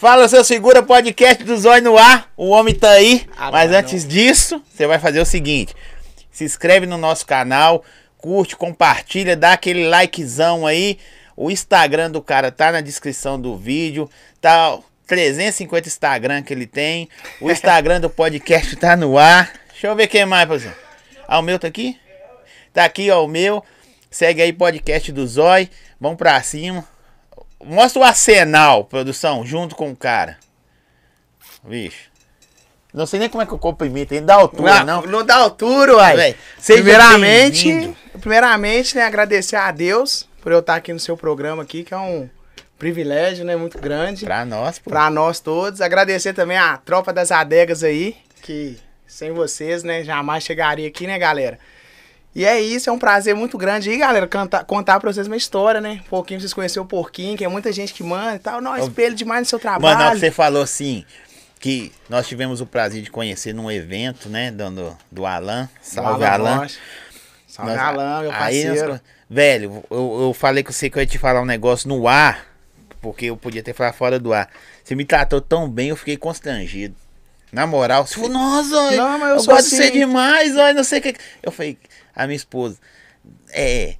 Fala, seu segura podcast do Zóio no ar. O homem tá aí. Ah, Mas não. antes disso, você vai fazer o seguinte: se inscreve no nosso canal, curte, compartilha, dá aquele likezão aí. O Instagram do cara tá na descrição do vídeo. Tá 350 Instagram que ele tem. O Instagram do podcast tá no ar. Deixa eu ver quem mais, professor. Ah, o meu tá aqui? Tá aqui, ó, o meu. Segue aí, podcast do Zói. Vamos pra cima. Mostra o arsenal, produção, junto com o cara. Vixe. Não sei nem como é que eu cumprimento, ainda dá altura, não. não dá altura, uai. Primeiramente, primeiramente, né, agradecer a Deus por eu estar aqui no seu programa aqui, que é um privilégio, né, muito grande Pra nós, pô. pra nós todos. Agradecer também a tropa das adegas aí, que sem vocês, né, jamais chegaria aqui, né, galera. E é isso, é um prazer muito grande aí, galera, cantar, contar pra vocês uma história, né? Um pouquinho vocês conhecerem o Porquinho, que é muita gente que manda e tal. Não, espelho demais no seu trabalho. Mano, você falou assim, que nós tivemos o prazer de conhecer num evento, né, do, do, do Alan. Salve, Alan. Salve, Nós- Alan, meu nós parceiro. co- velho, eu, eu falei com você que eu ia te falar um negócio no ar, porque eu podia ter falado fora do ar. Você me tratou tão bem, eu fiquei constrangido. Na moral, você falou, nossa, olha, Não, mas eu eu, gosto de assim. você demais, olha, não sei o que. Eu falei, a minha esposa, é,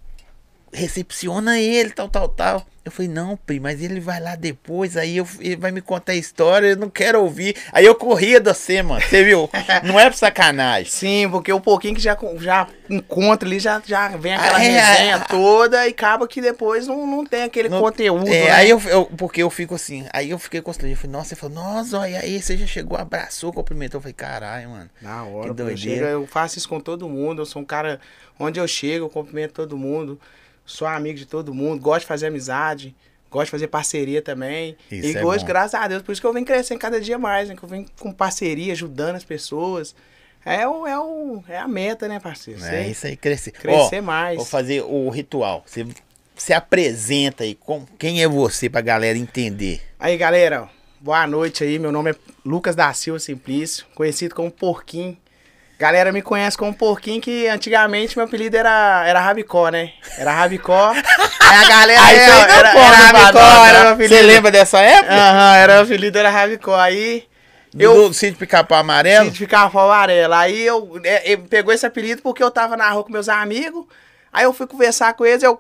recepciona ele, tal, tal, tal. Eu falei, não, Pri, mas ele vai lá depois, aí eu- ele vai me contar a história, eu não quero ouvir. Aí eu corria da você, mano, você viu? não é pra sacanagem. Sim, porque o pouquinho que já, já encontra ali, já, já vem aquela Ah, é, resenha ah, toda e acaba que depois não, não tem aquele Não- conteúdo, É, né? aí eu, eu- porque eu fico assim, aí eu fiquei constrangido. Eu falei, nossa, você falou, nossa, olha aí, você já chegou, abraçou, cumprimentou. Eu falei, caralho, mano. Na hora, Que pô, eu, doideira. chego, eu faço isso com todo mundo, eu sou um cara, onde eu chego, eu cumprimento todo mundo, sou amigo de todo mundo, gosto de fazer amizade, gosto de fazer parceria também. Isso e é hoje, bom. graças a Deus, por isso que eu venho crescendo cada dia mais, né? Que eu venho com parceria, ajudando as pessoas. É, o, é, o, é a meta, né, parceiro? É Você isso aí, crescer. crescer Ó, mais. Vou fazer o ritual. Você se apresenta aí, com, quem é você pra galera entender? Aí, galera, boa noite aí. Meu nome é Lucas da Silva Simplício, conhecido como Porquinho. Galera me conhece como Porquinho, que antigamente meu apelido era, era Rabicó, né? Era Rabicó. aí a galera é, aí não era, era, pode, Rabicó, era né? meu apelido. Você lembra dessa época? Aham, era o apelido, era Rabicó. Aí Eu... eu Do sítio Pica-Pau Amarelo? de ficar amarelo. Aí eu, é, ele pegou esse apelido porque eu tava na rua com meus amigos. Aí eu fui conversar com eles, eu.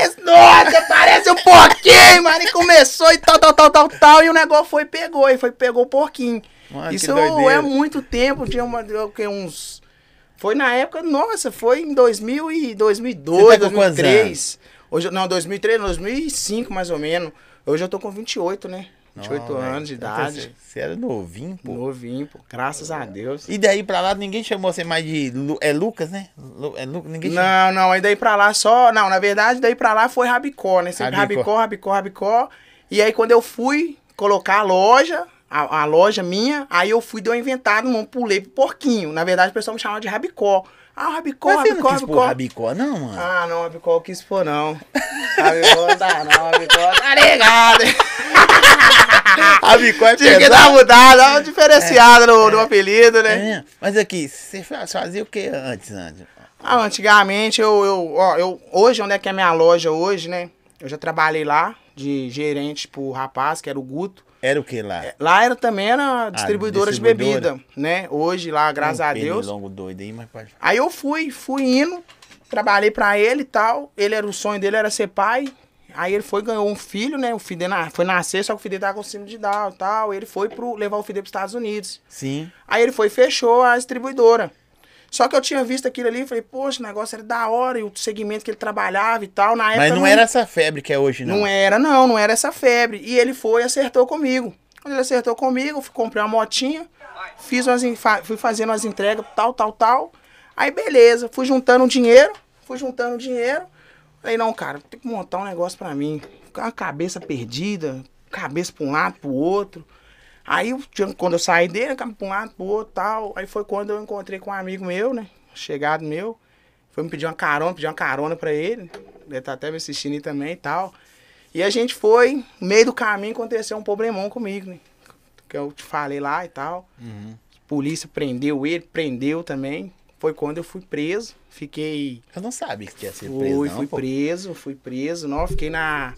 "Esse- Nossa, parece um porquinho, mano. E começou e tal, tal, tal, tal, tal. E o negócio foi e pegou, e foi pegou o porquinho. Mano, Isso é muito tempo, tinha uma, uns. Foi na época, nossa, foi em 2000 e 2002, Você tá com quantos 2003. Hoje, não, 2003, 2005 mais ou menos. Hoje eu tô com 28, né? 28 Não, anos de idade. Você, era novinho, pô. Novinho, pô. Graças a Deus. E daí pra lá ninguém chamou você mais de. Lu- É Lucas, né? Lu- É Lucas, ninguém chamou. Não, não, aí daí pra lá só. Não, na verdade, daí pra lá foi Rabicó, né? Sempre Rabicó. Rabicó, Rabicó, Rabicó. E aí quando eu fui colocar a loja, a, a loja minha, aí eu fui, dei um inventado, não pulei pro porquinho. Na verdade, o pessoal me chamava de Rabicó. Ah, Rabicó, Mas Rabicó, não Rabicó. Rabicó, não, mano? Ah, não, Rabicó eu quis pôr, não. Rabicó não dá, não, Rabicó tá ligado. Rabicó é Tinha que dar mudada, dar uma diferenciada no, no apelido, né? É, mas aqui, você fa- fazia o que antes, antes? Ah, antigamente eu, eu, ó, eu, hoje, onde é que é a minha loja hoje, né? Eu já trabalhei lá, de gerente pro rapaz, que era o Guto. Era o que lá? Lá era também era distribuidora, de Ah, distribuidora. bebida, né? Hoje lá, graças Um a Deus. longo doido aí, mas pode. Aí eu fui, fui indo, trabalhei pra ele e tal. Ele era o sonho dele era ser pai. Aí ele foi ganhou um filho, né? O filho dele na- foi nascer, só que o filho dele tava com síndrome de Down e tal. Ele foi pro levar o filho dele pros Estados Unidos. Sim. Aí ele foi e fechou a distribuidora. Só que eu tinha visto aquilo ali e falei, poxa, o negócio era da hora, e o segmento que ele trabalhava e tal. Na época Mas não era essa febre que é hoje, não. não era, não, não era essa febre. E ele foi e acertou comigo. Quando ele acertou comigo, fui comprei uma motinha, fiz umas, fui fazendo umas entregas, tal, tal, tal. Aí beleza, fui juntando dinheiro, fui juntando dinheiro. Falei, não, cara, tem que montar um negócio pra mim. Ficar uma cabeça perdida, cabeça pra um lado, pro outro. Aí, eu quando eu saí dele, cabeça pra um lado, pro outro, tal. Aí foi quando eu encontrei com um amigo meu, né? Chegado meu. Foi me pedir uma carona, pedi uma carona pra ele. Ele tá até me assistindo aí também e tal. E a gente foi, no meio do caminho aconteceu um problemão comigo, né? Que eu te falei lá e tal. Uhum. Polícia prendeu ele, prendeu também. Foi quando eu fui preso. Fiquei. Eu não sabia que ia ser preso, Fui, não, fui pô. preso, fui preso. Não, fiquei na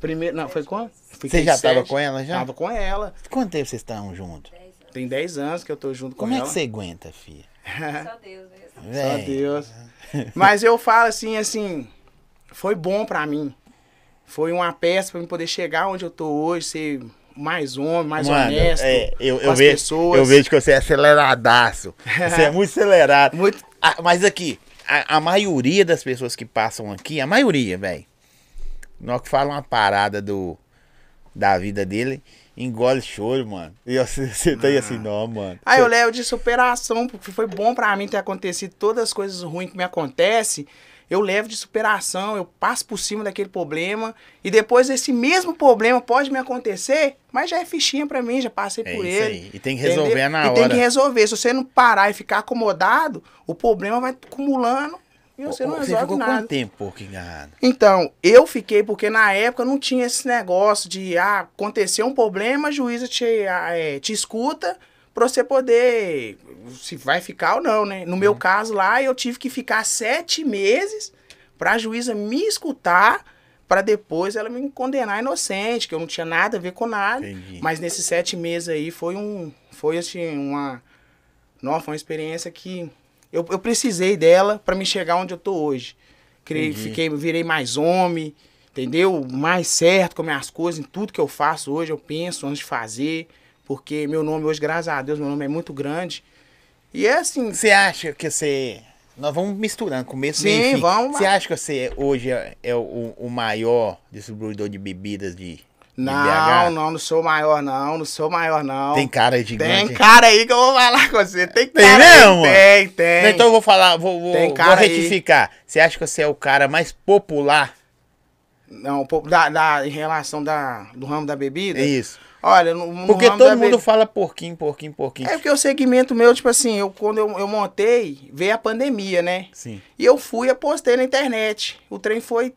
Primeiro, não, foi com? Você já tava com ela já? Tava com ela. Quanto tempo vocês estão juntos? Tem 10 anos que eu tô junto Como com é ela. que você aguenta, filha? Só Deus mesmo. Só Deus. Mas eu falo assim, assim, foi bom pra mim. Foi uma peça pra mim poder chegar onde eu tô hoje, ser mais homem, mais Mano, honesto é, eu, com eu, as vejo, pessoas. eu vejo que você é aceleradaço. Você é muito acelerado. Muito, Ah, mas aqui, a, a maioria das pessoas que passam aqui, a maioria, velho, na hora que fala uma parada do, da vida dele, engole choro, mano. E você, tá aí assim, não, mano. Aí eu levo de superação, porque foi bom pra mim ter acontecido todas as coisas ruins que me acontecem. Eu levo de superação, eu passo por cima daquele problema. E depois esse mesmo problema pode me acontecer, mas já é fichinha pra mim, já passei É por isso ele. aí. E tem que resolver entendeu? na e hora. tem que resolver. Se você não parar e ficar acomodado, o problema vai acumulando e você não Você ficou nada. quanto tempo, engarrado? Então, eu fiquei porque na época não tinha esse negócio de ah, aconteceu um problema, a juíza te, é, te escuta pra você poder se vai ficar ou não, né? No meu Uhum. caso lá, eu tive que ficar sete meses pra juíza me escutar pra depois ela me condenar inocente, que eu não tinha nada a ver com nada. Entendi. Mas nesses sete meses aí foi um, foi assim uma, nossa, foi uma experiência que eu, eu precisei dela pra me chegar onde eu tô hoje. Criei, Entendi. fiquei, virei mais homem, entendeu? Mais certo com minhas coisas, em tudo que eu faço hoje, eu penso antes de fazer, porque meu nome hoje, graças a Deus, meu nome é muito grande. E é assim, Você acha que você. Nós vamos misturando começo Sim, meio vamos Você acha que você hoje é, é o, o maior distribuidor de bebidas de não, não, não sou maior não, não sou maior não. Tem cara gigante. Tem cara aí que eu vou falar com você. Tem Tem cara mesmo, aí? Tem, tem. Então eu vou falar, vou, vou, Tem vou cara aí. retificar. Você acha que você é o cara mais popular? Não, da, da, em relação da, do ramo da bebida. É isso. Olha, no, no Porque todo mundo bebida- fala porquinho, porquinho, porquinho. É porque o segmento meu, tipo assim, eu, quando eu, eu montei, veio a pandemia, né? Sim. E eu fui e postei na internet. O trem foi,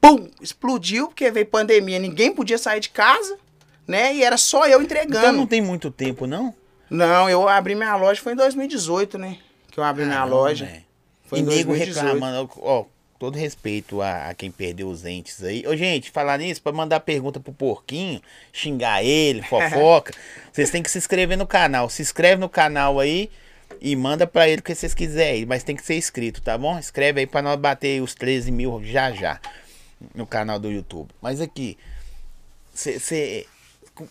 pum, explodiu, porque veio pandemia, ninguém podia sair de casa, né? E era só eu entregando. Então não tem muito tempo, não? Não, eu abri minha loja, foi em 2018, né? Que eu abri minha Caramba, loja. velho. Foi e em nego 2018. reclamando, ó, todo respeito a, a quem perdeu os entes aí. Ô, gente, falar nisso, pra mandar pergunta pro porquinho, xingar ele, fofoca, vocês têm que se inscrever no canal. Se inscreve no canal aí e manda pra ele o que vocês quiserem. Mas tem que ser inscrito, tá bom? Escreve aí pra nós bater os 13 mil já já no canal do YouTube. Mas aqui, você.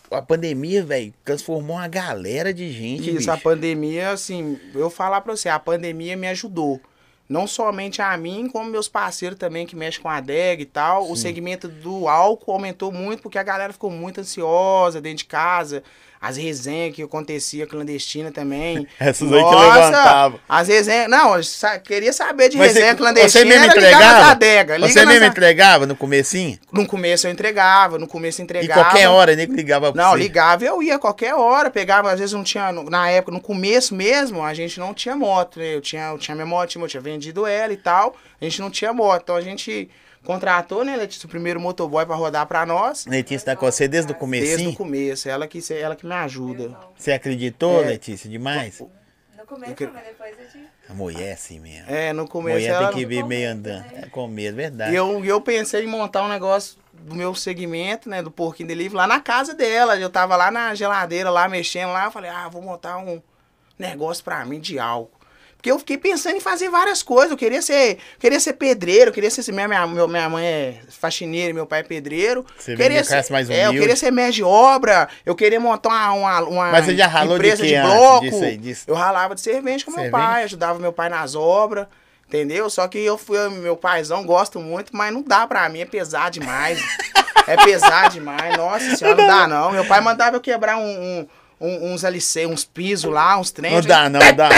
A pandemia, velho, transformou uma galera de gente. Isso, bicho. a pandemia, assim, eu falar pra você, a pandemia me ajudou. Não somente a mim, como meus parceiros também que mexem com a adega e tal. O segmento do álcool aumentou muito porque a galera ficou muito ansiosa dentro de casa. As resenhas que acontecia clandestina também. Essas aí que levantava. As resenhas. Não, eu sa- queria saber de Mas resenha você- clandestina. Você mesmo entregava? na adega. Você mesmo entregava no comecinho? No começo eu entregava, no começo eu E entregava. qualquer hora, nego ligava pra Não, você. ligava eu ia a qualquer hora, pegava, às vezes não tinha, na época, no começo mesmo, a gente não tinha moto, né? Eu tinha, eu tinha minha moto, eu tinha vendido ela e tal, a gente não tinha moto, então a gente contratou, né, Letícia, o primeiro motoboy pra rodar pra nós, Letícia tá com você desde o desde comecinho? o começo, ela que, ela que me ajuda. Você acreditou, É. Letícia, demais? No começo, Eu mas depois eu te... A mulher é assim mesmo. É, no começo mulher ela... tem que vir meio andando. né? É com medo, verdade. E eu, eu pensei em montar um negócio do meu segmento, né, do Porquinho Delivery, lá na casa dela. Eu tava lá na geladeira, lá mexendo lá. Eu falei, ah, vou montar um negócio pra mim de álcool. Porque eu fiquei pensando em fazer várias coisas. Eu queria ser, queria ser pedreiro, queria ser. Minha, minha, minha mãe é faxineira meu pai é pedreiro. Você queria vem de ser, mais é, eu humilde. queria ser mestre de obra, eu queria montar uma, uma, uma Mas você já ralou de empresa de, antes bloco. disso aí, disso? Eu ralava de servente com meu pai, ajudava meu pai nas obras. Entendeu? Só que eu fui, meu paizão, gosto muito, mas não dá pra mim, é pesado demais. é pesado demais, nossa senhora, não dá não. Meu pai mandava eu quebrar um, um- uns LC, uns pisos lá, uns trens. Não dá, não dá.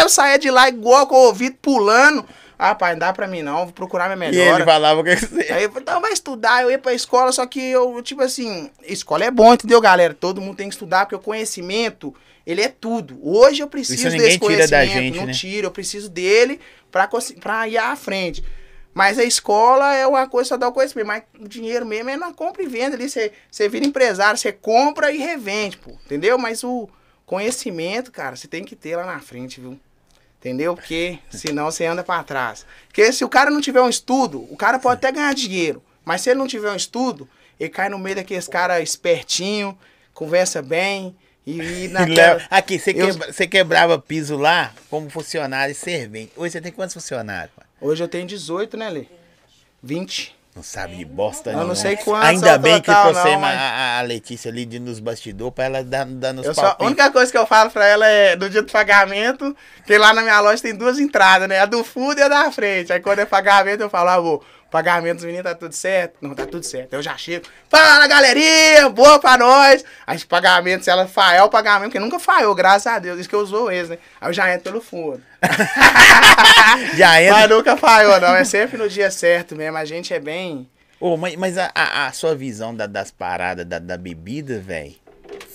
Eu saía de lá igual com o ouvido pulando. Ah, pai, não dá pra mim não, vou procurar minha E ele falava o que você... Aí eu falei, então vai estudar, eu ia pra escola, só que eu, tipo assim, escola é bom, entendeu, galera? Todo mundo tem que estudar, porque o conhecimento, ele é tudo. Hoje eu preciso Isso desse tira da conhecimento, gente, não né? tiro, eu preciso dele pra, pra ir à frente. Mas a escola é uma coisa só dá o conhecimento, mas o dinheiro mesmo é na compra e venda ali, você, você vira empresário, você compra e revende, pô, entendeu? Mas o conhecimento, cara, você tem que ter lá na frente, viu? Entendeu? Porque senão você anda pra trás. Porque se o cara não tiver um estudo, o cara pode até ganhar dinheiro. Mas se ele não tiver um estudo, ele cai no meio daqueles caras espertinho, conversa bem. E, e naquela... Aqui, você, Eu- quebra- você quebrava piso lá como funcionário e servente. Hoje você tem quantos funcionários? mano? Hoje eu tenho 18, né, Lê? 20. Não sabe de bosta Eu não sei quantos Ainda bem que total, trouxemos não, mas- a, a Letícia ali de, nos bastidores pra ela dar, dar nos Eu só, a única coisa que eu falo pra ela é do dia do pagamento, que lá na minha loja tem duas entradas, né? A do fundo e a da frente. Aí quando é pagamento, eu falo, ah, vô, pagamento dos meninos tá tudo certo? Não, tá tudo certo. Eu já chego, fala galerinha, boa pra nós. Aí esse pagamento, se ela falhar o pagamento, porque nunca falhou, graças a Deus, isso que eu usou eles, né? Aí eu já entro pelo fundo. Já entra. Mas nunca falhou, não. É sempre no dia certo mesmo. A gente é bem. Ô, mas mas a, a- a sua visão da- das paradas da, da bebida, velho,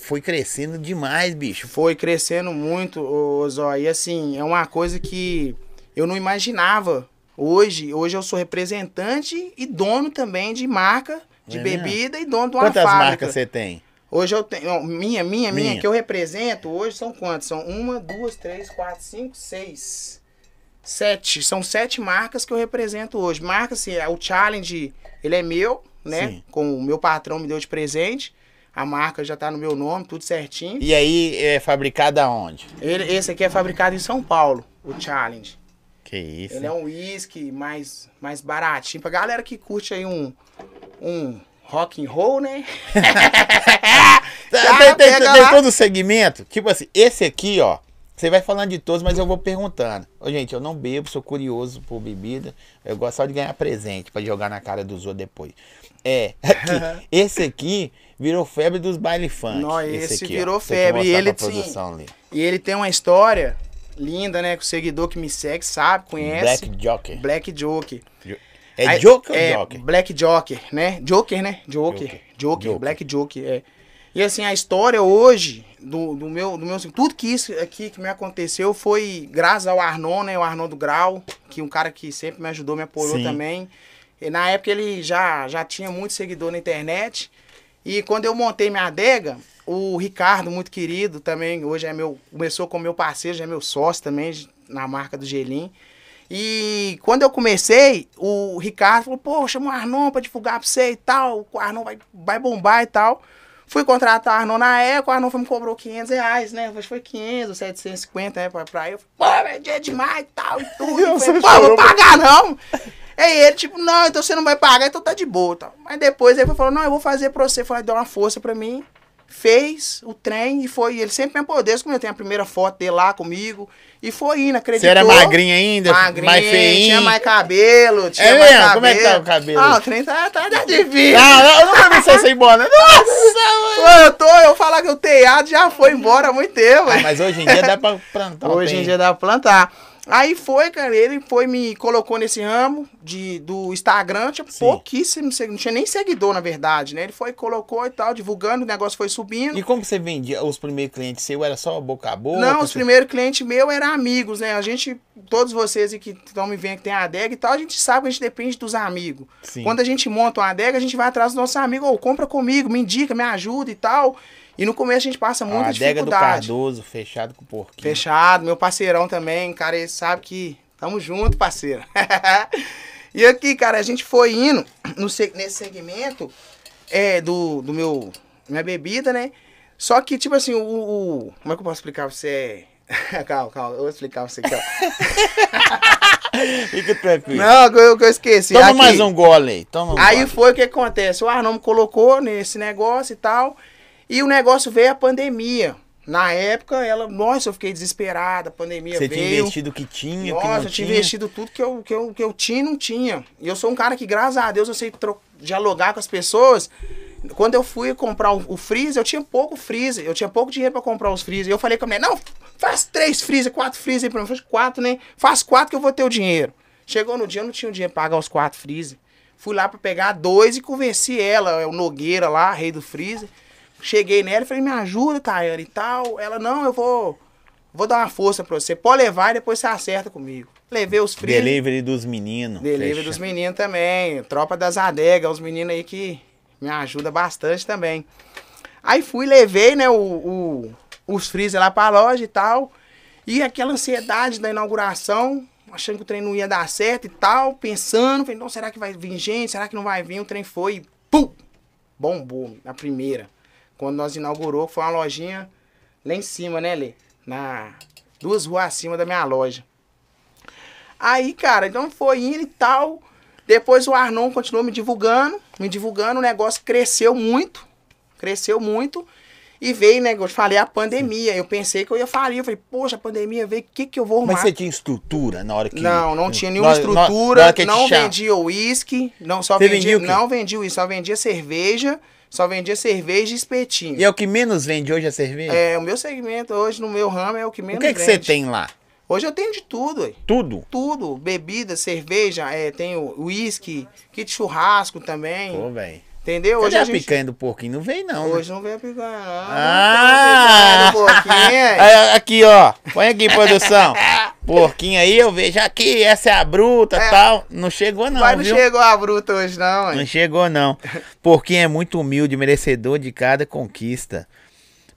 foi crescendo demais, bicho. foi crescendo muito, ô Zó. E assim, é uma coisa que eu não imaginava. Hoje, hoje eu sou representante e dono também de marca de É mesmo? bebida e dono de uma Quantas fábrica. marcas você tem? Hoje eu tenho. Minha, minha, minha, Minha. que eu represento hoje são quantas? São uma, duas, três, quatro, cinco, seis. Sete. São sete marcas que eu represento hoje. Marca, assim, é, o Challenge, ele é meu, né? Sim. Com o meu patrão me deu de presente. A marca já tá no meu nome, tudo certinho. E aí, é fabricada aonde? Ele, esse aqui é fabricado em São Paulo, o Challenge. Que isso. Ele é um whisky mais, mais baratinho. Pra galera que curte aí um, um rock and roll, né? Tem, tem- tem- tem todo o segmento. Tipo assim, esse aqui, ó. Você vai falando de todos, mas eu vou perguntando. Ô, gente, eu não bebo, sou curioso por bebida. Eu gosto só de ganhar presente pra jogar na cara dos outros depois. É, aqui, esse aqui virou febre dos baile funk. Não, esse aqui, virou ó. Tem febre, mostrar ele ali. E ele tem uma história linda, né? Que o seguidor que me segue sabe, conhece. Black Joker. Black Joker. É Aí- Joker é, ou Joker? Black Joker, né? Joker, né? Joker. Joker. Joker, Joker. Black Joker, é. E assim, a história hoje do, do meu, do meu. Tudo que isso aqui que me aconteceu foi graças ao Arnon, né? O Arnon do Grau, que é um cara que sempre me ajudou, me apoiou Sim. também. E na época ele já, já tinha muito seguidor na internet. E quando eu montei minha adega, o Ricardo, muito querido, também, hoje é meu. Começou como meu parceiro, já é meu sócio também na marca do Gelim. E quando eu comecei, o Ricardo falou, pô, chama o Arnon pra divulgar pra você e tal, o Arnon vai, vai bombar e tal. Fui contratar o Arnon na época, o Arnon foi, me cobrou 500 reais, né? Acho que foi 500, 750, né? Pra, pra eu falei, pô, é dia demais e tal, e tudo. Eu falei, pô, vou pagar não. Aí ele, tipo, não, então você não vai pagar, então tá de boa tal. Mas depois ele falou, não, eu vou fazer pra você. Falei, deu uma força pra mim. Fez o trem e foi. Ele sempre me desde quando eu tenho a primeira foto dele lá comigo. E foi indo, acreditou. Você era magrinha ainda? Magrinho, mais feinho? tinha mais cabelo, tinha É mais mesmo? cabelo. Como é que tá o cabelo? Ah, o trem tá, tá, tá difícil. Ah, eu nunca vi você sem bola. Nossa, mano. Eu tô, eu falar que o teado já foi embora há muito tempo. Ah, mas hoje em dia dá pra plantar. Hoje em dia dá pra plantar. Aí foi, cara, ele foi, me colocou nesse ramo de, do Instagram, tinha Sim. pouquíssimo, não tinha nem seguidor, na verdade, né? Ele foi, colocou e tal, divulgando, o negócio foi subindo. E como você vendia os primeiros clientes seus? Era só boca a boca? Não, os primeiros clientes meus eram amigos, né? A gente, todos vocês que estão me vendo que tem adega e tal, a gente sabe que a gente depende dos amigos. Sim. Quando a gente monta uma adega, a gente vai atrás dos nossos amigos, ou compra comigo, me indica, me ajuda e tal. E no começo a gente passa muita a adega do dificuldade. Cardoso, fechado com o porquinho. Fechado, meu parceirão também, cara, ele sabe que tamo junto, parceiro. e aqui, cara, a gente foi indo no, se- nesse segmento é, do, do meu minha bebida, né? Só que, tipo assim, o, o- Como é que eu posso explicar pra você? calma, calma, eu vou explicar pra você aqui, ó. Fica tranquilo. Não, que eu, que eu esqueci. Toma Aqui. mais um gole aí. Toma um Aí gole. foi o que acontece. O Arnon me colocou nesse negócio e tal. E o negócio veio a pandemia. Na época, ela. Nossa, eu fiquei desesperada. A pandemia Você tinha veio. investido o que tinha, o que Nossa, não eu tinha tinha. investido tudo que eu, que, eu, que eu tinha e não tinha. E eu sou um cara que, graças a Deus, eu sei dialogar com as pessoas. Quando eu fui comprar o, o freezer, eu tinha pouco freezer. Eu tinha pouco dinheiro pra comprar os freezer. E eu falei com a mulher, não, faz três freezer, quatro freezer pra mim. Eu falei, quatro, né? Faz quatro que eu vou ter o dinheiro. Chegou no dia, eu não tinha o dinheiro pra pagar os quatro freezer. Fui lá pra pegar dois e convenci ela, é o Nogueira lá, rei do freezer. Cheguei nela e falei, me ajuda, Tayane e tal. Ela, não, eu vou... Vou dar uma força pra você. Pode levar e depois você acerta comigo. Levei os freezer. Delivery dos meninos. Delivery fecha. dos meninos também. Tropa das adegas, os meninos aí que me ajudam bastante também. Aí fui, levei, né, o, o- os freezer lá pra loja e tal. E aquela ansiedade da inauguração, achando que o trem não ia dar certo e tal, pensando, falei, não, será que vai vir gente? Será que não vai vir? O trem foi e pum! Bombou, na primeira. Quando nós inaugurou, foi uma lojinha lá em cima, né, Lê? Na duas ruas acima da minha loja. Aí, cara, então foi indo e tal. Depois o Arnon continuou me divulgando, me divulgando, o negócio cresceu muito, cresceu muito. E veio, né, eu falei, a pandemia. Eu pensei que eu ia falir. Eu falei, poxa, a pandemia veio, o que, que eu vou arrumar? Mas você tinha estrutura na hora que. Não, não tinha nenhuma Na- na- na estrutura, hora que não vendia uísque, não só Você vendia, vendia não vendia uísque, só vendia cerveja, só vendia cerveja e espetinho. E é o que menos vende hoje a cerveja? É, o meu segmento hoje no meu ramo é o que o menos que, que você vende. tem lá? Hoje eu tenho de tudo, ué. Tudo? Tudo, bebida, cerveja, é, tenho uísque, kit churrasco também, Pô, velho. Entendeu? Hoje Cadê a gente... picanha do porquinho? Não veio, não. né? Hoje não a picanha, não. Ah! Não tem a picanha. Aí, aqui, ó. Põe aqui, produção. Porquinho aí, eu vejo aqui, essa é a bruta e É. tal. Não chegou, não, Mas não viu? chegou a bruta hoje, não, Não ué. chegou, não. Porquinho é muito humilde, merecedor de cada conquista.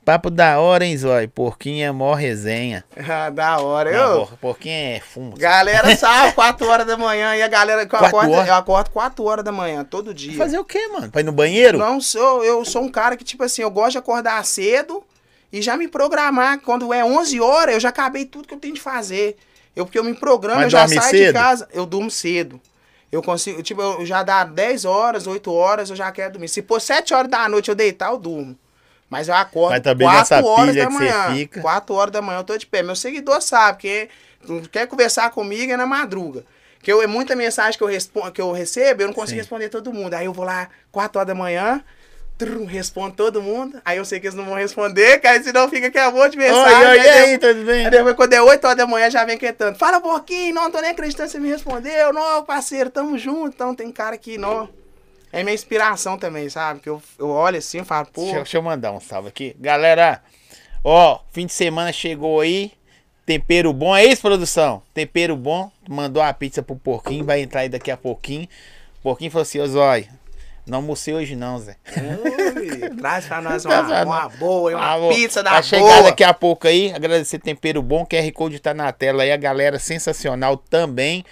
Papo da hora, hein, Zói? Porquinho é mó resenha. Ah, da hora, Não, eu... por- porquinho é fumo. Galera sabe, 4 horas da manhã, e a galera que eu acordo, horas? eu acordo 4 horas da manhã, todo dia. Fazer o quê, mano? Pra ir no banheiro? Não sou, eu sou um cara que, tipo assim, eu gosto de acordar cedo e já me programar. Quando é 11 horas, eu já acabei tudo que eu tenho de fazer. Eu, porque eu me programo, Mas eu já saio de cedo? casa. Eu durmo cedo. Eu consigo, tipo, eu já dá 10 horas, 8 horas, eu já quero dormir. Se for 7 horas da noite eu deitar, eu durmo. Mas eu acordo Mas também 4 nessa horas pilha da que você manhã. fica. 4 horas da manhã eu tô de pé. Meu seguidor sabe que quer conversar comigo é na madruga. Que eu, é muita mensagem que eu, respondo, que eu recebo, eu não consigo Sim. responder todo mundo. Aí eu vou lá, 4 horas da manhã, trum, respondo todo mundo. Aí eu sei que eles não vão responder, cara, senão fica que é um monte de mensagem. Oi, oi, e aí aí, tudo bem? Aí depois, quando é 8 horas da manhã, já vem quietando. Fala pouquinho, não tô nem acreditando que você me respondeu. Não, parceiro, tamo junto. Então tem cara que não. É minha inspiração também, sabe? Que eu, eu olho assim e falo, pô. Deixa, eu- deixa eu mandar um salve aqui. Galera, ó, fim de semana chegou aí. Tempero bom, é isso, produção? Tempero bom. Mandou a pizza pro porquinho, vai entrar aí daqui a pouquinho. O porquinho falou assim, ô Zói, não almocei hoje não, Zé. Ui, Traz pra nós uma, pra uma boa, uma vou- pizza da Vai chegar boa. daqui a pouco aí. Agradecer Tempero Bom. QR Code tá na tela aí. A galera sensacional também.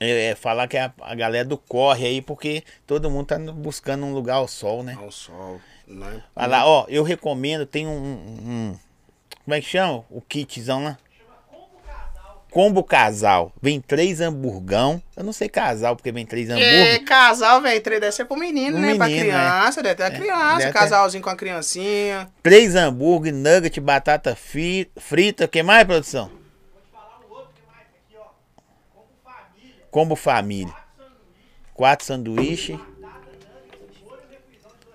É, é, falar que é a, a galera do corre aí, porque todo mundo tá buscando um lugar ao sol, né? Ao sol, né? Lá, ó, eu recomendo, tem um, um- um- Como é que chama? O kitzão lá? Combo casal. Vem três hamburgão. Eu não sei casal, porque vem três É, hambúrguer. casal, velho, três deve ser pro menino, Um né? pra menino, criança, deve ter a criança, ter. casalzinho com a criancinha. Três hambúrguer, nugget, batata frita. O que mais, produção? Combo família. Quatro sanduíches.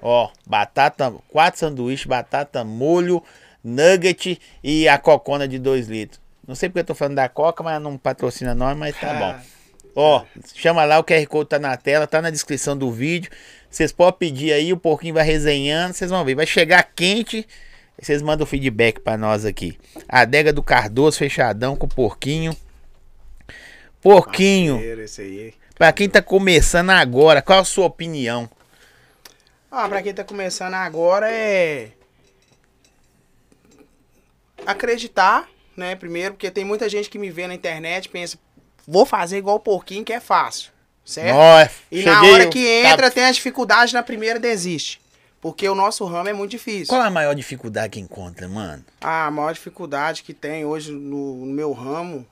Ó, batata, quatro sanduíches, batata, molho, nugget e a cocona de 2 litros. Não sei porque eu tô falando da coca, mas não patrocina nós, mas tá bom. Ó, chama lá, o QR Code tá na tela, tá na descrição do vídeo. Vocês podem pedir aí, o porquinho vai resenhando, vocês vão ver. Vai chegar quente, vocês mandam o feedback pra nós aqui. Adega do Cardoso, fechadão com o porquinho. Porquinho, pra quem tá começando agora, qual a sua opinião? Ah, pra quem tá começando agora é. Acreditar, né? Primeiro, porque tem muita gente que me vê na internet e pensa, vou fazer igual o porquinho que é fácil. Certo? Nossa, E na cheguei, hora que tá- entra, tem a dificuldade, na primeira desiste. Porque o nosso ramo é muito difícil. Qual a maior dificuldade que encontra, mano? A maior dificuldade que tem hoje no, no meu ramo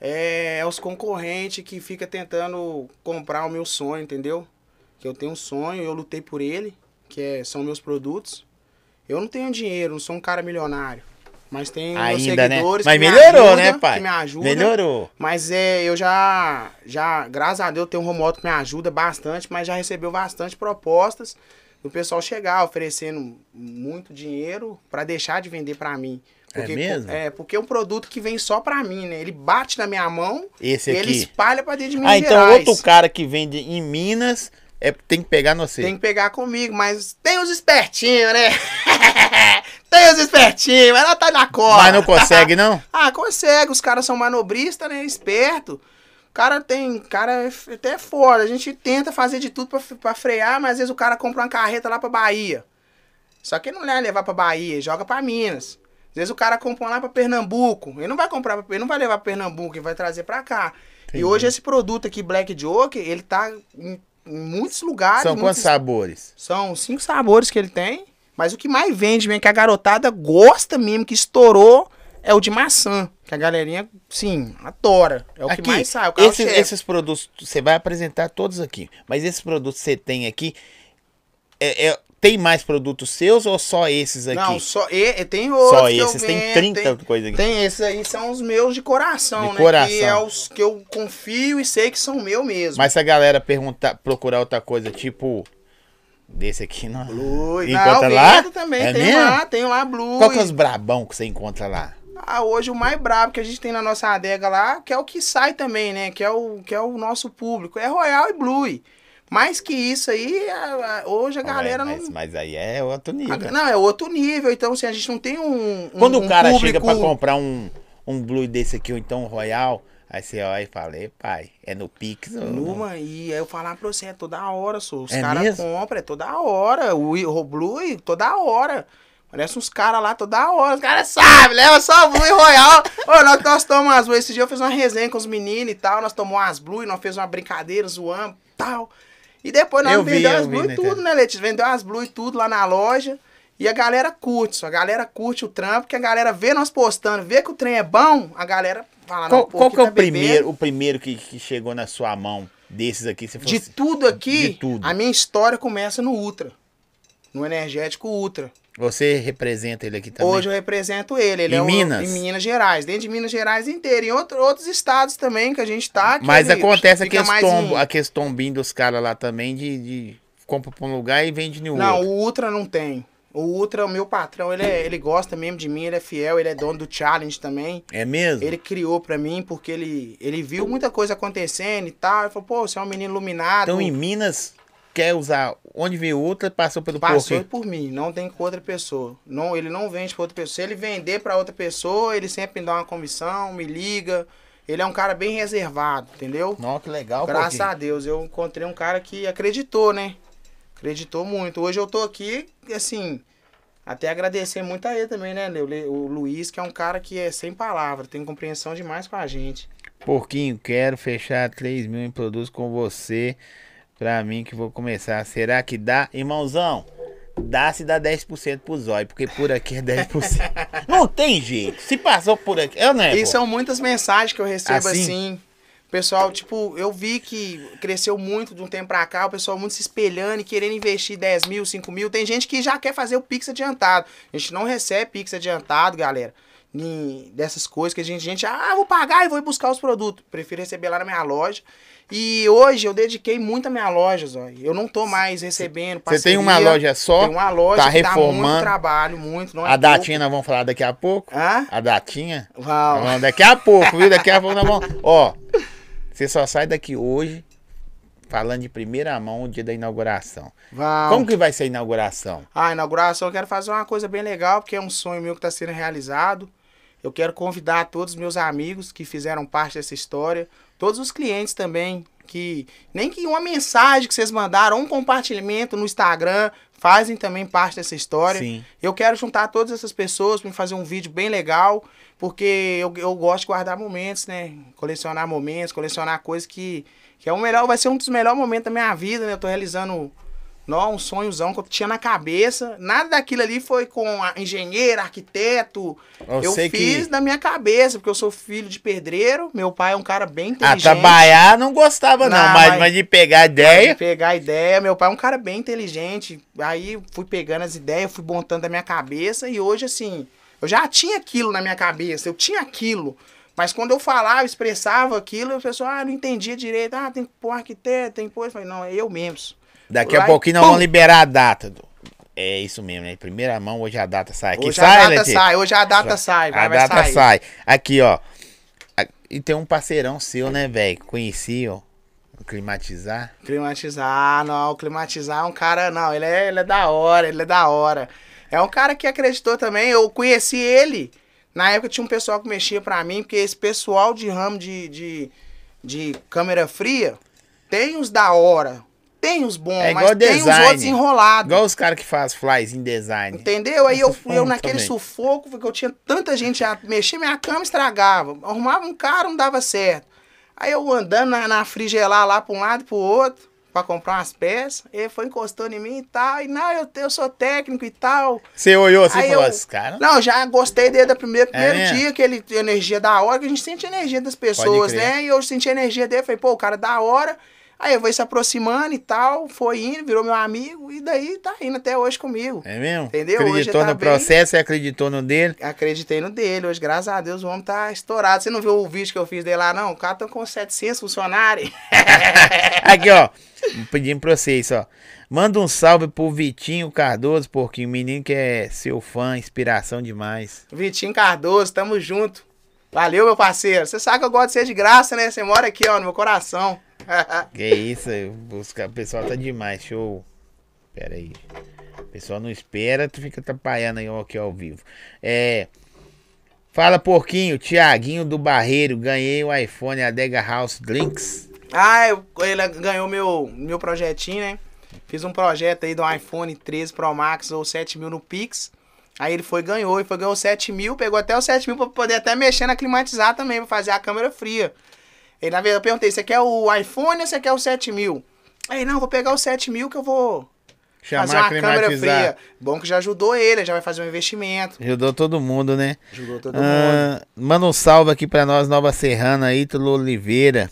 é, os concorrentes que fica tentando comprar o meu sonho, entendeu? Que eu tenho um sonho, eu lutei por ele, que é- são meus produtos. Eu não tenho dinheiro, não sou um cara milionário. Mas tenho meus Ainda, né? seguidores Mas que me melhorou, ajudam, né, pai? Que me ajudam. Melhorou. Mas é, eu já, já, graças a Deus, tenho um remoto que me ajuda bastante, mas já recebeu bastante propostas do pessoal chegar oferecendo muito dinheiro pra deixar de vender pra mim. É mesmo? É, porque é um produto que vem só pra mim, né? Ele bate na minha mão Esse e ele aqui. espalha pra dentro de Minas Ah, então Gerais. outro cara que vende em Minas é, tem que pegar no você. Tem que pegar comigo, mas tem os espertinhos, né? tem os espertinhos, mas ela tá na cola. Mas não consegue, não? Ah, consegue. Os caras são manobristas, né? Esperto. O cara tem. cara é até foda. A gente tenta fazer de tudo pra, pra frear, mas às vezes o cara compra uma carreta lá pra Bahia. Só que ele não vai levar pra Bahia, ele joga pra Minas. Às vezes o cara compra lá pra Pernambuco. Ele não vai comprar, pra, ele não vai levar pra Pernambuco, ele vai trazer pra cá. Entendi. E hoje esse produto aqui, Black Joker, ele tá em, em muitos lugares. São muitos- quantos sabores? São cinco sabores que ele tem. Mas o que mais vende mesmo, que a garotada gosta mesmo, que estourou, é o de maçã. Que a galerinha, sim, adora. É o aqui, que mais sai. Esses, esses produtos, você vai apresentar todos aqui. Mas esses produtos que você tem aqui, é, é- tem mais produtos seus ou só esses aqui? Não, só e, e tem outros. Só esses, tem vendo, 30 Tem, coisas aqui. tem esses aí, são os meus de coração, De né? coração. Que é os que eu confio e sei que são meu mesmo. Mas se a galera perguntar, procurar outra coisa, tipo. Desse aqui, não. Blue. Encontra não, lá? vendo também. É tem mesmo? lá, tem lá Blue. Qual que é os brabão que você encontra lá? Ah, hoje o mais brabo que a gente tem na nossa adega lá, que é o que sai também, né? Que é o, que é o nosso público. É Royal e Blue. Mais que isso aí, hoje a galera mas, não. mas aí é outro nível. não, é outro nível. Então, assim, a gente não tem um. um- Quando o cara público... chega pra comprar um, um Blue desse aqui, ou então um Royal, aí você olha e fala, "Ei, pai, é no Pix ou não?" Numa, e aí eu falar pra você, é toda hora, sô. Os É caras compram, é toda hora. O, Blue, toda hora. Parece uns caras lá toda hora. Os caras sabem, leva só Blue e Royal. Ô, nós, nós tomamos as Blue. Esse dia eu fiz uma resenha com os meninos e tal. Nós tomamos as Blue nós fizemos uma brincadeira, zoamos e tal. E depois nós Eu vi, vendemos eu as Blue e tudo, né, Letícia? Vendeu as Blue e tudo lá na loja. E a galera curte, só. A galera curte o trampo, que a galera vê nós postando, vê que o trem é bom, a galera fala, Qual, não, qual que é tá o bebendo. primeiro, o primeiro que, que chegou na sua mão desses aqui? Se De fosse... tudo aqui, De tudo. a minha história começa no Ultra. No energético Ultra. Você representa ele aqui também? Hoje eu represento ele. ele Em é um- Minas? em Minas Gerais. Dentro de Minas Gerais inteiro. Em outro- outros estados também que a gente tá. Mas acontece aqueles, mais tombo, em- aqueles tombinhos dos caras lá também de, de compra pra um lugar e vende Não, outro. o Ultra não tem. O Ultra, o meu patrão, ele, é- ele gosta mesmo de mim, ele é fiel, ele é dono do Challenge também. É mesmo? Ele criou pra mim porque ele, ele viu muita coisa acontecendo e tal. Ele falou, pô, você é um menino iluminado. Então em Minas, quer usar onde veio outra, passou pelo Passou por mim, não tem com outra pessoa. Não, ele não vende pra outra pessoa. Se ele vender pra outra pessoa, ele sempre me dá uma comissão, me liga. Ele é um cara bem reservado, entendeu? Nossa, que legal, Graças Porquinho. a Deus, eu encontrei um cara que acreditou, né? Acreditou muito. Hoje eu tô aqui, assim, até agradecer muito a ele também, né? O o Luiz, que é um cara que é sem palavra, tem compreensão demais com a gente. Porquinho, quero fechar 3 mil em produtos com você. Pra mim que vou começar. Será que dá? Irmãozão, dá se dá 10% pro zóio, porque por aqui é 10%. Não tem jeito. Se passou por aqui. Eu não é, E pô. são muitas mensagens que eu recebo Assim? assim. Pessoal, tipo, eu vi que cresceu muito de um tempo pra cá, o pessoal muito se espelhando e querendo investir 10 mil, 5 mil. Tem gente que já quer fazer o Pix adiantado. A gente não recebe Pix adiantado, galera. Em- dessas coisas que a gente, a gente, ah, vou pagar e vou ir buscar os produtos. Prefiro receber lá na minha loja. E hoje eu dediquei muito a minha loja, Zói. Eu não tô mais recebendo Você tem uma loja só? Tem uma loja tá que dá muito reformando. trabalho, muito. Não é A pouco. datinha nós vamos falar daqui a pouco. Hã? A datinha? Vamos Daqui a pouco, viu? Daqui a pouco nós vamos. Ó, você só sai daqui hoje falando de primeira mão o dia da inauguração. Val. Como que vai ser a inauguração? A inauguração eu quero fazer uma coisa bem legal, porque é um sonho meu que está sendo realizado. Eu quero convidar todos os meus amigos que fizeram parte dessa história, todos os clientes também, que nem que uma mensagem que vocês mandaram, um compartilhamento no Instagram, fazem também parte dessa história. Sim. Eu quero juntar todas essas pessoas para fazer um vídeo bem legal, porque eu, eu gosto de guardar momentos, né? Colecionar momentos, colecionar coisas que, que é o melhor, vai ser um dos melhores momentos da minha vida, né? Eu tô realizando não, um sonhozão que eu tinha na cabeça. Nada daquilo ali foi com engenheiro, arquiteto. Eu fiz que- da minha cabeça, porque eu sou filho de pedreiro. Meu pai é um cara bem Ah, inteligente. trabalhar não gostava, não, Não, mas, mas- mas de pegar ideia. De pegar ideia. Meu pai é um cara bem inteligente. Aí fui pegando as ideias, fui montando da minha cabeça. E hoje, assim, eu já tinha aquilo na minha cabeça. Eu tinha aquilo. Mas quando eu falava, expressava aquilo, o pessoal, ah, não entendia direito. Ah, tem que pôr arquiteto, tem que pôr. Eu falei, não, é eu mesmo. Daqui a pouquinho nós vamos liberar a data. do- É isso mesmo, né? Primeira mão, hoje a data sai. Aqui Hoje sai, a data Letícia? sai, hoje a data sai. Vai, a vai data sair. sai. Aqui, ó. E tem um parceirão seu, né, velho? Conheci, ó. Climatizar. Climatizar, não, climatizar é um cara, não, ele é, ele é da hora, ele é da hora. É um cara que acreditou também, eu conheci ele, na época tinha um pessoal que mexia pra mim, porque esse pessoal de ramo de, de, de câmera fria, tem os da hora, tem os bons, É mas igual tem os design. outros enrolados. Igual os caras que fazem flies em design. Entendeu? Aí eu, Essas eu naquele também. sufoco, porque eu tinha tanta gente a mexer, minha cama estragava. Arrumava um cara, não dava certo. Aí eu andando na, na frigelar lá pra um lado e pro outro, pra comprar umas peças. Ele foi encostando em mim e tal. E não, eu, eu sou técnico e tal. Você olhou assim e falou, eu- cara... Não, já gostei desde o primeiro, primeiro É dia, que ele tem energia da hora, que a gente sente a energia das pessoas, né? E eu senti a energia dele, falei, pô, o cara é da hora. Aí eu vou se aproximando e tal, foi indo, virou meu amigo, e daí tá indo até hoje comigo. É mesmo? Entendeu? Hoje Acreditou tá no bem. processo e acreditou no dele. Acreditei no dele, hoje, graças a Deus, o homem tá estourado. Você não viu o vídeo que eu fiz dele lá, não? O cara tá com 700 funcionários. Aqui, ó. Pedindo pra vocês, ó. Manda um salve pro Vitinho Cardoso, porquinho. Menino que é seu fã, inspiração demais. Vitinho Cardoso, tamo junto. Valeu, meu parceiro. Você sabe que eu gosto de ser de graça, né? Você mora aqui, ó, no meu coração. Que isso, os ca- o pessoal tá demais, show. Pera aí. O pessoal não espera, tu fica atrapalhando aí aqui ao vivo. É. Fala, porquinho. Tiaguinho do Barreiro. Ganhei o iPhone Adega House Drinks. Ah, ele ganhou meu, meu projetinho, né? Fiz um projeto aí do iPhone 13 Pro Max ou 7 mil no Pix. Aí ele foi ganhou, e foi ganhou 7 mil, pegou até os 7 mil pra poder até mexer na climatizar também, pra fazer a câmera fria. Aí na verdade eu perguntei, você quer o iPhone ou você quer o 7 mil? Aí, não, vou pegar o 7 mil que eu vou Chamar fazer a uma câmera fria. Bom que já ajudou ele, já vai fazer um investimento. Ajudou todo mundo, né? Ajudou todo mundo. Ah, manda um salve aqui pra nós, Nova Serrana, Ítalo Oliveira.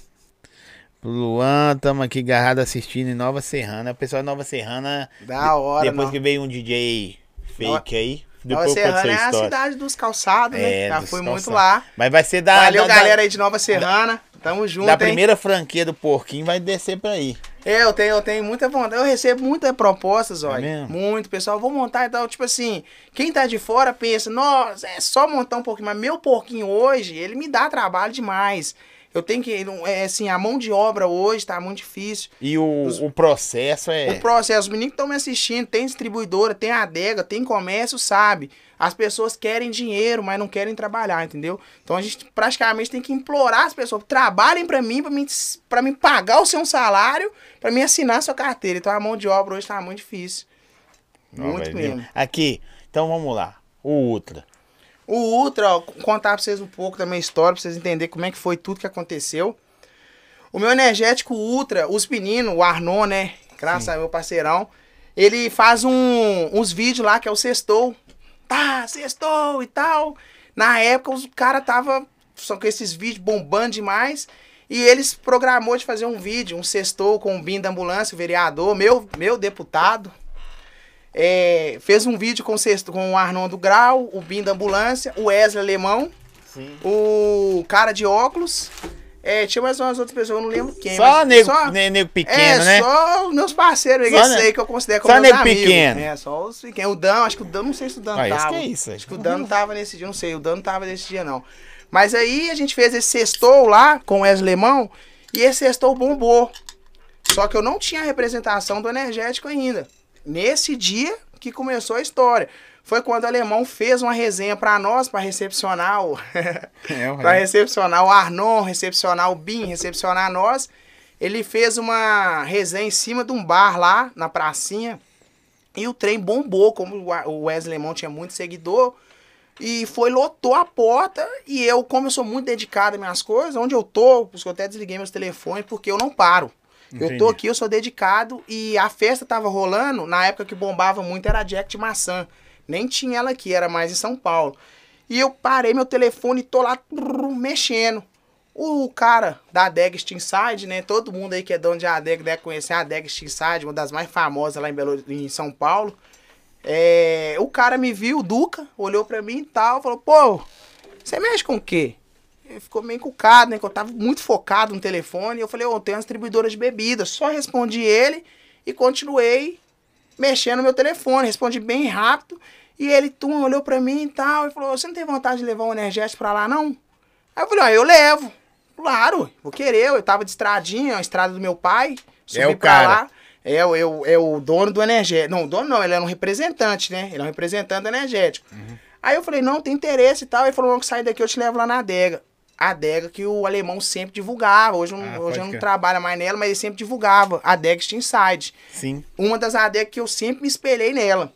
Luan, tamo aqui agarrado assistindo em Nova Serrana. O pessoal de Nova Serrana, Da hora, depois não. que veio um DJ fake aí, Nova Serrana é a cidade dos calçados, né? É, já fui muito lá. Mas vai ser da, Valeu, da, galera aí de Nova Serrana. Tamo junto, da hein? primeira franquia do Porquinho, vai descer pra aí. É, eu tenho, eu tenho muita vontade. Eu recebo muitas propostas, É olha. mesmo? muito, pessoal. Vou montar e tal. Tipo assim, quem tá de fora pensa, nossa, é só montar um pouquinho. Mas meu porquinho hoje, ele me dá trabalho demais. Eu tenho que. É assim, a mão de obra hoje tá muito difícil. E o, o processo é... O processo, os meninos que estão me assistindo, tem distribuidora, tem adega, tem comércio, sabe? As pessoas querem dinheiro, mas não querem trabalhar, entendeu? Então a gente praticamente tem que implorar as pessoas, trabalhem pra mim, pra mim, pra mim pagar o seu salário, pra mim assinar a sua carteira. Então a mão de obra hoje tá muito difícil. Não, muito mesmo. Aqui, então vamos lá. O Ultra. O Ultra, ó, contar pra vocês um pouco da minha história, pra vocês entenderem como é que foi tudo que aconteceu. O meu energético Ultra, os meninos, o Arnon, né? Graças a meu parceirão, ele faz um, uns vídeos lá que é o Sextou. Tá, Sextou e tal. Na época, os caras tava só com esses vídeos bombando demais. E eles programou de fazer um vídeo, um sextou com o Bim da ambulância, o vereador, meu, meu deputado. É, fez um vídeo com o, sexto, com o Arnon do Grau, o Bim da ambulância, o Wesley Alemão, Sim. o cara de óculos. É, tinha mais umas outras pessoas, eu não lembro quem. Só nego, só- ne- nego pequeno, é, né? só os meus parceiros, Só esse aí que eu considero só como meus nego amigos. pequeno. É, só os pequenos. O Dan, acho que o Dan, não sei se o Dan Ah, tava. que é isso, Acho que o Dan não tava nesse dia, não sei, o Dan não tava nesse dia, não. Mas aí a gente fez esse sextou lá com o Wesley Lemão e esse sextou bombou. Só que eu não tinha representação do energético ainda. Nesse dia que começou a história. Foi quando o alemão fez uma resenha pra nós, pra recepcionar o. É, resto. recepcionar o Arnon, recepcionar o Bim, recepcionar nós. Ele fez uma resenha em cima de um bar lá, na pracinha. E o trem bombou, como o Wesley Lemon tinha muito seguidor. E foi, lotou a porta. E eu, como eu sou muito dedicado às minhas coisas, onde eu tô, por isso que eu até desliguei meus telefones, porque eu não paro. Eu Entendi. tô aqui, eu sou dedicado. E a festa tava rolando, na época que bombava muito, era Jack de maçã. Nem tinha ela aqui, era mais em São Paulo. E eu parei meu telefone e tô lá mexendo. O cara da Adega Steamside, né? Todo mundo aí que é dono de Adega deve conhecer a Adega Steamside, uma das mais famosas lá em, Belo, em São Paulo. É, o cara me viu, o Duca, olhou pra mim e tal, falou, pô, você mexe com o quê? Ele ficou meio encucado, né? Que eu tava muito focado no telefone. E eu falei, ô, tem uma distribuidora de bebidas. Só respondi ele e continuei mexendo no meu telefone. Respondi bem rápido. E ele, tum, olhou pra mim e tal. E falou, você não tem vontade de levar um energético pra lá, não? Aí eu falei, ó, eu levo. Claro, vou querer. Eu tava de estradinha, a estrada do meu pai. Subi É o pra cara. lá. É, o- é, o- é o dono do energético. Não, o dono não, ele é um representante, né? Ele é um representante energético. Aí eu falei, não, tem interesse e tal. Ele falou, não, que sai daqui, eu te levo lá na adega. A adega que o alemão sempre divulgava. Hoje, eu não- Ah, hoje não crer. trabalho mais nela, mas ele sempre divulgava. A adega Inside. Sim. Uma das adegas que eu sempre me espelhei nela.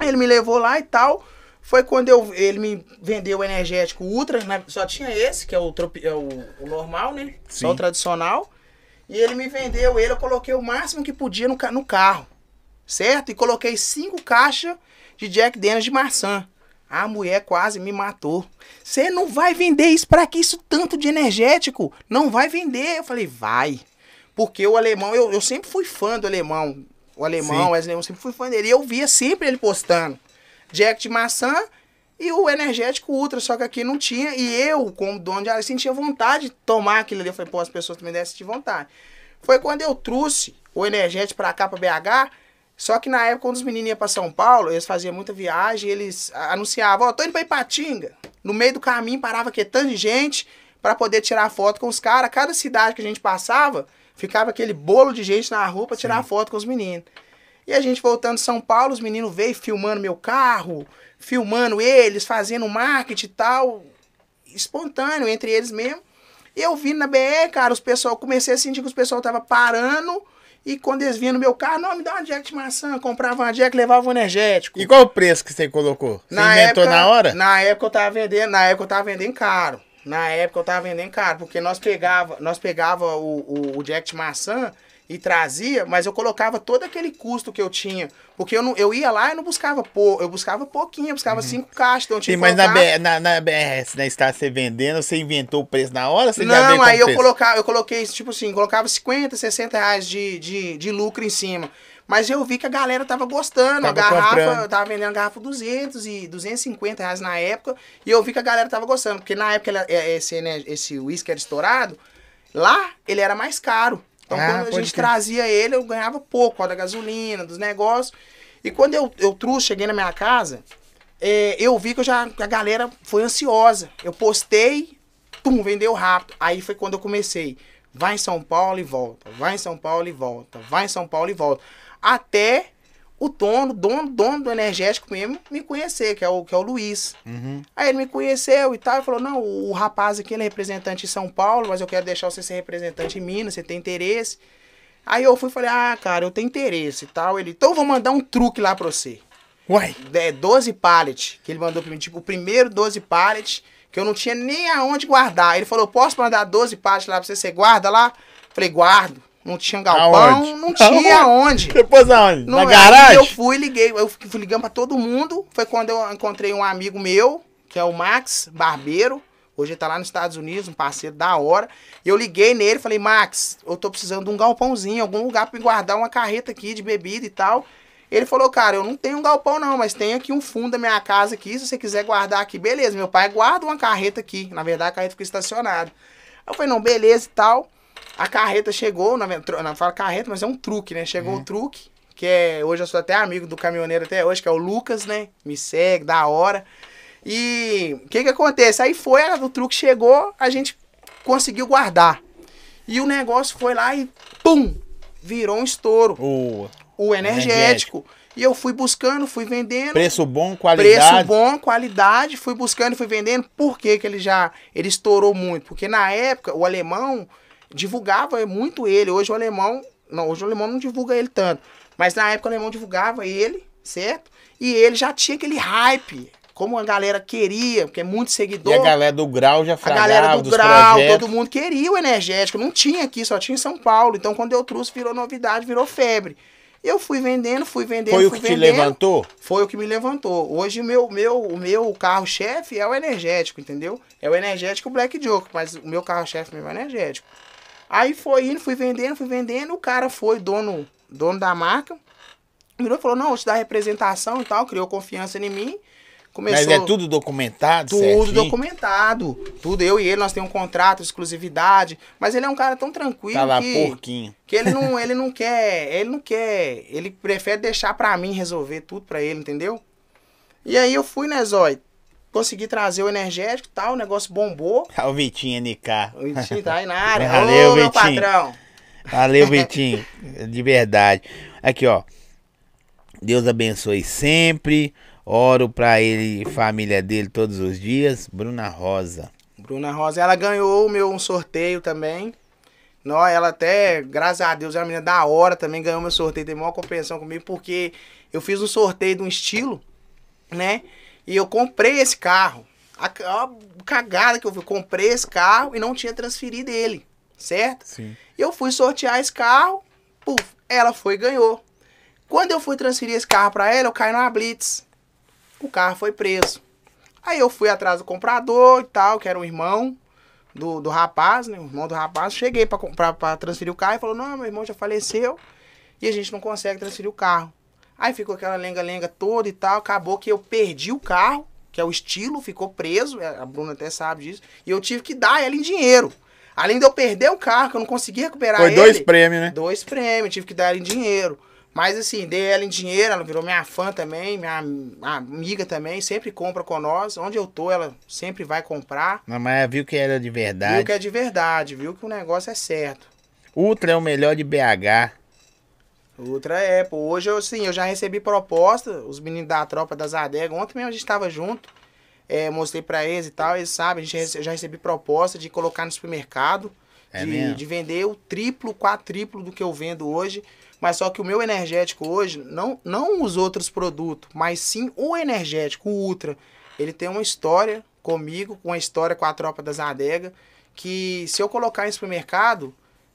Ele me levou lá e tal. Foi quando eu, ele me vendeu o energético Ultra. né? Só tinha esse, que é o, tropi- é o, o normal, né? Só Sim. o tradicional. E ele me vendeu ele, eu coloquei o máximo que podia no, no carro. Certo? E coloquei cinco caixas de Jack Daniels de maçã. A mulher quase me matou. Você não vai vender isso pra que isso tanto de energético? Não vai vender. Eu falei, vai. Porque o alemão, eu, eu sempre fui fã do alemão. O alemão, Sim. Wesley, eu sempre fui fã dele. E eu via sempre ele postando. Jack de maçã e o energético ultra, só que aqui não tinha. E eu, como dono de área, sentia vontade de tomar aquilo ali. Eu falei, pô, as pessoas também devem sentir vontade. Foi quando eu trouxe o energético pra cá, pra BH. Só que na época, quando os meninos iam pra São Paulo, eles faziam muita viagem, eles anunciavam, ó, tô indo pra Ipatinga. No meio do caminho parava aqui tanto de gente pra poder tirar foto com os caras. Cada cidade que a gente passava, ficava aquele bolo de gente na rua pra tirar foto com os meninos. E a gente voltando de São Paulo, os meninos veio filmando meu carro, filmando eles, fazendo marketing e tal, espontâneo entre eles mesmo. E eu vi na BR, cara, os pessoal, comecei a sentir que os pessoal tava parando. E quando eles vinham no meu carro, não, me dá uma jack de maçã, comprava uma jack, levava um energético. E qual o preço que você colocou? Você inventou na hora? Na época eu tava vendendo, na época eu tava vendendo caro. Na época eu tava vendendo caro, porque nós pegava, nós pegava o, o, o jack de maçã e trazia, mas eu colocava todo aquele custo que eu tinha. Porque eu, não, eu ia lá e não buscava pouco, eu buscava pouquinho, eu buscava cinco caixas, então Sim, mas na, colocar- B- na, na BRS, na Estrada, você vendendo, você inventou o preço na hora? Você Não, aí eu preço? colocava, eu coloquei, tipo assim, colocava 50, 60 reais de, de, de lucro em cima. Mas eu vi que a galera tava gostando. a Tava garrafa, comprando. eu tava vendendo a garrafa 200 e 250 reais na época. E eu vi que a galera tava gostando. Porque na época ela- é, esse, né, esse whisky era estourado. Lá, ele era mais caro. Então, Ah, quando a gente crer. trazia ele, eu ganhava pouco, ó, da gasolina, dos negócios. E quando eu, eu trouxe, cheguei na minha casa, é, eu vi que eu já, a galera foi ansiosa. Eu postei, pum, vendeu rápido. Aí foi quando eu comecei. Vai em São Paulo e volta. Vai em São Paulo e volta. Vai em São Paulo e volta. Até o dono, dono, dono do energético mesmo, me conhecer, que é o, que é o Luiz. Uhum. Aí ele me conheceu e tal, e falou, não, o rapaz aqui ele é representante em São Paulo, mas eu quero deixar você ser representante em Minas, você tem interesse. Aí eu fui e falei, ah, cara, eu tenho interesse e tal. Ele, então eu vou mandar um truque lá pra você. Uai, É, 12 pallet, que ele mandou pra mim, tipo, o primeiro 12 pallet, que eu não tinha nem aonde guardar. Ele falou, posso mandar 12 pallet lá pra você, você guarda lá? Falei, guardo. Não tinha galpão, Aonde? não tinha aonde. depois aonde? Não, na aí garagem? Eu fui, liguei, eu fui ligando pra todo mundo. Foi quando eu encontrei um amigo meu, que é o Max Barbeiro. Hoje ele tá lá nos Estados Unidos, um parceiro da hora. Eu liguei nele, falei, Max, eu tô precisando de um galpãozinho, algum lugar pra me guardar uma carreta aqui de bebida e tal. Ele falou, cara, eu não tenho um galpão não, mas tem aqui um fundo da minha casa aqui, se você quiser guardar aqui, beleza. Meu pai guarda uma carreta aqui, na verdade a carreta fica estacionada. Eu falei, não, beleza e tal. A carreta chegou, na, verdade, não fala carreta, mas é um truque, né? Chegou o truque, que é, hoje eu sou até amigo do caminhoneiro até hoje, que é o Lucas, né? Me segue, da hora. E o que que acontece? Aí foi, o truque chegou, a gente conseguiu guardar. E o negócio foi lá e pum, virou um estouro. O O energético. E eu fui buscando, fui vendendo. preço bom, qualidade. Preço bom, qualidade, fui buscando e fui vendendo. Por que, que ele já ele estourou muito? Porque na época o alemão divulgava muito ele. Hoje o alemão, não, hoje o alemão não divulga ele tanto. Mas na época o alemão divulgava ele, certo? E ele já tinha aquele hype, como a galera queria, porque é muito E seguidor. a galera do grau já A fragava galera do grau, projetos. todo mundo queria o energético. Não tinha aqui, só tinha em São Paulo. Então, quando eu trouxe, virou novidade, virou febre. E eu fui vendendo, fui vendendo, Foi o fui que te vendendo. levantou? Foi o que me levantou. Hoje, o meu, meu, o meu carro-chefe é o energético, entendeu? É o energético Black Joke, mas o meu carro-chefe mesmo é o energético. Aí foi indo, fui vendendo, fui vendendo. O cara foi dono, dono da marca. Virou e falou: Não, vou te dar representação e tal. Criou confiança em mim. Começou Mas é tudo documentado, tudo certinho? documentado. Tudo. Eu e ele, nós temos um contrato, exclusividade. Mas ele é um cara tão tranquilo Tá lá, que, porquinho. que ele não, ele não quer. Ele não quer. Ele prefere deixar pra mim resolver tudo pra ele, entendeu? E aí eu fui, né, Zói? Consegui trazer o energético e tal, o negócio bombou. Olha o Vitinho NK. O Vitinho tá aí na área. Valeu, Ô, meu Vitinho. patrão. Valeu, Vitinho. De verdade. Aqui, ó. Deus abençoe sempre. Oro pra ele e família dele todos os dias. Bruna Rosa. Bruna Rosa, ela ganhou o meu um sorteio também. Nó, ela até, graças a Deus, é uma menina da hora também, ganhou meu sorteio, tem maior compreensão comigo, porque eu fiz um sorteio de um estilo, né? E eu comprei esse carro. A, a cagada que eu vi, comprei esse carro e não tinha transferido ele, certo? Sim. E eu fui sortear esse carro, puf, ela foi e ganhou. Quando eu fui transferir esse carro pra ela, eu caí numa blitz. O carro foi preso. Aí eu fui atrás do comprador e tal, que era um irmão do, do rapaz, né? O irmão do rapaz. Cheguei pra transferir o carro e falou: Não, meu irmão já faleceu e a gente não consegue transferir o carro. Aí ficou aquela lenga-lenga toda e tal. Acabou que eu perdi o carro, que é o estilo, ficou preso. é, A Bruna até sabe disso. E eu tive que dar ela em dinheiro. Além de eu perder o carro, que eu não consegui recuperar Foi ele. dois prêmios, né? Dois prêmios, tive que dar ela em dinheiro. Mas assim, dei ela em dinheiro, ela virou minha fã também, minha am- amiga também, sempre compra com nós. Onde eu tô, ela sempre vai comprar. Não, mas viu que era de Viu verdade. que é de verdade, viu que o negócio é certo. Ultra é o melhor de BH. Outra é, pô. Hoje eu, assim, eu já recebi proposta, os meninos da tropa das adegas. Ontem mesmo a gente tava junto. é, mostrei pra eles e tal, eles sabem, a gente eu já recebi proposta de colocar no supermercado. É de, de vender o triplo, quadriplo do que eu vendo hoje. Mas só que o meu energético hoje, não, não os outros produtos, mas sim o energético, o Ultra. Ele tem uma história comigo, uma história com a tropa das adegas, que se eu colocar em supermercado,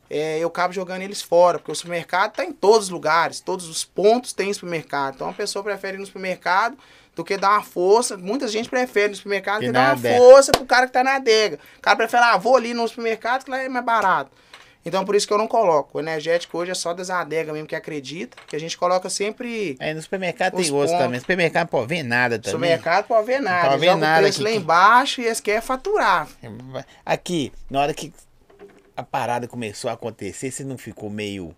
é, eu acabo jogando eles fora, porque o supermercado está em todos os lugares, todos os pontos tem supermercado. Então a pessoa prefere ir no supermercado do que dar uma força. Muita gente prefere ir no supermercado do Que dar uma adega. força pro cara que tá na adega. O cara prefere, ah, vou ali no supermercado que lá é mais barato. Então por isso que eu não coloco. O energético hoje é só das adegas mesmo que acredita, que a gente coloca sempre. Aí no supermercado tem pontos. também. No supermercado pode ver nada No também. supermercado pode ver nada. pode ver nada o preço que- lá embaixo e eles querem faturar. Aqui, na hora que a parada começou a acontecer, você não ficou meio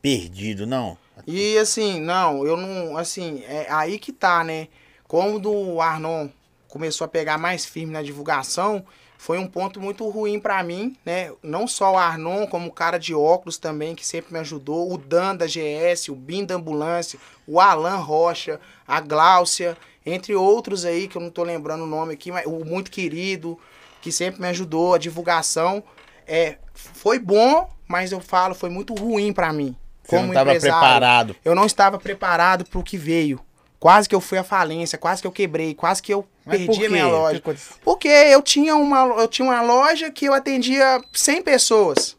perdido, não? E assim, não, eu não. Assim, é aí que tá, né? Como do Arnon começou a pegar mais firme na divulgação, foi um ponto muito ruim pra mim, né? Não só o Arnon, como o cara de óculos também, que sempre me ajudou, o Dan da GS, o Bim da Ambulância, o Alan Rocha, a Gláucia, entre outros aí, que eu não tô lembrando o nome aqui, mas o muito querido, que sempre me ajudou, a divulgação. É, foi bom, mas eu falo, foi muito ruim pra mim. Você não estava preparado. Eu não estava preparado pro que veio. Quase que eu fui à falência, quase que eu quebrei, quase que eu Mas perdi a minha? O loja. Porque eu tinha, uma, eu tinha uma loja que eu atendia 100 pessoas.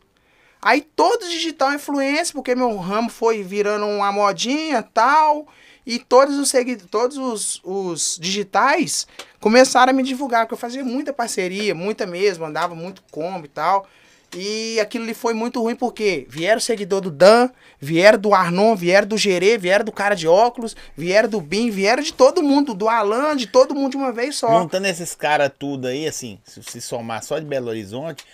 Aí todos digital influência, porque meu ramo foi virando uma modinha tal. E todos os seguidores, todos os, os digitais começaram a me divulgar, porque eu fazia muita parceria, muita mesmo, andava muito combo e tal. E aquilo ali foi muito ruim porque vieram seguidor do Dan, vieram do Arnon, vieram do Gerê, vieram do cara de óculos, vieram do Bim, vieram de todo mundo, do Alan, de todo mundo de uma vez só. Juntando esses caras tudo aí, assim, se somar só de Belo Horizonte,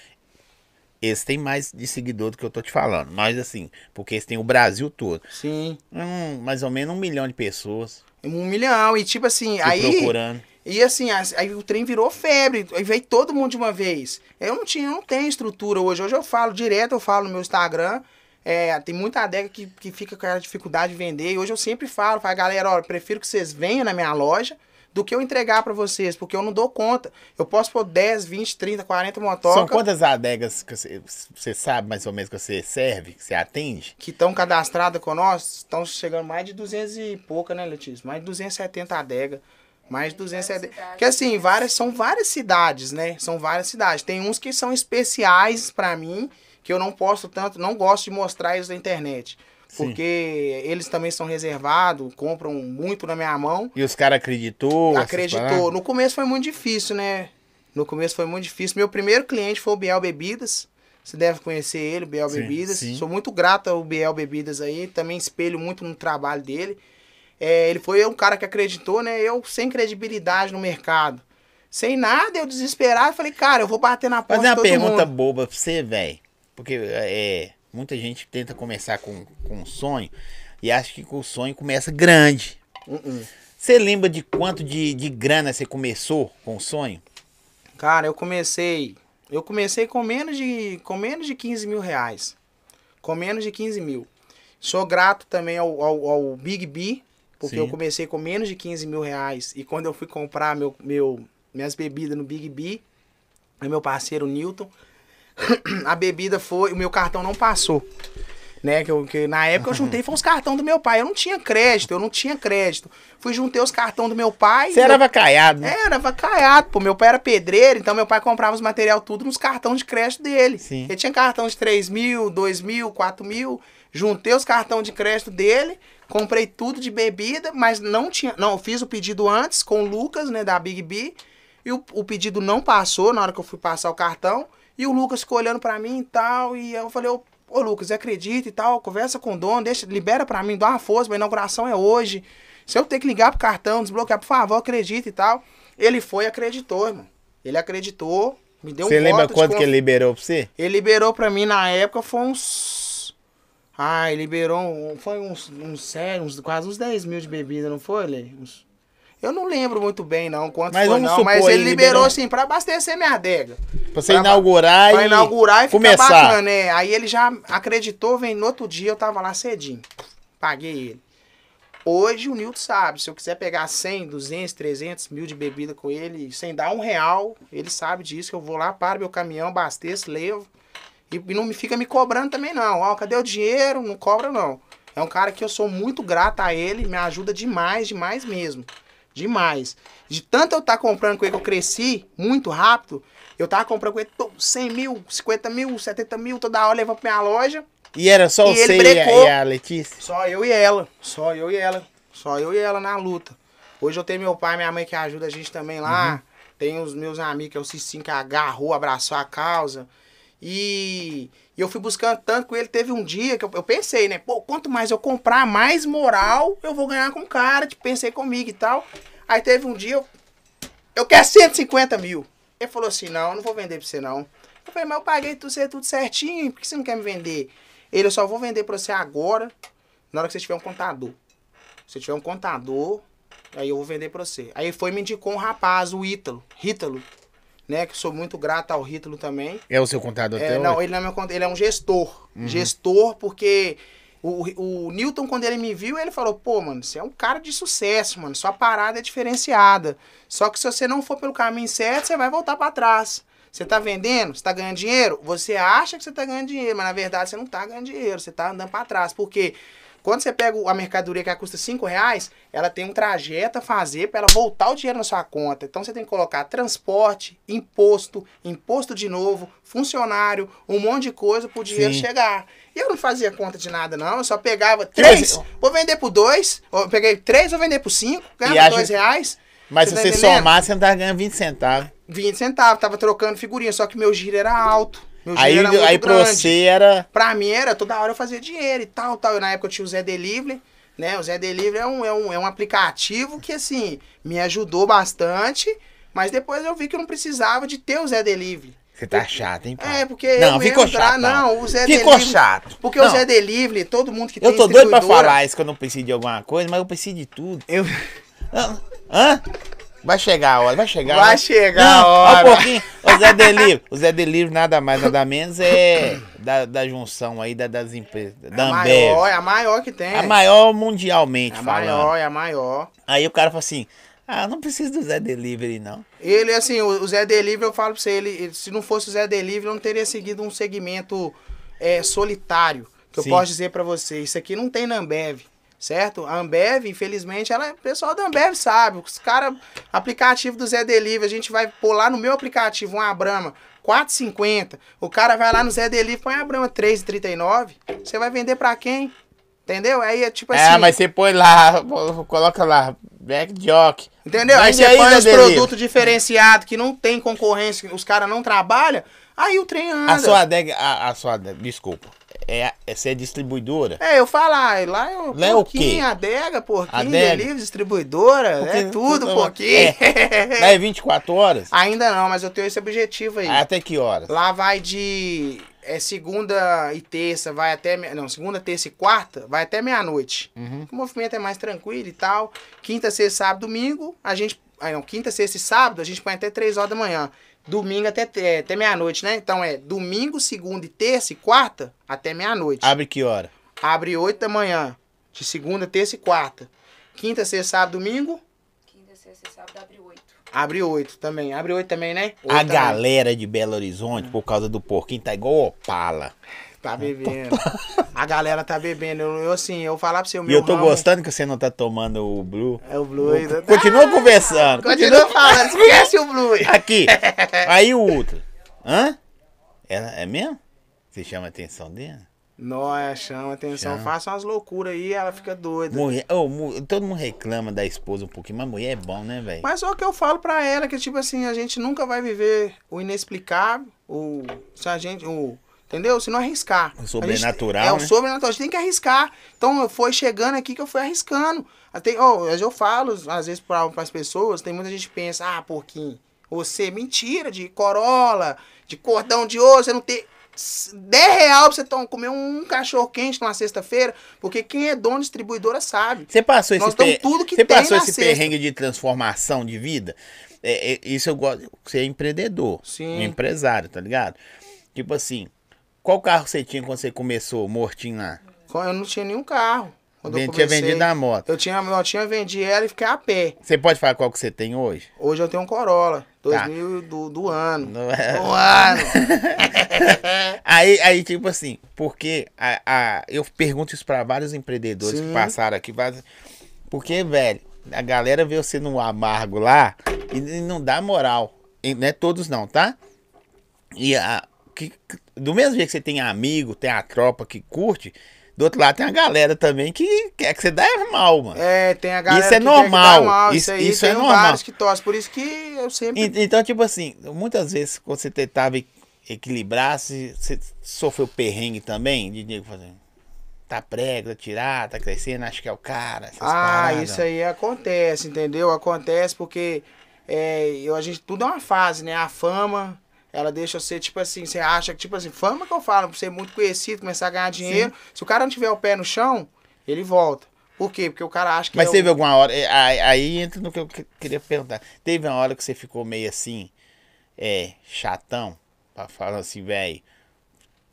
eles têm mais de seguidor do que eu tô te falando. Mas assim, porque eles têm o Brasil todo. Sim, Hum, mais ou menos um milhão de pessoas um milhão. E tipo assim, te aí. procurando. E assim, as- aí o trem virou febre, aí veio todo mundo de uma vez. Eu não tinha, eu não tenho estrutura hoje. Hoje eu falo direto, eu falo no meu Instagram. É, tem muita adega que, que fica com aquela dificuldade de vender. E hoje eu sempre falo, falo, galera, ó, prefiro que vocês venham na minha loja do que eu entregar pra vocês, porque eu não dou conta. Eu posso pôr 10, 20, 30, 40 São motocas quantas adegas que você, você sabe mais ou menos que você serve, que você atende? que estão cadastradas com nós. Estão chegando mais de 200 e pouca, né, Letícia? Mais de 270 adegas. Mais de 270. cidades. Porque assim, várias, são várias cidades, né? São várias cidades. Tem uns que são especiais pra mim, que eu não posto tanto, não gosto de mostrar eles na internet. Sim. Porque eles também são reservados, compram muito na minha mão. E os caras acreditou? Acreditou. No começo foi muito difícil, né? No começo foi muito difícil. Meu primeiro cliente foi o Biel Bebidas. Você deve conhecer ele, o Biel Sim, Bebidas. sim. Sou muito grato ao Biel Bebidas aí. Também espelho muito no trabalho dele. É, ele foi um cara que acreditou, né? Eu sem credibilidade no mercado. Sem nada, eu desesperado, falei, cara, eu vou bater na porta Fazer uma pergunta mundo. boba pra você, velho. Porque é, muita gente tenta começar com, com um sonho e acha que o sonho começa grande. Uh-uh. Você lembra de quanto de, de grana você começou com o sonho? Cara, eu comecei. Eu comecei com menos de, com menos de 15 mil reais. Com menos de 15 mil. Sou grato também ao, ao, ao Big B, porque Sim. eu comecei com menos de 15 mil reais. E quando eu fui comprar meu, meu, minhas bebidas no Big B, meu parceiro Newton. A bebida foi, o meu cartão não passou. Né, que, eu, que na época eu juntei foi os cartões do meu pai. Eu não tinha crédito, eu não tinha crédito. Fui juntei os cartões do meu pai. Você era vacaiado, né? era vacaiado, pô. Meu pai era pedreiro, então meu pai comprava os material tudo nos cartões de crédito dele. Sim. Ele tinha cartão de 3 mil, 2 mil, 4 mil. Juntei os cartões de crédito dele, comprei tudo de bebida, mas não tinha. Não, eu fiz o pedido antes com o Lucas, né, da Big B. E o, o pedido não passou na hora que eu fui passar o cartão. E o Lucas ficou olhando pra mim e tal. E eu falei, ô, ô Lucas, acredita e tal, conversa com o dono, deixa, libera pra mim, dá uma força, minha inauguração é hoje. Se eu ter que ligar pro cartão, desbloquear, por favor, acredita e tal. Ele foi e acreditou, irmão. Ele acreditou, me deu Você um lembra voto de quanto que ele liberou pra você? ele liberou pra mim na época foi uns. Ah, liberou. Foi uns, uns, sério, uns quase uns 10 mil de bebida, não foi, Lê? Uns- Eu não lembro muito bem, não, quanto Mas foi, não. Mas supor, ele ele liberou, assim, pra abastecer minha adega. Pra você Pra- inaugurar Pra e inaugurar e ficar começar. bacana, né? Aí ele já acreditou, vem no outro dia, eu tava lá cedinho. Paguei ele. Hoje o Nilton sabe, se eu quiser pegar 100, 200, 300 mil de bebida com ele, sem dar um real, ele sabe disso, que eu vou lá, paro meu caminhão, abasteço, levo. E, e não me fica me cobrando também, não. Ó, cadê o dinheiro? Não cobra, não. É um cara que eu sou muito grato a ele, me ajuda demais, demais mesmo. Demais. De tanto eu estar comprando com ele que eu cresci muito rápido, eu tava comprando com ele to- 100 mil, 50 mil, 70 mil, toda hora levando pra minha loja. E era só E você e a, e a Letícia? Só eu e ela. Só eu e ela. Só eu e ela na luta. Hoje eu tenho meu pai e minha mãe que ajuda a gente também lá. Tem os meus amigos, que é o Cicinho, que agarrou, abraçou a causa. E, e eu fui buscando tanto com ele. Teve um dia que eu, eu pensei, né? Pô, quanto mais eu comprar, mais moral eu vou ganhar com o cara. Tipo, pensei comigo e tal. Aí teve um dia, eu, eu quero 150 mil. Ele falou assim, não, não vou vender pra você não. Eu falei, mas eu paguei tudo, tudo certinho, por que você não quer me vender? Ele, eu só vou vender pra você agora, na hora que você tiver um contador. Se tiver um contador, aí eu vou vender pra você. Aí foi me indicou um rapaz, o Ítalo, Rítalo, né? Que sou muito grato ao Rítalo também. É o seu contador até É, não, hoje? ele não é meu contador, ele é um gestor. Gestor, porque o, o Newton, quando ele me viu, ele falou, pô, mano, você é um cara de sucesso, mano. Sua parada é diferenciada. Só que se você não for pelo caminho certo, você vai voltar pra trás. Você tá vendendo? Você tá ganhando dinheiro? Você acha que você tá ganhando dinheiro, mas na verdade você não tá ganhando dinheiro, você tá andando pra trás. Porque quando você pega a mercadoria que custa 5 reais, ela tem um trajeto a fazer para ela voltar o dinheiro na sua conta. Então você tem que colocar transporte, imposto, imposto de novo, funcionário, um monte de coisa pro dinheiro Sim. chegar. E eu não fazia conta de nada, não. Eu só pegava três, vou vender por dois. Eu peguei três, vou vender por cinco, ganhava dois reais. Mas Você se tá você entendendo? somar, você não tá ganhando 20 centavos. 20 centavos, tava trocando figurinha, só que meu giro era alto. Meu giro Aí, era muito aí pra grande. você era. Pra mim era toda hora eu fazia dinheiro e tal, tal. E na época eu tinha o Zé Delivery, né? O Zé Delivery é um, é um, é um aplicativo que, assim, me ajudou bastante. Mas depois eu vi que eu não precisava de ter o Zé Delivery. Você tá chato, hein, pai? É, porque Não, eu ficou tra- chato. Não, o Zé Ficou Delivery... chato. Porque Não, o Zé Delivery, todo mundo que Eu tem tô doido pra falar isso que eu não preciso de alguma coisa, mas eu preciso de tudo. Eu... Hã? Hã? Vai chegar a hora, vai chegar. Vai né? chegar Não, a hora. Ó um pouquinho. O Zé Delivery. O Zé Delivery nada mais, nada menos é da, da junção aí da- das empresas. É Da a Ambev. maior, é a maior que tem. A maior mundialmente É a falando. maior, é a maior. Aí o cara fala assim, ah, não preciso do Zé Delivery, não. Ele, assim, o Zé Delivery, eu falo pra você, ele, se não fosse o Zé Delivery, eu não teria seguido um segmento é, solitário. Que Sim. eu posso dizer pra você. Isso aqui não tem na Ambev, certo? A Ambev, infelizmente, ela, o pessoal da Ambev sabe. Os caras, aplicativo do Zé Delivery, a gente vai pôr lá no meu aplicativo uma Brahma 4,50. O cara vai lá no Zé Delivery, põe a Brahma 3,39. Você vai vender pra quem? Entendeu? Aí é tipo assim. É, mas você põe lá, coloca lá, Black Jock. Entendeu? Aí Vende você põe Zé os produtos diferenciados que não tem concorrência, os caras não trabalham, aí o trem anda. A sua adega, a, a sua adega, desculpa, é, essa é distribuidora? É, eu falo, ah, lá é o Lá é o quê? adega, porquinho, Adega? delivery, distribuidora, Porque é tudo, tudo- porquinho. Lá é 24 horas? Ainda não, mas eu tenho esse objetivo aí. Até que horas? Lá vai de é, segunda e terça, vai até. Não, segunda, terça e quarta, vai até meia-noite. Uhum. O movimento é mais tranquilo e tal. Quinta, sexta, sábado, domingo, a gente. Aí não, quinta, sexta e sábado, a gente põe até 3 horas da manhã. Domingo até, é, até meia-noite, né? Então é domingo, segunda e terça e quarta até meia-noite. Abre que hora? Abre 8 da manhã. De segunda, terça e quarta. Quinta, sexta, sábado, domingo. Quinta, sexta e sábado abre oito. Abre oito também. Abre oito também, né? Oito A também. galera de Belo Horizonte, por causa do porquinho, tá igual Opala. Tá bebendo. A galera tá bebendo. Eu, eu, assim, eu falar pra você, o E meu eu tô ramo gostando que você não tá tomando o Blue. É o Blue ainda. Continua conversando. Continua falando, esquece o Blue. Aqui. Aí o outro. Hã? Ela, é mesmo? Você chama a atenção dele? É, chama atenção. Chama. Faça umas loucuras aí, ela fica doida. Mulher, mu- todo mundo reclama da esposa um pouquinho, mas mulher é bom, né, velho? Mas só que eu falo pra ela que, tipo assim, a gente nunca vai viver o inexplicável, o. Se a gente. O, entendeu? Se não arriscar. O sobrenatural, gente- É, né? o sobrenatural. A gente tem que arriscar. Então, foi chegando aqui que eu fui arriscando. Até, oh, eu falo, às vezes, para as pessoas, tem muita gente que pensa, ah, porquinho, você, mentira, de Corolla, de cordão de ouro, você não tem. 10 real pra você tom- comer um cachorro quente numa sexta-feira, porque quem é dono de distribuidora sabe. Você passou esse, per- você passou esse cesta. perrengue de transformação de vida? É, é, isso eu gosto. Você é empreendedor. Sim. Um empresário, tá ligado? Tipo assim, qual carro você tinha quando você começou mortinho lá? Eu não tinha nenhum carro. Quando Vem- tinha vendido a moto. Eu tinha, eu tinha vendido ela e fiquei a pé. Você pode falar qual que você tem hoje? Hoje eu tenho um Corolla. Tá. 2000 do, do ano. Não é- Do ano. Aí, aí, tipo assim, porque a, a- eu pergunto isso pra vários empreendedores que Sim. passaram aqui. Porque, velho, a galera vê você no amargo lá e, e não dá moral. E não é todos não, tá? E a, que, do mesmo jeito que você tem amigo, tem a tropa que curte, do outro lado tem a galera também que quer que você dê mal, mano. É, tem a galera Isso é que normal. mal. Isso- Isso, aí isso é tem normal. vários que torcem. Por isso que eu sempre... E- Então, tipo assim, muitas vezes quando você tentava equilibrar, você, você sofreu perrengue também, de nego fazer. Tá prego, tá tirar, tá crescendo, acho que é o cara. Ah, paradas. isso aí acontece, entendeu? Acontece porque é, eu, a gente, tudo é uma fase, né? A fama, ela deixa você, tipo assim, você acha que, tipo assim, fama que eu falo, pra ser muito conhecido, começar a ganhar dinheiro. Se o cara não tiver o pé no chão, ele volta. Por quê? Porque o cara acha que. Mas é teve o... alguma hora. é, Aí, aí entra no que eu que- queria perguntar. Teve uma hora que você ficou meio assim, é, chatão, pra falar assim, velho,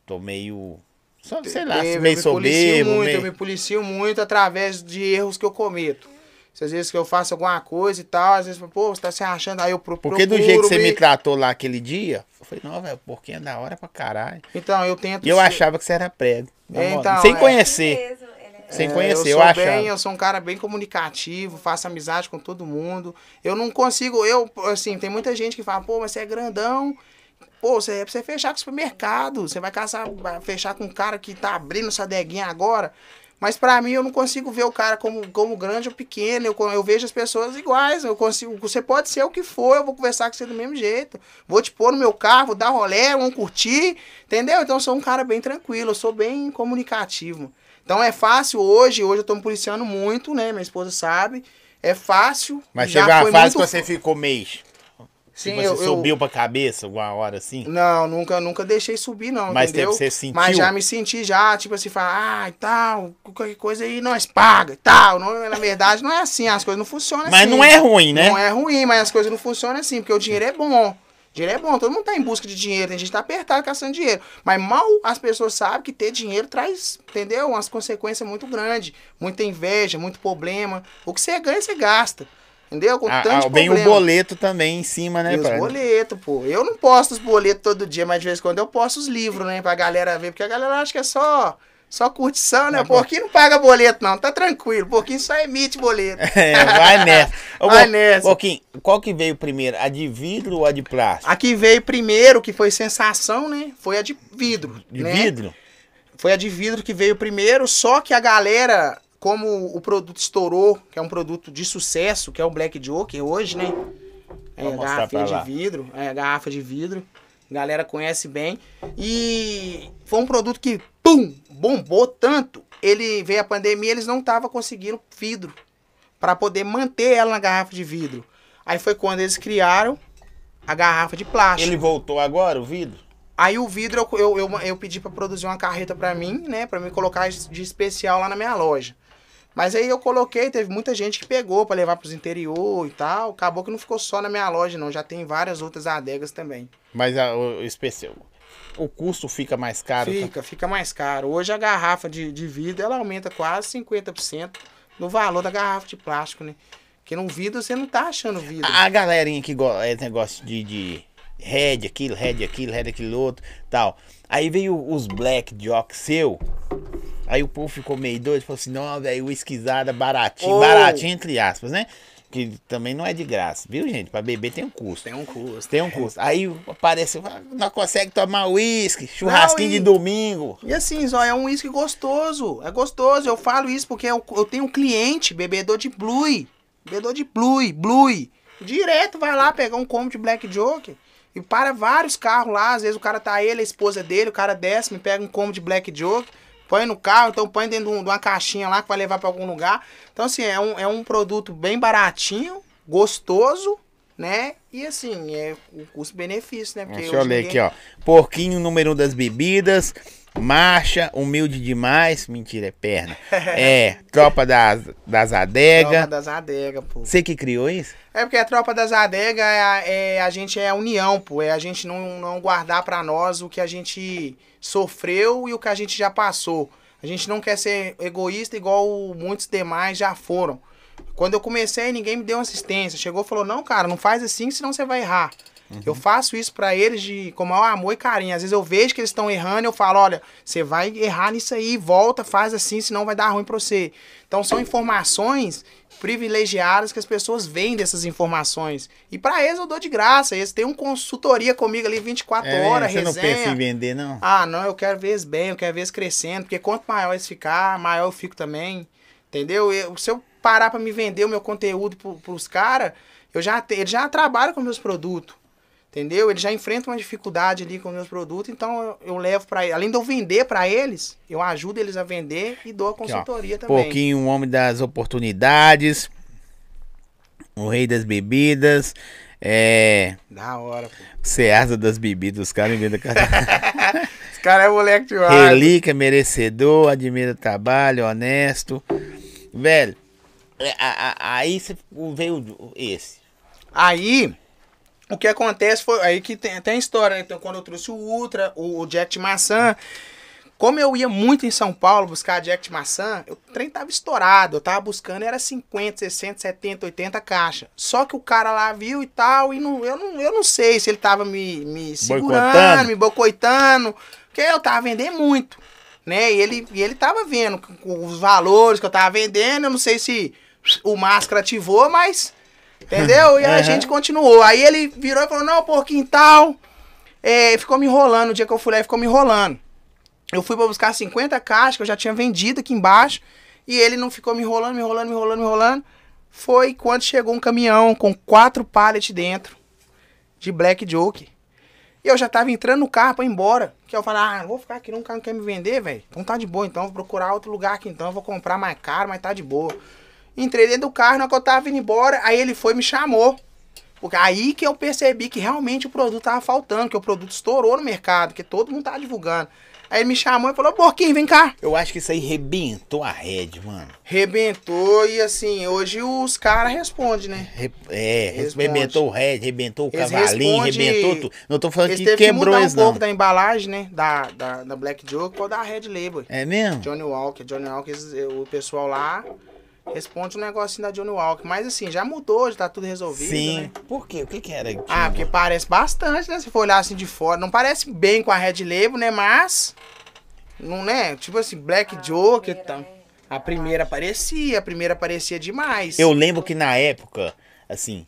tô meio. Só, sei lá, Teve, meio eu me policio soberbo. muito, meio... eu me policio muito através de erros que eu cometo. Se às vezes que eu faço alguma coisa e tal, às vezes, pô, você tá se achando, aí eu pro- Porque do procuro jeito que você me tratou lá aquele dia, eu falei, não, velho, o porquinho é da hora pra caralho. Então, eu tento E eu ser- achava que você era prego. É, então, Sem é. conhecer. Ele é- Sem É, conhecer, eu, eu, sou achava. bem, eu sou um cara bem comunicativo, faço amizade com todo mundo. Eu não consigo, eu, assim, tem muita gente que fala, pô, mas você é grandão. Pô, você é pra você fechar com o supermercado. Você vai caçar, vai fechar com um cara que tá abrindo essa deguinha agora. Mas pra mim, eu não consigo ver o cara como, como grande ou pequeno. Eu, eu vejo as pessoas iguais. Eu consigo, você pode ser o que for, eu vou conversar com você do mesmo jeito. Vou te pôr no meu carro, vou dar rolé, vamos curtir. Entendeu? Então eu sou um cara bem tranquilo, eu sou bem comunicativo. Então é fácil hoje, hoje eu tô me policiando muito, né? Minha esposa sabe. É fácil. Mas já teve uma foi fase muito que você ficou meio. Sim, tipo, eu, você eu- subiu pra cabeça alguma hora assim? Não, nunca, nunca deixei subir, não, Mas entendeu? teve- você sentiu? Mas já me senti já, tipo assim, falar, ah, e tal, qualquer coisa aí nós paga e tal. Não, na verdade, não é assim, as coisas não funcionam Mas assim. não é ruim, né? Não é ruim, mas as coisas não funcionam assim, porque o dinheiro é bom. Dinheiro é bom, todo mundo tá em busca de dinheiro, tem gente que tá apertado caçando dinheiro. Mas mal as pessoas sabem que ter dinheiro traz, entendeu? Umas consequências muito grandes. Muita inveja, muito problema. O que você ganha, você gasta. Entendeu? Com Ah, tanto ah, de vem o problema. boleto também em cima, né, E os boletos, pô. Eu não posto os boletos todo dia, mas de vez em quando eu posto os livros, né? Pra galera ver, porque a galera acha que é só, só curtição, né? O porquinho não paga boleto, não. Tá tranquilo. Porquinho só emite boleto. É, vai nessa. Ô, Vai Bo- nessa. Boquinho, qual que veio primeiro? A de vidro ou a de plástico? A que veio primeiro, que foi sensação, né? Foi a de vidro. De né? vidro? Foi a de vidro que veio primeiro, só que a galera, como o produto estourou, que é um produto de sucesso, que é o Black Joker hoje, né? É, lá. de vidro, é, garrafa de vidro. Galera conhece bem. E foi um produto que, pum, bombou tanto. Ele veio a pandemia, eles não estavam conseguindo vidro para poder manter ela na garrafa de vidro. Aí foi quando eles criaram a garrafa de plástico. Ele voltou agora, o vidro? Aí o vidro eu, eu, eu, eu pedi pra produzir uma carreta pra mim, né? Pra me colocar de especial lá na minha loja. Mas aí eu coloquei, teve muita gente que pegou pra levar pros interior e tal. Acabou que não ficou só na minha loja, não. Já tem várias outras adegas também. Mas a- o, o especial. O custo fica mais caro. tá? Fica, fica mais caro. Hoje a garrafa de, de vidro ela aumenta quase 50% no valor da garrafa de plástico, né? Porque no vidro você não tá achando vidro. A galerinha que gosta esse negócio de, de red aquilo, red aquilo, red aquilo outro, tal. Aí veio os black jock seu. Aí o povo ficou meio doido, falou assim, não, velho, whiskyzada baratinho, Oh. baratinho entre aspas, né? Que também não é de graça, viu, gente? Pra beber tem um custo. Tem um custo. Tem um custo. Aí apareceu, ah, não consegue tomar uísque, churrasquinho Não, e- de domingo. E assim, Zó, é um uísque gostoso. É gostoso. Eu falo isso porque eu, eu tenho um cliente, bebedor de Blue. Bebedor de Blue, Blue. Direto vai lá pegar um combo de Black Joker. E para vários carros lá. Às vezes o cara tá ele, a esposa dele, o cara desce, me pega um combo de Black Joker. Põe no carro, então põe dentro de um- uma caixinha lá que vai levar pra algum lugar. Então, assim, é um, é um produto bem baratinho, gostoso, né? E assim, é o custo-benefício, né? Porque Deixa eu ler ninguém- aqui, ó. Porquinho, número um das bebidas. Marcha, humilde demais. Mentira, é perna. É, tropa das, das Tropa adegas. das adegas, pô. Você que criou isso? É porque a tropa das adegas é, a- é a gente é a união, pô. É a gente não, não guardar pra nós o que a gente sofreu e o que a gente já passou. A gente não quer ser egoísta igual muitos demais já foram. Quando eu comecei, ninguém me deu assistência. Chegou e falou: Não, cara, não faz assim, senão você vai errar. Eu faço isso pra eles de com o maior amor e carinho. Às vezes eu vejo que eles estão errando, eu falo: Olha, você vai errar nisso aí, volta, faz assim, senão vai dar ruim pra você. Então são informações privilegiadas que as pessoas veem dessas informações. E pra eles eu dou de graça. Eles têm uma consultoria comigo ali 24 horas, É, você não resenha. pensa em vender, não? Ah, não, eu quero ver eles bem, eu quero ver eles crescendo, porque quanto maior eles ficar, maior eu fico também. Entendeu? Eu- se eu parar pra me vender o meu conteúdo pro, pros caras, eu já eles já trabalham com meus produtos. Entendeu? Eles já enfrentam uma dificuldade ali com meus produtos, então eu, eu levo pra eles. Além de eu vender pra eles, eu ajudo eles a vender e dou a Aqui, consultoria também. Porquinho, um homem das oportunidades. O rei das bebidas. É. Da hora, pô. Ceasa das bebidas. Os caras inventam cada. Esse cara é moleque de ar. Relíquia, merecedor, admira o trabalho, honesto. Velho, é, a- a- aí você veio esse. Aí, o que acontece foi. Aí que tem até a história, né? Então, quando eu trouxe o Ultra, o, o Jack de maçã. Como eu ia muito em São Paulo buscar Jack de maçã, o trem tava estourado. Eu tava buscando, era 50, 60, 70, 80 caixas. Só que o cara lá viu e tal, e não, eu, não, eu não sei se ele tava me, me segurando, me bocoitando, porque eu tava vendendo muito. Né? E ele, e ele tava vendo os valores que eu tava vendendo. Eu não sei se o máscara ativou, mas Entendeu? E a Aham. gente continuou. Aí ele virou e falou: não, porquinho tal. É, ficou me enrolando. O dia que eu fui lá, ele ficou me enrolando. Eu fui pra buscar 50 caixas que eu já tinha vendido aqui embaixo. E ele não ficou me enrolando, me enrolando, me enrolando, me enrolando. Foi quando chegou um caminhão com quatro pallets dentro de Black Joke. E eu já tava entrando no carro pra ir embora. Que eu falei, ah, vou ficar aqui, não, cara não quer me vender, velho. Então tá de boa, então vou procurar outro lugar aqui, então eu vou comprar mais caro, mas tá de boa. Entrei dentro do carro, na hora que eu tava indo embora, aí ele foi e me chamou. Porque aí que eu percebi que realmente o produto tava faltando, que o produto estourou no mercado, que todo mundo tava divulgando. Aí ele me chamou e falou, Porquinho, vem cá. Eu acho que isso aí rebentou a rede, mano. Rebentou e assim, hoje os caras respondem, né? Re- É, Responde. rebentou o red, rebentou o Eles cavalinho, responde- rebentou tudo. Não tô falando Eles que teve que quebrou mudar um não. pouco da embalagem, né? Da, da, da Black Joke ou da Red Label. É mesmo? Johnny Walker. Johnny Walker, eles- o pessoal lá responde um negocinho da Johnny Walker. Mas assim, já mudou, já tá tudo resolvido, Sim. né? Por quê? O que que era? que Ah, porque parece bastante, né? Se for olhar assim de fora. Não parece bem com a Red Label, né? Mas. Não, né? Tipo assim, Black Joker. primeira, Tá. é. A primeira aparecia, a primeira aparecia demais. Eu lembro que na época, assim,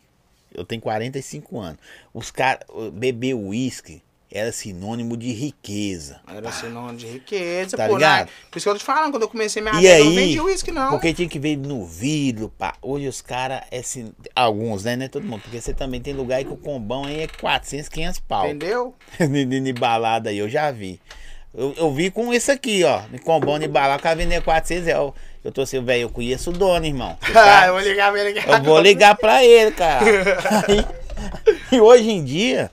eu tenho 45 anos, os caras, beber uísque era sinônimo de riqueza. Era sinônimo de riqueza, Tá pô. ligado? Né? Por isso que eu tô te falando, quando eu comecei minha E vida, eu não aí, vendi uísque, não. Porque tinha que ver no vidro, pá. Hoje os caras, é sin- alguns, né? Não é todo mundo. Porque você também tem lugar aí que o combão aí é 400, 500 pau. Entendeu? de, balada aí, eu já vi. Eu, eu vi com esse aqui, ó. De combão de balada, o cara vendendo 400 reais. Eu tô assim, velho, eu conheço o dono, irmão. Tá- Ah, eu vou ligar pra ele aqui. Eu vou ligar pra ele, cara. Aí- e hoje em dia,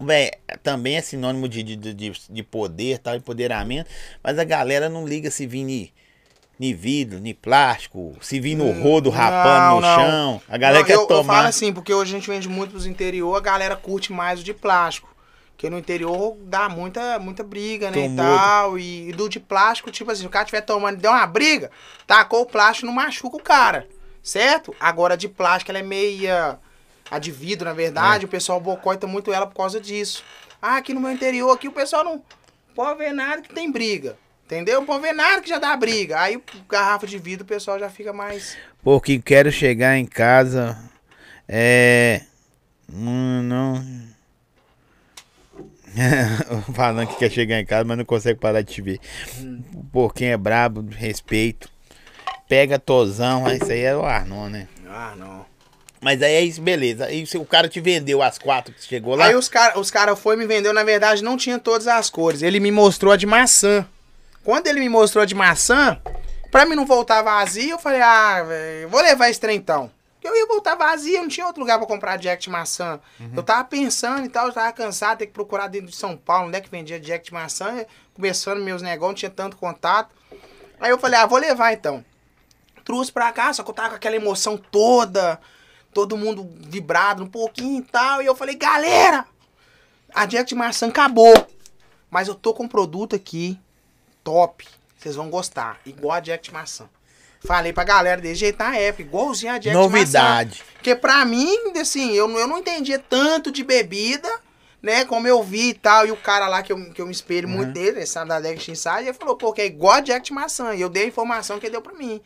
véi, também é sinônimo de, de, de, de poder, tal, empoderamento, mas a galera não liga se vir ni, ni vidro, ni plástico, se vir no rodo rapando no Hum, não, não. chão. A galera Não, quer eu, eu tomar. falo assim, porque hoje a gente vende muito pros interior, a galera curte mais o de plástico. Porque no interior dá muita, muita briga, né, e Tumulto. tal. E, e do de plástico, tipo assim, se o cara estiver tomando e deu uma briga, tacou o plástico, não machuca o cara. certo? Agora de plástico ela é meia. A de vidro, na verdade, o pessoal boicota muito ela por causa disso. Ah, aqui no meu interior, aqui o pessoal não pode ver nada que tem briga. Entendeu? Pode ver nada que já dá briga. Aí garrafa de vidro o pessoal já fica mais. Porque quero chegar em casa. É. Não. não... Falando que quer chegar em casa, mas não consegue parar de te ver. Quem é brabo, respeito. Pega tosão, isso aí é o Arnon, né? Ah, não. Mas aí é isso, beleza. Aí se o cara te vendeu as quatro que chegou lá. Aí os caras os cara foi e me vendeu, na verdade, não tinha todas as cores. Ele me mostrou a de maçã. Quando ele me mostrou a de maçã, pra mim não voltar vazio, eu falei, ah, velho, vou levar esse trem então. Eu ia voltar vazio, não tinha outro lugar pra comprar jack de maçã. Eu tava pensando e tal, eu tava cansado, ter que procurar dentro de São Paulo, onde é que vendia jack de maçã. Começando meus negócios, não tinha tanto contato. Aí eu falei, ah, vou levar então. Trouxe pra cá, só que eu tava com aquela emoção toda, todo mundo vibrado um pouquinho e tal. E eu falei, galera, a Jack de maçã acabou. Mas eu tô com um produto aqui, top. Vocês vão gostar. Igual a Jack de maçã. Falei pra galera desse jeito na época, igualzinho a Jack de maçã. Novidade. Porque pra mim, assim, eu, não- eu não entendia tanto de bebida, né? Como eu vi e tal. E o cara lá que eu, que eu me espelho muito dele, esse da Dex Inside, ele falou, pô, que é igual a Jack de maçã. E eu dei a informação que ele deu pra mim.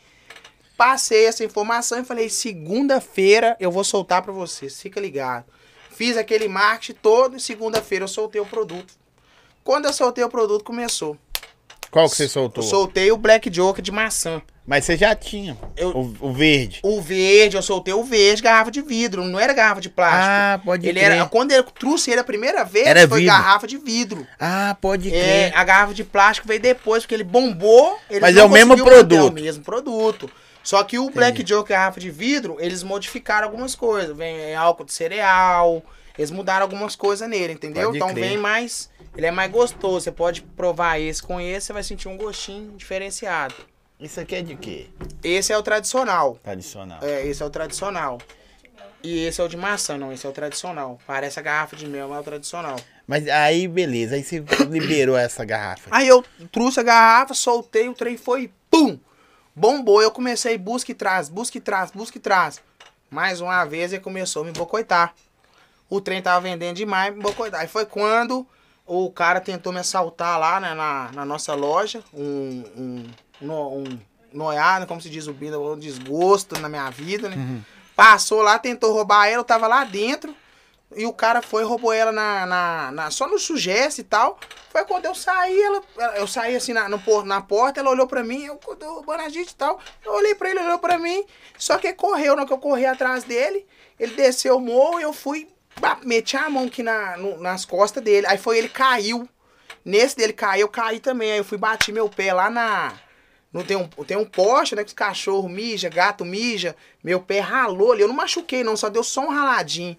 Passei essa informação e falei, segunda-feira eu vou soltar pra vocês, fica ligado. Fiz aquele marketing todo e segunda-feira eu soltei o produto. Quando eu soltei o produto, começou. Qual que você soltou? Eu soltei o Black Joker de maçã. Mas você já tinha. Eu- O, o verde. O verde, eu soltei o verde, garrafa de vidro, não era garrafa de plástico. Ah, pode ele crer. era, quando eu trouxe ele a primeira vez, Era foi vidro. garrafa de vidro. Ah, pode É, crer. a garrafa de plástico veio depois, porque ele bombou. eles Mas é o mesmo produto. É o mesmo produto. Só que o Black Joe, garrafa de vidro, eles modificaram algumas coisas. Vem é, álcool de cereal, eles mudaram algumas coisas nele, entendeu? Pode então crer. vem mais. Ele é mais gostoso. Você pode provar esse com esse, você vai sentir um gostinho diferenciado. Isso aqui é de quê? Esse é o tradicional. Tradicional. É, esse é o tradicional. E esse é o de maçã, não, esse é o tradicional. Parece a garrafa de mel, mas é o tradicional. Mas aí, beleza. Aí você liberou essa garrafa. Aí eu trouxe a garrafa, soltei, o trem foi pum! Bombou. Eu comecei busca e traz, busca e traz, busca e traz. Mais uma vez ele começou a me bocoitar. O trem tava vendendo demais, me bocoitar. Aí foi quando o cara tentou me assaltar lá né, na, na nossa loja. Um, um, no- um noiado, como se diz o Binda, um desgosto na minha vida, né? Passou lá, tentou roubar ela, eu tava lá dentro. E o cara foi roubou ela na, na, na- só no sugeste e tal. Foi quando eu saí, ela, eu saí assim na, no, na porta, ela olhou pra mim, eu roubando a gente e tal. Eu olhei pra ele, olhou pra mim. Só que correu, hora que eu corri atrás dele, ele desceu o morro e eu fui, bah, meti a mão aqui na, no- nas costas dele. Aí foi ele caiu. Nesse dele caiu, eu caí também. Aí eu fui bati meu pé lá na. Não tem um, tem um poste, né? Que os cachorro mija, gato mija. Meu pé ralou ali. Eu não machuquei, não, só deu só um raladinho.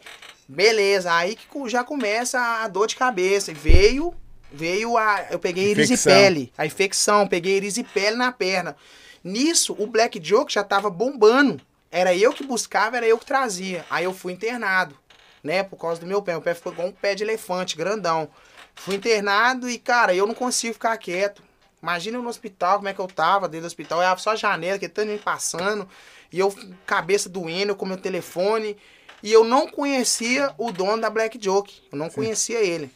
Beleza, aí que já começa a dor de cabeça. E Veio, veio a. Eu peguei erisipele. A infecção, peguei erisipele na perna. Nisso, o Black Joke já tava bombando. Era eu que buscava, era eu que trazia. Aí eu fui internado, né? Por causa do meu pé. Meu pé ficou igual um pé de elefante, grandão. Fui internado e, cara, eu não consigo ficar quieto. Imagina eu no hospital, como é que eu tava dentro do hospital. Eu olhava só a janela, que tanto gente passando. E eu, cabeça doendo, eu com meu telefone. E eu não conhecia o dono da Black Joke. Eu não conhecia ele.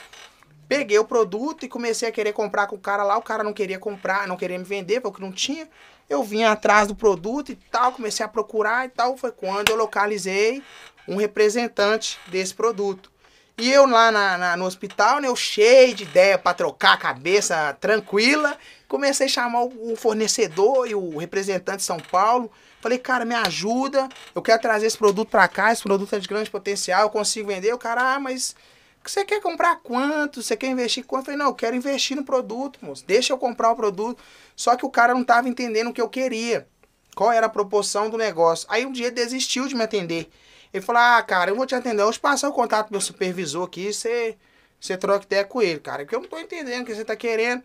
Peguei o produto e comecei a querer comprar com o cara lá. O cara não queria comprar, não queria me vender, porque não tinha. Eu vim atrás do produto e tal, comecei a procurar e tal. Foi quando eu localizei um representante desse produto. E eu lá na, na- no hospital, né, eu cheio de ideia para trocar a cabeça tranquila, comecei a chamar o, o fornecedor e o representante de São Paulo. Falei, cara, me ajuda, eu quero trazer esse produto para cá, esse produto é de grande potencial, eu consigo vender. O cara, ah, mas você quer comprar quanto? Você quer investir quanto? Eu falei, não, eu quero investir no produto, moço. Deixa eu comprar o produto. Só que o cara não tava entendendo o que eu queria. Qual era a proporção do negócio. Aí um dia ele desistiu de me atender. Ele falou, ah, cara, eu vou te atender. Hoje passar o contato do meu supervisor aqui, você, você troca ideia com ele, cara. Porque eu não tô entendendo o que você tá querendo.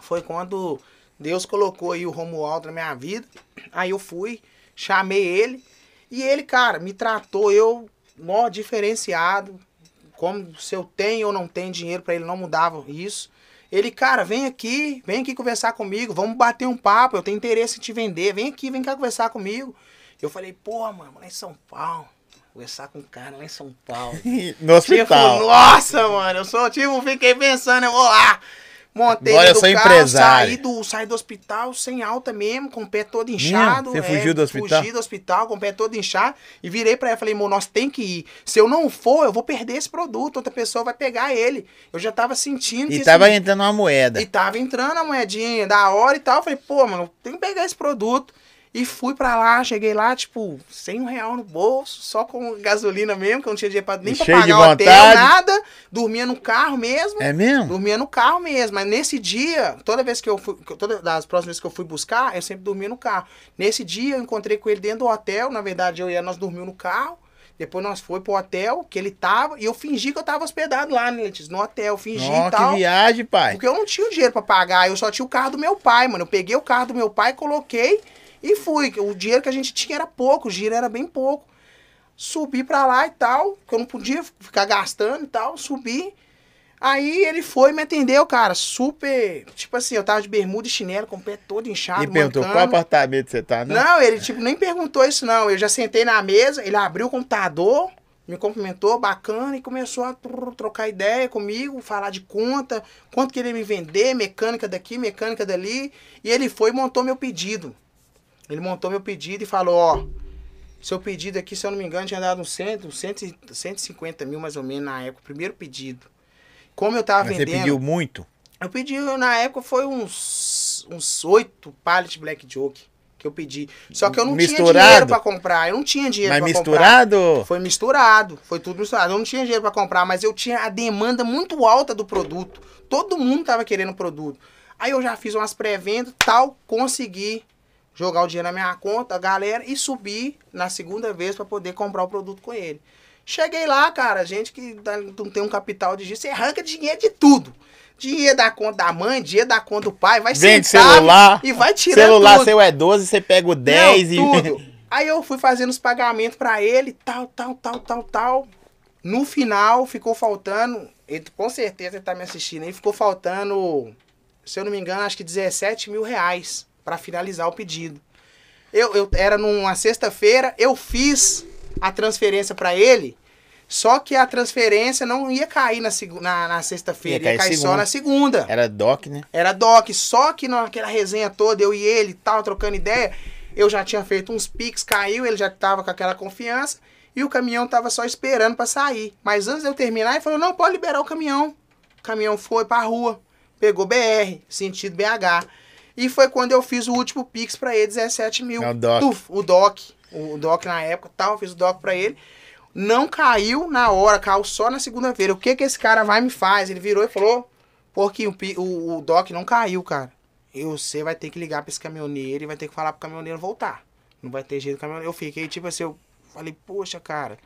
Foi quando Deus colocou aí o Romualdo na minha vida. Aí eu fui, chamei ele. E ele, cara, me tratou eu, mó diferenciado. Como se eu tenho ou não tenho dinheiro pra ele, não mudava isso. Ele, cara, vem aqui, vem aqui conversar comigo, vamos bater um papo, eu tenho interesse em te vender, vem aqui, vem cá conversar comigo. Eu falei, pô, mano, lá em São Paulo. Conversar com um cara lá em São Paulo. No Tipo, hospital. nossa, mano, eu sou, tipo, fiquei pensando, eu vou lá. Montei Agora eu sou do carro, empresário. saí do, saí do hospital sem alta mesmo, com o pé todo inchado. Você é, fugiu do hospital? Fugi do hospital, com o pé todo inchado. E virei pra ela, falei, amor, nós tem que ir. Se eu não for, eu vou perder esse produto, outra pessoa vai pegar ele. Eu já tava sentindo E tava entrando uma moeda. e tava entrando a moedinha da hora e tal. Eu falei, pô, mano, tem que pegar esse produto. E fui pra lá, cheguei lá, tipo, sem um real no bolso, só com gasolina mesmo, que eu não tinha dinheiro pra, nem E pra pagar hotel, vontade. nada. Dormia no carro mesmo. É mesmo? Dormia no carro mesmo. Mas nesse dia, toda vez que eu fui, todas das próximas vezes que eu fui buscar, eu sempre dormia no carro. Nesse dia, eu encontrei com ele dentro do hotel. Na verdade, eu e ela, nós dormimos no carro. Depois nós foi pro hotel que ele tava. E eu fingi que eu tava hospedado lá, né, Letícia? No hotel. Fingi Ó, e tal. que viagem, pai. Porque eu não tinha o dinheiro pra pagar, eu só tinha o carro do meu pai, mano. Eu peguei o carro do meu pai, coloquei e fui. O dinheiro que a gente tinha era pouco, o dinheiro era bem pouco. Subi pra lá e tal, que eu não podia ficar gastando e tal, subi. Aí ele foi e me atendeu, cara, super. Tipo assim, eu tava de bermuda e chinelo, com o pé todo inchado. E perguntou mancando. qual apartamento você tá, né? Não, ele tipo nem perguntou isso não. Eu já sentei na mesa, ele abriu o computador, me cumprimentou, bacana, e começou a tr- trocar ideia comigo, falar de conta, quanto que ele ia me vender, mecânica daqui, mecânica dali. E ele foi e montou meu pedido. Ele montou meu pedido e falou, ó, seu pedido aqui, se eu não me engano, tinha dado uns 100, 100, 150 mil mais ou menos na época, o primeiro pedido. Como eu tava Mas você vendendo... pediu muito? Eu pedi, na época, foi uns uns oito pallet Black Joke que eu pedi. Só que eu não tinha Misturado? dinheiro pra comprar. Eu não tinha dinheiro Mas pra misturado? comprar. Foi misturado. Foi tudo misturado. Eu não tinha dinheiro pra comprar, mas eu tinha a demanda muito alta do produto. Todo mundo tava querendo o produto. Aí eu já fiz umas pré-vendas, tal, consegui jogar o dinheiro na minha conta, galera, e subir na segunda vez pra poder comprar o produto com ele. Cheguei lá, cara, gente que dá- não tem um capital de giro, você arranca dinheiro de tudo. Dinheiro da conta da mãe, dinheiro da conta do pai, vai Vende celular. e vai tirando Celular tudo. seu é 12, você pega o 10 Não, e. tudo. Aí eu fui fazendo os pagamentos pra ele, tal, tal, tal, tal, tal. No final, ficou faltando, ele, com certeza ele tá me assistindo aí, ficou faltando, se eu não me engano, acho que 17 mil reais pra finalizar o pedido. Eu, eu era numa sexta-feira, eu fiz a transferência pra ele, só que a transferência não ia cair na, na, na sexta-feira, Ia ia cair cair só na segunda. Era doc, né? Era Doc, só que naquela resenha toda, eu e ele e tal, trocando ideia, eu já tinha feito uns piques, caiu, ele já tava com aquela confiança, e o caminhão tava só esperando pra sair. Mas antes de eu terminar, ele falou, não, pode liberar o caminhão. O caminhão foi pra rua, pegou BR, sentido BH. E foi quando eu fiz o último pix pra ele, 17 mil. É o Doc. Tuf, o Doc. O Doc na época tal, eu fiz o Doc pra ele. Não caiu na hora, caiu só na segunda-feira. O que que esse cara vai me faz? Ele virou e falou, porque o, o, o Doc não caiu, cara. E você vai ter que ligar pra esse caminhoneiro e vai ter que falar pro caminhoneiro voltar. Não vai ter jeito do caminhoneiro. Eu fiquei, tipo assim, eu falei, poxa, cara.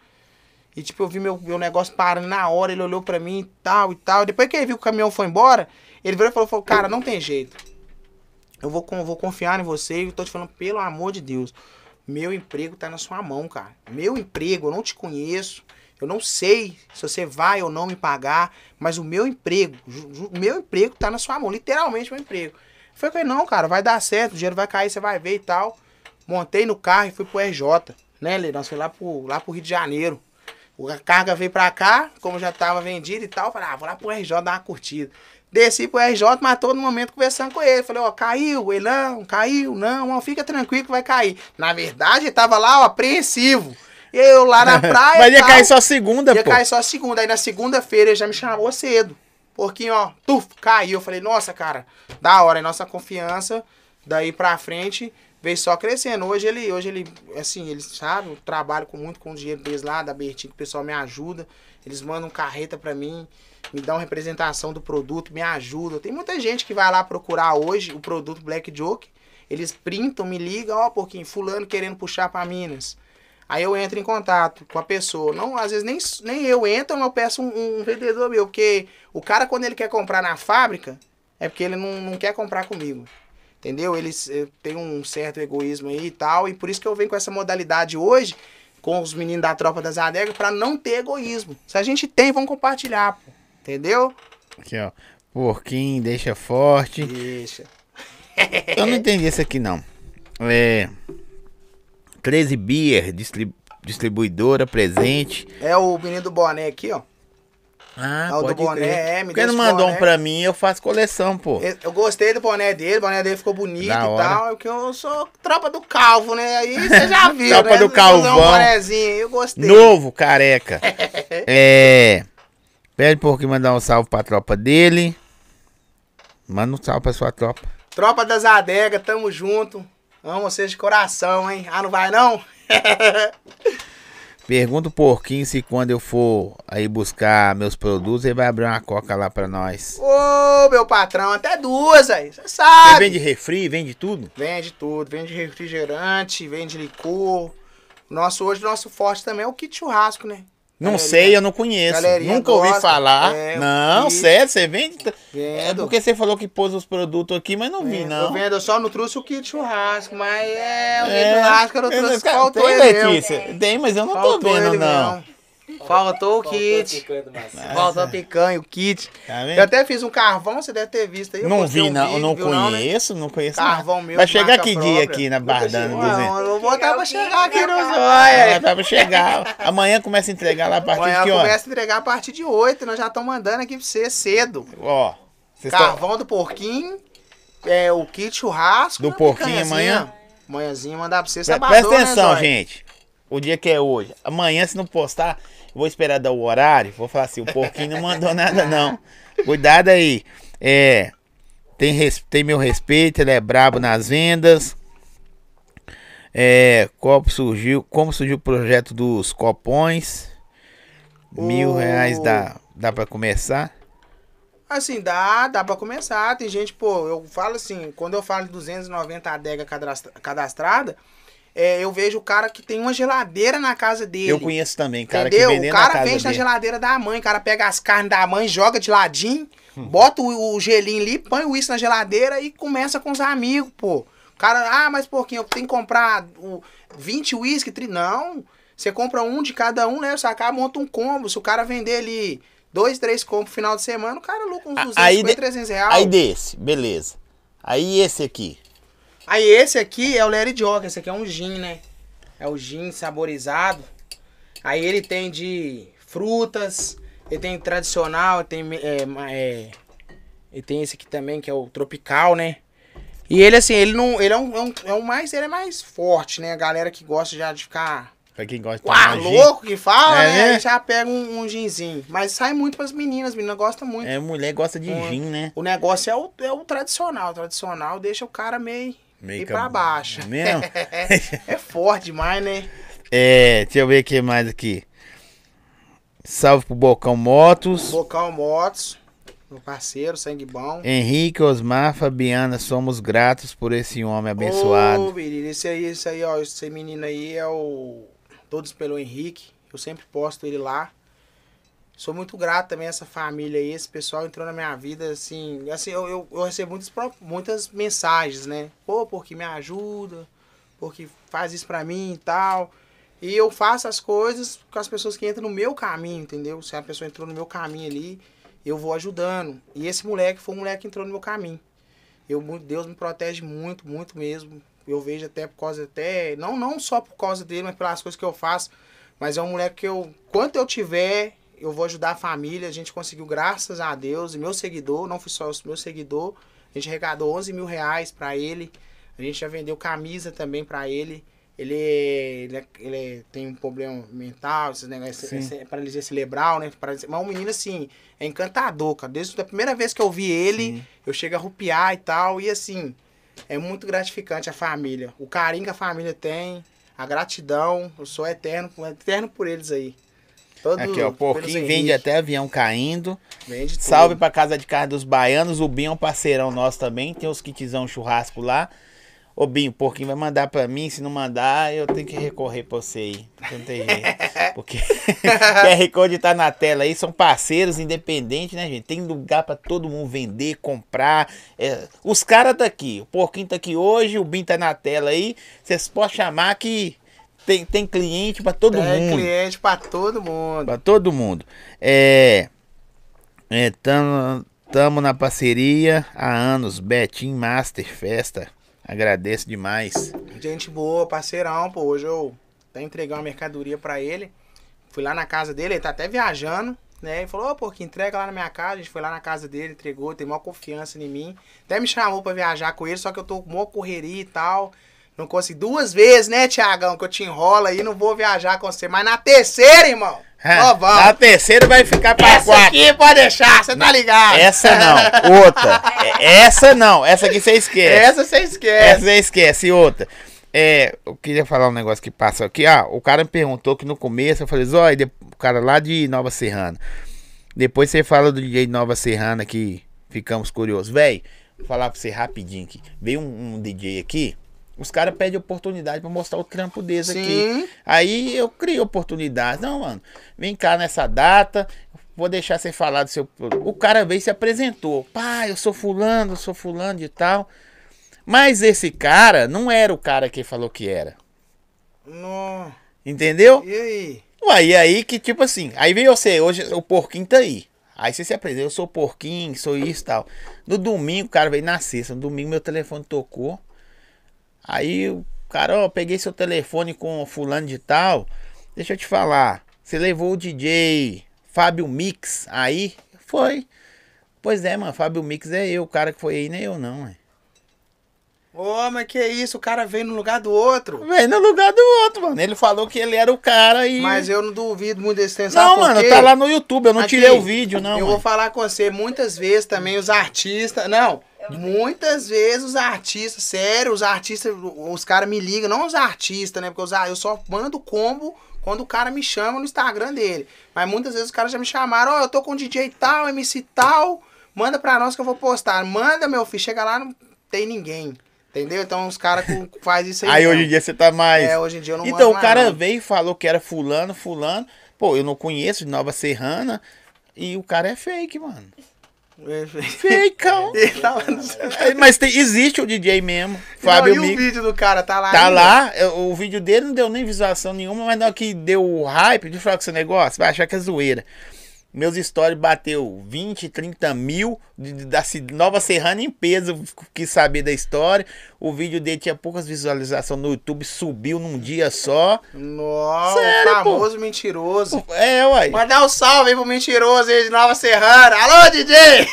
E tipo, eu vi meu, meu negócio parando na hora, ele olhou pra mim e tal e tal. Depois que ele viu que o caminhão foi embora, ele virou e falou, falou cara, não tem jeito. Eu vou, vou confiar em você e tô te falando, pelo amor de Deus. Meu emprego tá na sua mão, cara. Meu emprego, eu não te conheço. Eu não sei se você vai ou não me pagar, mas o meu emprego, o meu emprego tá na sua mão, literalmente meu emprego. Foi que não, cara, vai dar certo, o dinheiro vai cair, você vai ver e tal. Montei no carro e fui pro RJ, né? Nós fomos lá pro, lá pro Rio de Janeiro. A carga veio pra cá, como já tava vendida e tal, falei, ah, vou lá pro RJ dar uma curtida. Desci pro RJ, mas todo momento conversando com ele. Falei, ó, caiu, ele não, caiu, não, ó, fica tranquilo que vai cair. Na verdade, ele tava lá, ó, apreensivo. Eu lá na praia. Mas ia tal, cair só segunda, Ia pô. cair só segunda. Aí na segunda-feira ele já me chamou cedo. Porquinho, ó, tuf, caiu. Eu falei, nossa, cara, da hora, é nossa confiança. Daí pra frente veio só crescendo. Hoje ele, hoje ele, assim, eles sabem, eu trabalho com muito com o dinheiro deles lá, da Bertinho, o pessoal me ajuda. Eles mandam carreta pra mim, me dão representação do produto, me ajudam. Tem muita gente que vai lá procurar hoje o produto Black Joke. Eles printam, me ligam, ó, porquinho, fulano querendo puxar pra Minas. Aí eu entro em contato com a pessoa. Não, às vezes nem, nem eu entro, mas eu peço um, um vendedor meu. Porque o cara, quando ele quer comprar na fábrica, é porque ele não, não quer comprar comigo. Entendeu? Eles eh, têm um certo egoísmo aí e tal. E por isso que eu venho com essa modalidade hoje, com os meninos da tropa das adegas, pra não ter egoísmo. Se a gente tem, vamos compartilhar, pô. Entendeu? Aqui, ó. Porquinho, deixa forte. Deixa. Eu não entendi isso aqui, não. É. 13 Beer, distri- distribuidora presente. É o menino do boné aqui, ó. Ah, É o do boné, é, me Porque mandou um pra mim, eu faço coleção, pô. Eu gostei do boné dele, o boné dele ficou bonito Da e hora. tal. Porque eu sou tropa do calvo, né? Aí você já viu, Tropa né? do Fazer Um bonézinho, eu gostei. Novo, careca. é. Pede por que mandar um salve pra tropa dele. Manda um salve pra sua tropa. Tropa das adegas, tamo junto. Amo vocês de coração, hein? Ah, não vai não? Pergunta o porquinho se quando eu for aí buscar meus produtos, ele vai abrir uma coca lá pra nós. Ô, meu patrão, até duas aí, você sabe. vende refri, vende tudo? Vende tudo, vende refrigerante, vende licor. Nosso, hoje, nosso forte também é o kit churrasco, né? Não sei, eu não conheço. galerinha Nunca ouvi gosta. falar. É, não, e- sério, você vende? É Vendo. porque você falou que pôs os produtos aqui, mas não vi, Eu não. vendo, eu só não trouxe o kit churrasco, mas é, o kit É. churrasco eu não trouxe, faltou tem, ele. Letícia? Tem, mas eu não Faltou tô vendo, não. mesmo. Faltou o kit. Faltou a picanha, o kit. Tá Eu até fiz um carvão, você deve ter visto aí. Não vi, um não. vídeo, não viu não, né? conheço, não conheço. Carvão nada. meu, Vai de chegar que dia própria. aqui na Bardana Não, 200? eu vou botar pra chegar aqui no Ah, zóio. tá pra chegar. Amanhã começa a entregar lá a partir Amanhã de que hora? começa a entregar a partir de 8, nós já estamos mandando aqui pra você cedo. Ó, Carvão do porquinho, é, o kit churrasco. Do porquinho amanhã? Amanhãzinha mandar pra você, Pre- Presta né, atenção, zóio? gente. O dia que é hoje. Amanhã, se não postar, vou esperar dar o horário. Vou falar assim: o porquinho não mandou nada, não. Cuidado aí. É. Tem, res- tem meu respeito, ele é brabo nas vendas. É. Como surgiu, como surgiu o projeto dos copões? Mil reais dá, dá pra começar? Assim, dá, dá pra começar. Tem gente, pô, eu falo assim, quando eu falo de 290 adega cadastra- cadastrada, é, eu vejo o cara que tem uma geladeira na casa dele. Eu conheço também, cara, entendeu? que vendeu o na cara casa vende na geladeira da mãe, o cara pega as carnes da mãe, joga de ladinho, bota o, o gelinho ali, põe o uísque na geladeira e começa com os amigos, pô. O cara, ah, mas porquinho, eu tenho que comprar o 20 uísque, 30. Não, você compra um de cada um, né? Você acaba, monta um combo. Se o cara vender ali dois, três combos no final de semana, o cara lucra uns A- 250, aí de- 300 reais. Aí desse, beleza. Aí esse aqui. Aí esse aqui é o Larry Jog, esse aqui é um gin, né? É o gin saborizado. Aí ele tem de frutas, ele tem tradicional, tem é, é, ele tem esse aqui também que é o tropical, né? E ele assim, ele não, ele é um, é um, é um mais, ele é mais forte, né? A galera que gosta já de ficar Pra quem gosta de Uá, louco que fala, É, né? né? Já pega um, um ginzinho. Mas sai muito pras meninas, as meninas gostam muito. É, mulher gosta de Hum. gin, né? O negócio é o, é o tradicional. O tradicional deixa o cara meio, meio que pra ab- baixo. É mesmo? é forte demais, né? É, deixa eu ver o que mais aqui. Salve pro Bocão Motos. Bocal Motos, meu parceiro, sangue bom. Henrique, Osmar, Fabiana, somos gratos por esse homem abençoado. Ô, menino, esse aí, esse aí, ó, esse menino aí é o Todos pelo Henrique. Eu sempre posto ele lá. Sou muito grato também a essa família aí. Esse pessoal entrou na minha vida, assim. Assim, eu, eu, eu recebo muitas, muitas mensagens, né? Pô, porque me ajuda, porque faz isso pra mim e tal. E eu faço as coisas com as pessoas que entram no meu caminho, entendeu? Se a pessoa entrou no meu caminho ali, eu vou ajudando. E esse moleque foi um moleque que entrou no meu caminho. Eu, Deus me protege muito, muito mesmo. Eu vejo até por causa até, não não só por causa dele, mas pelas coisas que eu faço. Mas é um moleque que eu, quanto eu tiver, eu vou ajudar a família. A gente conseguiu, graças a Deus, e meu seguidor, não fui só o meu seguidor, a gente arrecadou 11 mil reais pra ele. A gente já vendeu camisa também pra ele. Ele, ele, é- ele é- tem um problema mental, esses negócios, esse- paralisia cerebral, né? Paralisia- Mas um menino assim, é encantador, cara. Desde a primeira vez que eu vi ele, Sim. eu chego a rupiar e tal. E assim, é muito gratificante a família. O carinho que a família tem, a gratidão. Eu sou eterno, eterno por eles aí. Todo, Aqui, ó, Porquinho vende até avião caindo. Vende tudo. Salve pra Casa de Carne dos Baianos. O Binho é um parceirão nosso também. Tem os kitzão churrasco lá. Ô Binho, o Porquinho vai mandar pra mim. Se não mandar, eu tenho que recorrer pra você aí. Não tem jeito. Porque QR Code tá na tela aí. São parceiros independentes, né, gente? Tem lugar pra todo mundo vender, comprar. É, os caras tá aqui. O Porquinho tá aqui hoje. O Binho tá na tela aí. Vocês podem chamar que tem, tem cliente pra todo Tem mundo. cliente pra todo mundo. Pra todo mundo. É. É, tamo, tamo na parceria há anos. Betim Master Festa. Agradeço demais. Gente boa, parceirão, pô. Hoje eu até entreguei uma mercadoria pra ele. Fui lá na casa dele, ele tá até viajando, né? Ele falou, ô, pô, que entrega lá na minha casa. A gente foi lá na casa dele, entregou, tem maior confiança em mim. Até me chamou pra viajar com ele, só que eu tô com maior correria e tal. Não consegui duas vezes, né, Tiagão, que eu te enrolo aí, não vou viajar com você. Mas na terceira, irmão, ó, vamos. A terceira vai ficar pra Essa quatro. aqui pode deixar, você tá ligado? Essa não. Outra. É, Essa não. Essa aqui você esquece. Essa você Essa esquece. você esquece. E outra. É, eu queria falar um negócio que passa aqui. Ah, o cara me perguntou que no começo eu falei, Zói, o cara lá de Nova Serrana. Depois você fala do DJ Nova Serrana que ficamos curiosos. Véi, vou falar pra você rapidinho aqui. Veio um, um DJ aqui, os caras pedem oportunidade pra mostrar o trampo deles aqui. Aí eu criei oportunidade. Não, mano, vem cá nessa data. Vou deixar você falar do seu. O cara veio e se apresentou. Pá, eu sou fulano, eu sou fulano de tal. Mas esse cara não era o cara que falou que era. Nó. Entendeu? E aí? Ué, e aí que tipo assim. Aí veio você, hoje o porquinho tá aí. Aí você se apresenta, eu sou porquinho, sou isso e tal. No domingo, o cara veio na sexta. No domingo meu telefone tocou. Aí o cara, ó, peguei seu telefone com o fulano de tal. Deixa eu te falar. Você levou o DJ Fábio Mix aí? Foi. Pois é, mano, Fábio Mix é eu, o cara que foi aí, nem eu não, ué. Ô, mas que isso? O cara veio no lugar do outro. Vem no lugar do outro, mano. Ele falou que ele era o cara e. Mas eu não duvido muito desse tempo. Não, mano, tá lá no YouTube. Eu não Aqui, tirei o vídeo, não. eu mano. vou falar com você, muitas vezes também os artistas. Não, muitas vezes os artistas, sério, os artistas, os caras me ligam, não os artistas, né? Porque os, ar- eu só mando combo quando o cara me chama no Instagram dele. Mas muitas vezes os caras já me chamaram, ó, eu tô com DJ tal, MC tal, manda pra nós que eu vou postar. Manda, meu filho, chega lá, não tem ninguém. Entendeu? Então os caras com- faz isso aí. Aí hoje em dia você tá mais. É, hoje em dia eu não Então o mais, cara não. veio e falou que era fulano, fulano. Pô, eu não conheço de Nova Serrana. E o cara é fake, mano. No É, Mas tem- existe o DJ mesmo, Fábio não, e o vídeo do cara tá lá Tá ainda? lá, é, o vídeo dele não deu nem visualização nenhuma, mas na hora que deu o hype, deixa eu falar com esse negócio, vai achar que é zoeira. Meus stories bateu 20, 30 mil da Nova Serrana em peso, quis saber da história. O vídeo dele tinha poucas visualizações no YouTube, subiu num dia só. Nossa, Sério, famoso mentiroso. É, uai. Mandar um salve aí pro mentiroso aí de Nova Serrana. Alô, DJ! Aí,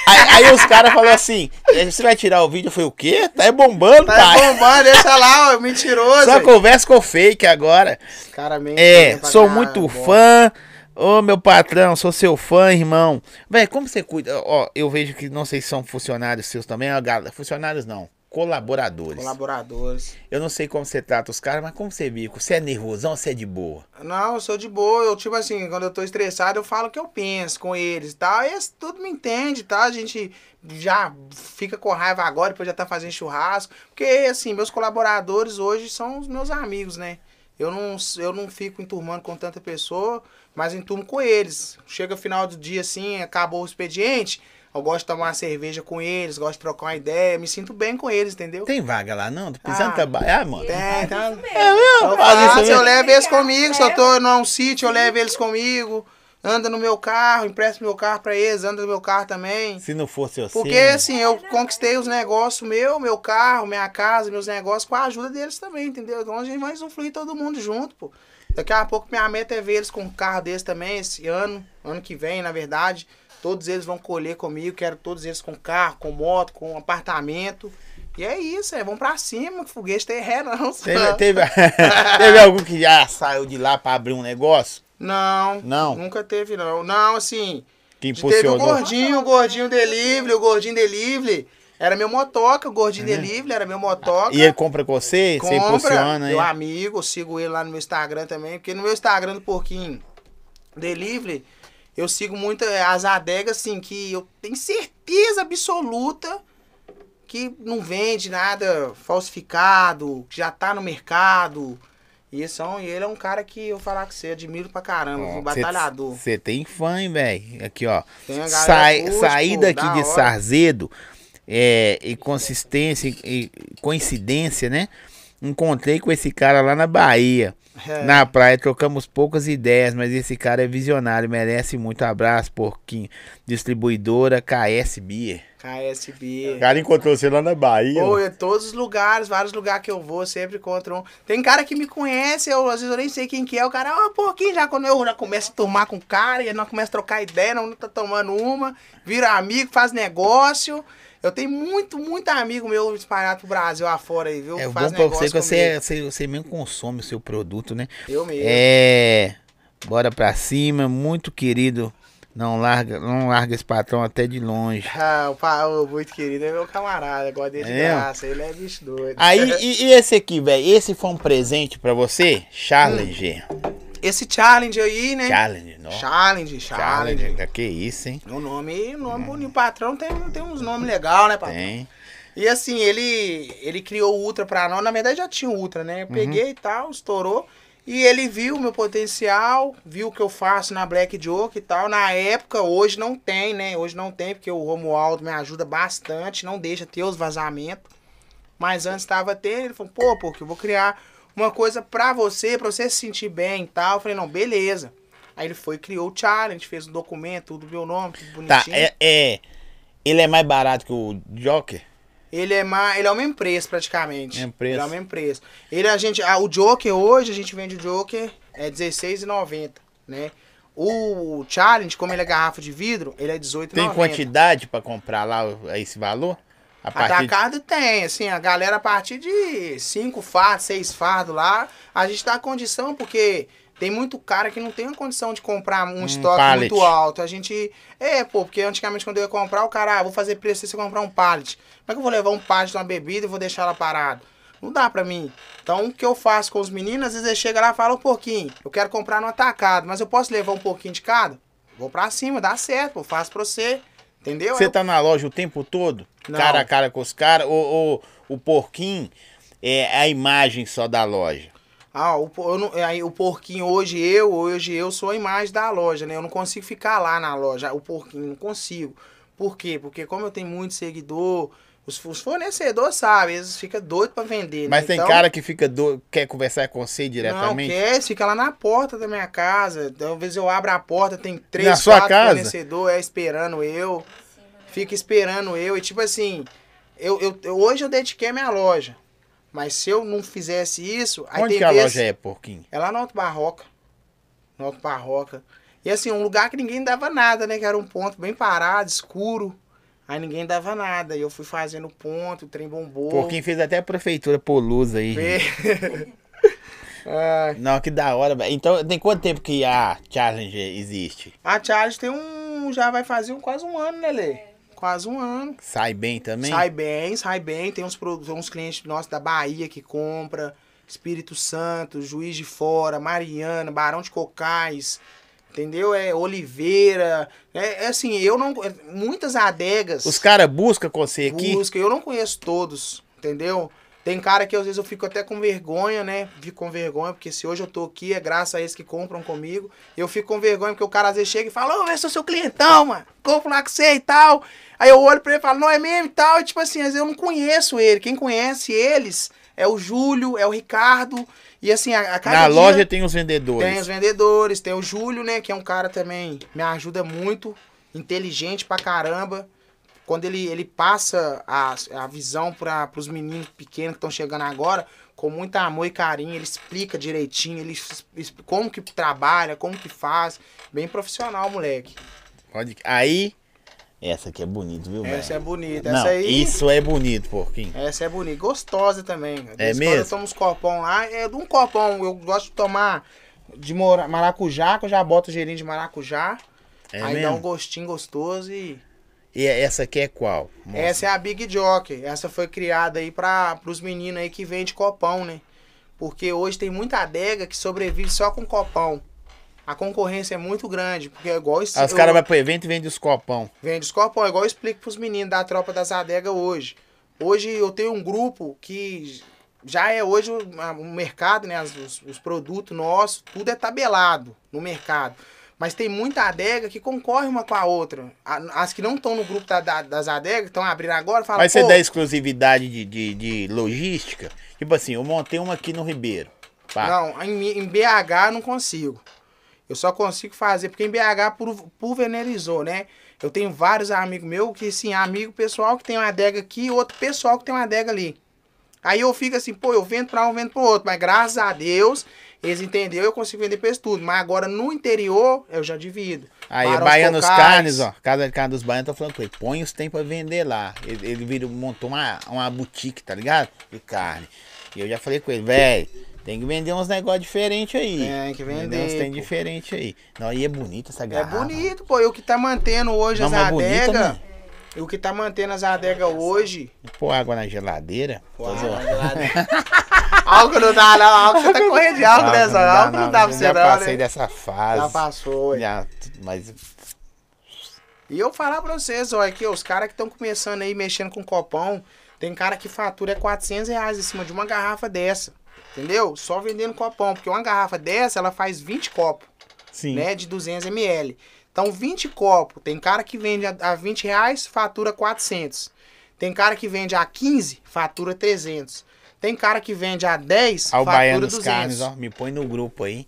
aí os caras falaram assim: "Eh, você vai tirar o vídeo? Eu falei, o quê? Tá bombando, Tá pai. bombando, deixa lá, ó, mentiroso. Só aí. conversa com o fake agora. Cara, mente É, mesmo pra sou muito bom. fã. Ô, meu patrão, sou seu fã, irmão. Véi, como você cuida? Ó, eu vejo que não sei se são funcionários seus também, ó, galera. Funcionários não, colaboradores. Colaboradores. Eu não sei como você trata os caras, mas como você viu? Você é nervosão ou você é de boa? Não, eu sou de boa. Eu, tipo assim, quando eu tô estressado, eu falo o que eu penso com eles e tal. E eles tudo me entende, tá? A gente já fica com raiva agora, depois já tá fazendo churrasco. Porque, assim, meus colaboradores hoje são os meus amigos, né? Eu não, eu não fico enturmando com tanta pessoa, mas enturmo com eles. Chega final do dia, assim, acabou o expediente, eu gosto de tomar uma cerveja com eles, gosto de trocar uma ideia, me sinto bem com eles, entendeu? Tem vaga lá não? Tô precisando Ah. trabalhar, mano. Tem, tá? Isso mesmo. É mesmo? Eu Faz isso faço, eu mesmo? levo eles comigo. Se eu tô num sítio, eu levo eles comigo. Anda no meu carro, empresto meu carro pra eles, anda no meu carro também. Se não fosse você. Porque assim, eu conquistei os negócios meu, meu carro, minha casa, meus negócios com a ajuda deles também, entendeu? Então a gente vai usufruir todo mundo junto, pô. Daqui a pouco minha meta é ver eles com um carro deles também esse ano, ano que vem, na verdade. Todos eles vão colher comigo, quero todos eles com carro, com moto, com apartamento. E é isso, é, vamos pra cima, que foguete tem ré não. Teve, teve, teve algum que já saiu de lá pra abrir um negócio? Não, Não? nunca teve não. Não, assim, Que teve o impulsionou? gordinho, o gordinho delivery, o gordinho delivery. Era meu motoca, o gordinho delivery era meu motoca. E ele compra com você? Você impulsiona, meu hein? amigo, eu sigo ele lá no meu Instagram também, porque no meu Instagram do Porquinho Delivery, eu sigo muito eh, as adegas, assim, que eu tenho certeza absoluta que não vende nada falsificado, que já tá no mercado. E, é um- e ele é um cara que eu falar que você admiro pra caramba, um batalhador. Você tem fã, velho? Aqui, ó. Sai, curte, saída pô, aqui da de hora. Sarzedo, é, e consistência e coincidência, né? Encontrei com esse cara lá na Bahia. É. Na praia, trocamos poucas ideias, mas esse cara é visionário, merece muito abraço, porquinho. Distribuidora KS Beer. KSB. O cara encontrou você lá na Bahia. Pô, em todos os lugares, vários lugares que eu vou, sempre encontro um. Tem cara que me conhece, eu, às vezes eu nem sei quem que é. O cara, ó, porquinho, já quando eu já começo a tomar com o cara, e nós começa a trocar ideia, não tá tomando uma, vira amigo, faz negócio. Eu tenho muito, muito amigo meu espalhado pro Brasil afora aí, viu? É faz bom pra você negócio que você, comigo. você, você mesmo consome o seu produto, né? Eu mesmo. É. Bora pra cima, muito querido. Não larga, não larga esse patrão até de longe. Ah, o pa- o muito querido é meu camarada, gosto dele de É mesmo? graça, ele é bicho doido. Aí, e, e esse aqui, velho? Esse foi um presente pra você? Challenger. Esse challenge aí, né? Challenge, não. Challenge, challenge. Challenge. Que isso, hein? O nome, o nome bonito. Patrão tem, tem uns nomes legais, né, patrão? Tem. E assim, ele, ele criou o Ultra pra nós. Na verdade, já tinha o Ultra, né? Eu peguei e tal, estourou. E ele viu o meu potencial, viu o que eu faço na Black Joke e tal. Na época, hoje não tem, né? Hoje não tem, porque o Romualdo me ajuda bastante, não deixa ter os vazamentos. Mas antes estava tendo, ele falou, pô, porque eu vou criar uma coisa pra você, pra você se sentir bem e tal. Eu falei, não, beleza. Aí ele foi, criou o challenge, fez um documento, tudo meu nome, tudo Tá, bonitinho. é, é. Ele é mais barato que o Joker? Ele é mais, ele é o mesmo preço praticamente. Mesmo preço. Ele é o mesmo preço. Ele a gente, ah, o Joker hoje a gente vende o Joker é R$16,90, né? O Challenge, como ele é garrafa de vidro, ele é R$18,90. Tem quantidade pra comprar lá esse valor? A de... Atacado tem, assim, a galera a partir de 5 fardos, 6 fardos lá, a gente dá condição porque tem muito cara que não tem a condição de comprar um, estoque pallet. muito alto. A gente. É, pô, porque antigamente quando eu ia comprar, o cara, ah, vou fazer preço se você comprar um pallet. Como é que eu vou levar um pallet de uma bebida e vou deixar ela parado? Não dá pra mim. Então o que eu faço com os meninos, às vezes eles chegam lá e falam um pouquinho. Eu quero comprar no atacado, mas eu posso levar um pouquinho de cada? Vou pra cima, dá certo, pô, faço pra você. Entendeu? Você Eu- tá na loja o tempo todo? Não. Cara a cara com os caras? Ou, ou o porquinho é a imagem só da loja? Ah, o, não- aí, o porquinho hoje eu, hoje eu sou a imagem da loja, né? Eu não consigo ficar lá na loja, o porquinho, não consigo. Por quê? Porque como eu tenho muito seguidor, os, os fornecedores sabem, eles ficam doidos pra vender. Mas né? tem Então, cara que fica quer conversar com você Não, diretamente? quer, fica lá na porta da minha casa. Talvez eu abra a porta, tem três, Na sua quatro casa? fornecedores é, esperando eu. Fica esperando eu. E tipo assim, eu, eu, eu- hoje eu dediquei a minha loja. Mas se eu não fizesse isso, aí Onde tem que a loja é, porquinho? é lá no Alto Barroca. No Alto Barroca. E assim, um lugar que ninguém dava nada, né? Que era um ponto bem parado, escuro. Aí ninguém dava nada. E eu fui fazendo ponto, o trem bombou. Porquinho fez até a prefeitura Polusa aí. Ai. Não, que da hora. Então, tem quanto tempo que a Challenger existe? a Charles tem um. Já vai fazer um, quase um ano, né, Lê? Quase um ano. Sai bem também? Sai bem, sai bem. Tem uns, tem uns clientes nossos da Bahia que compra. Espírito Santo, Juiz de Fora, Mariana, Barão de Cocais. Entendeu? É Oliveira. É, é assim, eu não. é, Muitas adegas. Os caras buscam com você aqui? Busca, eu não conheço todos, entendeu? Tem cara que às vezes eu fico até com vergonha, né? Fico com vergonha, porque se hoje eu tô aqui é graças a eles que compram comigo. Eu fico com vergonha porque o cara às vezes chega e fala, ô, eu sou seu clientão, mano. Compro lá com você e tal. Aí eu olho pra ele e falo, não é mesmo e tal. E tipo assim, às vezes eu não conheço ele. Quem conhece eles é o Júlio, é o Ricardo. E assim, a, a cada Na dia- loja tem os vendedores. tem os vendedores, tem o Júlio, né? Que é um cara também, me ajuda muito, inteligente pra caramba. Quando ele, ele passa a, a visão para os meninos pequenos que estão chegando agora, com muito amor e carinho, ele explica direitinho, ele es- como que trabalha, como que faz. Bem profissional, moleque. Pode... Aí, essa aqui é bonita, viu, velho? Essa é bonita. Não, Essa aí. isso é bonito, porquinho. Essa é bonita. Gostosa também. De É mesmo? Eu tomo uns copão lá. É de um copão. Eu gosto de tomar de maracujá, que eu já boto o geirinho de maracujá. É aí dá um mesmo? gostinho gostoso e. E essa aqui é qual? Mostra. Essa é a Big Jockey. Essa foi criada aí para os meninos aí que vende copão, né? Porque hoje tem muita adega que sobrevive só com copão. A concorrência é muito grande, porque é igual os caras vão pro evento e vendem os copão. Vende os copão, é igual eu explico pros meninos da tropa das adegas hoje. Hoje eu tenho um grupo que já é hoje o, o mercado, né? os, os produtos nossos, tudo é tabelado no mercado. Mas tem muita adega que concorre uma com a outra. As que não estão no grupo da- da- das adegas, estão abrindo agora, falam, Mas você dá exclusividade de, de, de logística? Tipo assim, eu montei uma aqui no Ribeiro. Pá. Não, em, em BH eu não consigo. Eu só consigo fazer, porque em BH pul- pulverizou, né? Eu tenho vários amigos meus que, assim, amigo pessoal que tem uma adega aqui e outro pessoal que tem uma adega ali. Aí eu fico assim, pô, eu vendo pra um, vendo pro outro. Mas graças a Deus, eles entenderam, eu consigo vender pra eles tudo. Mas agora no interior, eu já divido. Aí, Barões Baianos. Carnes, ó. Casa de carne dos Baianos, tô falando com ele. Põe os tem pra vender lá. Ele, ele virou, montou uma, uma boutique, tá ligado? De carne. E eu já falei com ele, velho, tem que vender uns negócios diferentes aí. Tem que vender, uns tem pô. diferente aí. Não, e é bonita essa É garrafa. bonito, pô. E o que tá mantendo hoje Não, as adegas. né? E o que tá mantendo as adegas hoje. Pôr água na geladeira. Tô zoando. álcool não dá, não. Álcool você tá correndo de álcool, né? Só dá, álcool não dá pra você, Já não. passei né? dessa fase. Já passou. Já, mas E eu falar pra vocês, ó, que os caras que estão começando aí mexendo com copão, tem cara que fatura é 400 reais em cima de uma garrafa dessa. Entendeu? Só vendendo copão. Porque uma garrafa dessa, ela faz 20 copos, sim. né? De 200 ml. Então, 20 copos. Tem cara que vende a, a 20 reais, fatura 400. Tem cara que vende a 15, fatura 300. Tem cara que vende a 10, Ao fatura Baianos 200. Carnes, ó. Me põe no grupo aí.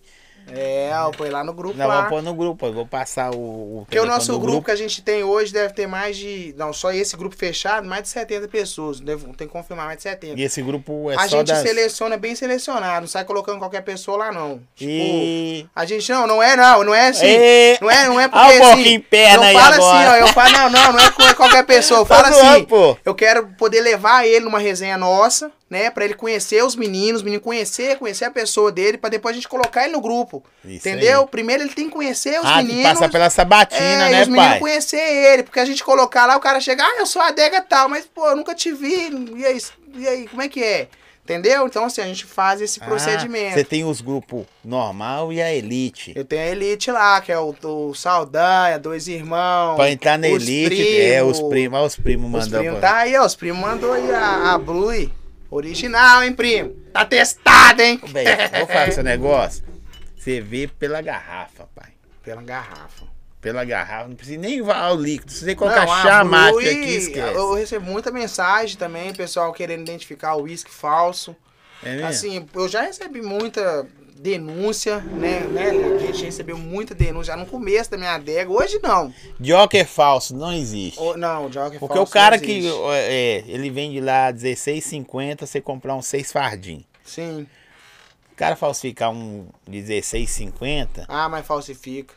É, ó, põe lá no grupo Não, lá. vou pôr no grupo, eu vou passar o. o Porque o nosso do grupo, que a gente tem hoje deve ter mais de. Não, só esse grupo fechado, mais de 70 pessoas. Devo, tem que confirmar, mais de 70. E esse grupo é a só gente das... seleciona bem selecionado, não sai colocando qualquer pessoa lá, não. Tipo, E... a gente não, não é não, não é assim. E... Não é, não é Olha porque o assim. porquinho perna eu aí falo agora. assim, ó, eu falo, não, não, não é qualquer pessoa. Eu Tá zoando, assim, pô. eu quero poder levar ele numa resenha nossa, né, Pra ele conhecer os meninos, os meninos conhecer, conhecer a pessoa dele, pra depois a gente colocar ele no grupo. Isso entendeu? aí. Primeiro ele tem que conhecer os Ah, meninos. passa pela sabatina, É, e né, os meninos pai? conhecer ele, porque a gente colocar lá, o cara chega, ah, eu sou adega tal, mas, pô, eu nunca te vi, e aí, e aí como é que é? Entendeu? Então, assim, a gente faz esse Ah, procedimento. Você tem os grupos normal e a elite. Eu tenho a Elite lá, que é o, o Saldanha, dois irmãos. Pra entrar na elite, é, os primos, olha os primos Os mandando. primos pra- tá aí, ó, os primos mandou aí a, a Blue, original, hein, primo? Tá testado, hein? Velho, vou falar esse negócio. Você vê pela garrafa, pai. Pela garrafa. Pela garrafa, não precisa nem varar o líquido. Se você colocar Não, a Blue, aqui, esquece. Eu recebo muita mensagem também, pessoal querendo identificar o uísque falso. É mesmo? Assim, eu já recebi muita denúncia, né, né? A gente recebeu muita denúncia já no começo da minha adega. Hoje não. Joker falso, não existe. O- não, Joker Porque falso o cara não que é, ele vende lá 16,50, você comprar um 6 fardim. Sim. O cara falsificar um 16,50, Ah, mas falsifica.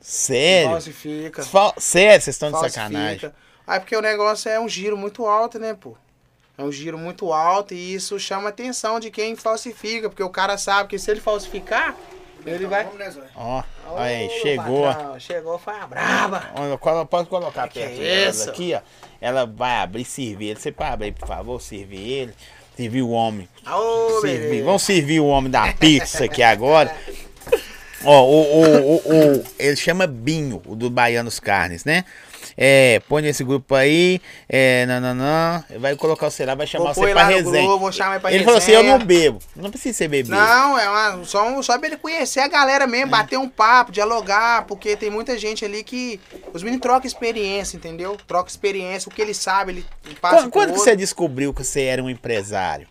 sério? Falsifica. Fal- Sério, vocês estão de falsifica. sacanagem. Ah, porque o negócio é um giro muito alto, né, pô? É um giro muito alto e isso chama a atenção de quem falsifica, porque o cara sabe que se ele falsificar, ele vai. Ó, olha aí, Ô, chegou. patrão, chegou, foi a braba. Olha, Pode colocar Que perto dela é isso? aqui, ó. Ela vai abrir e servir ele. Você pode abrir, por favor, servir ele. Servir o homem. Ô, Servir. Vamos servir o homem da pizza aqui agora. Ó, o, o, o, o- ele chama Binho, o do Baianos Carnes, né? É, põe nesse grupo aí, é, não, não, não. Vai colocar o celular, vai chamar Vou você pra resenha. grupo, vou chamar ele pra ele falou assim, eu resenha. não bebo. Não precisa ser bebido. Não, é uma, só, só pra ele conhecer a galera mesmo, bater um papo, dialogar, porque tem muita gente ali que. Os meninos trocam experiência, entendeu? Troca experiência, o que ele sabe, ele passa. Quando, quando que você descobriu que você era um empresário?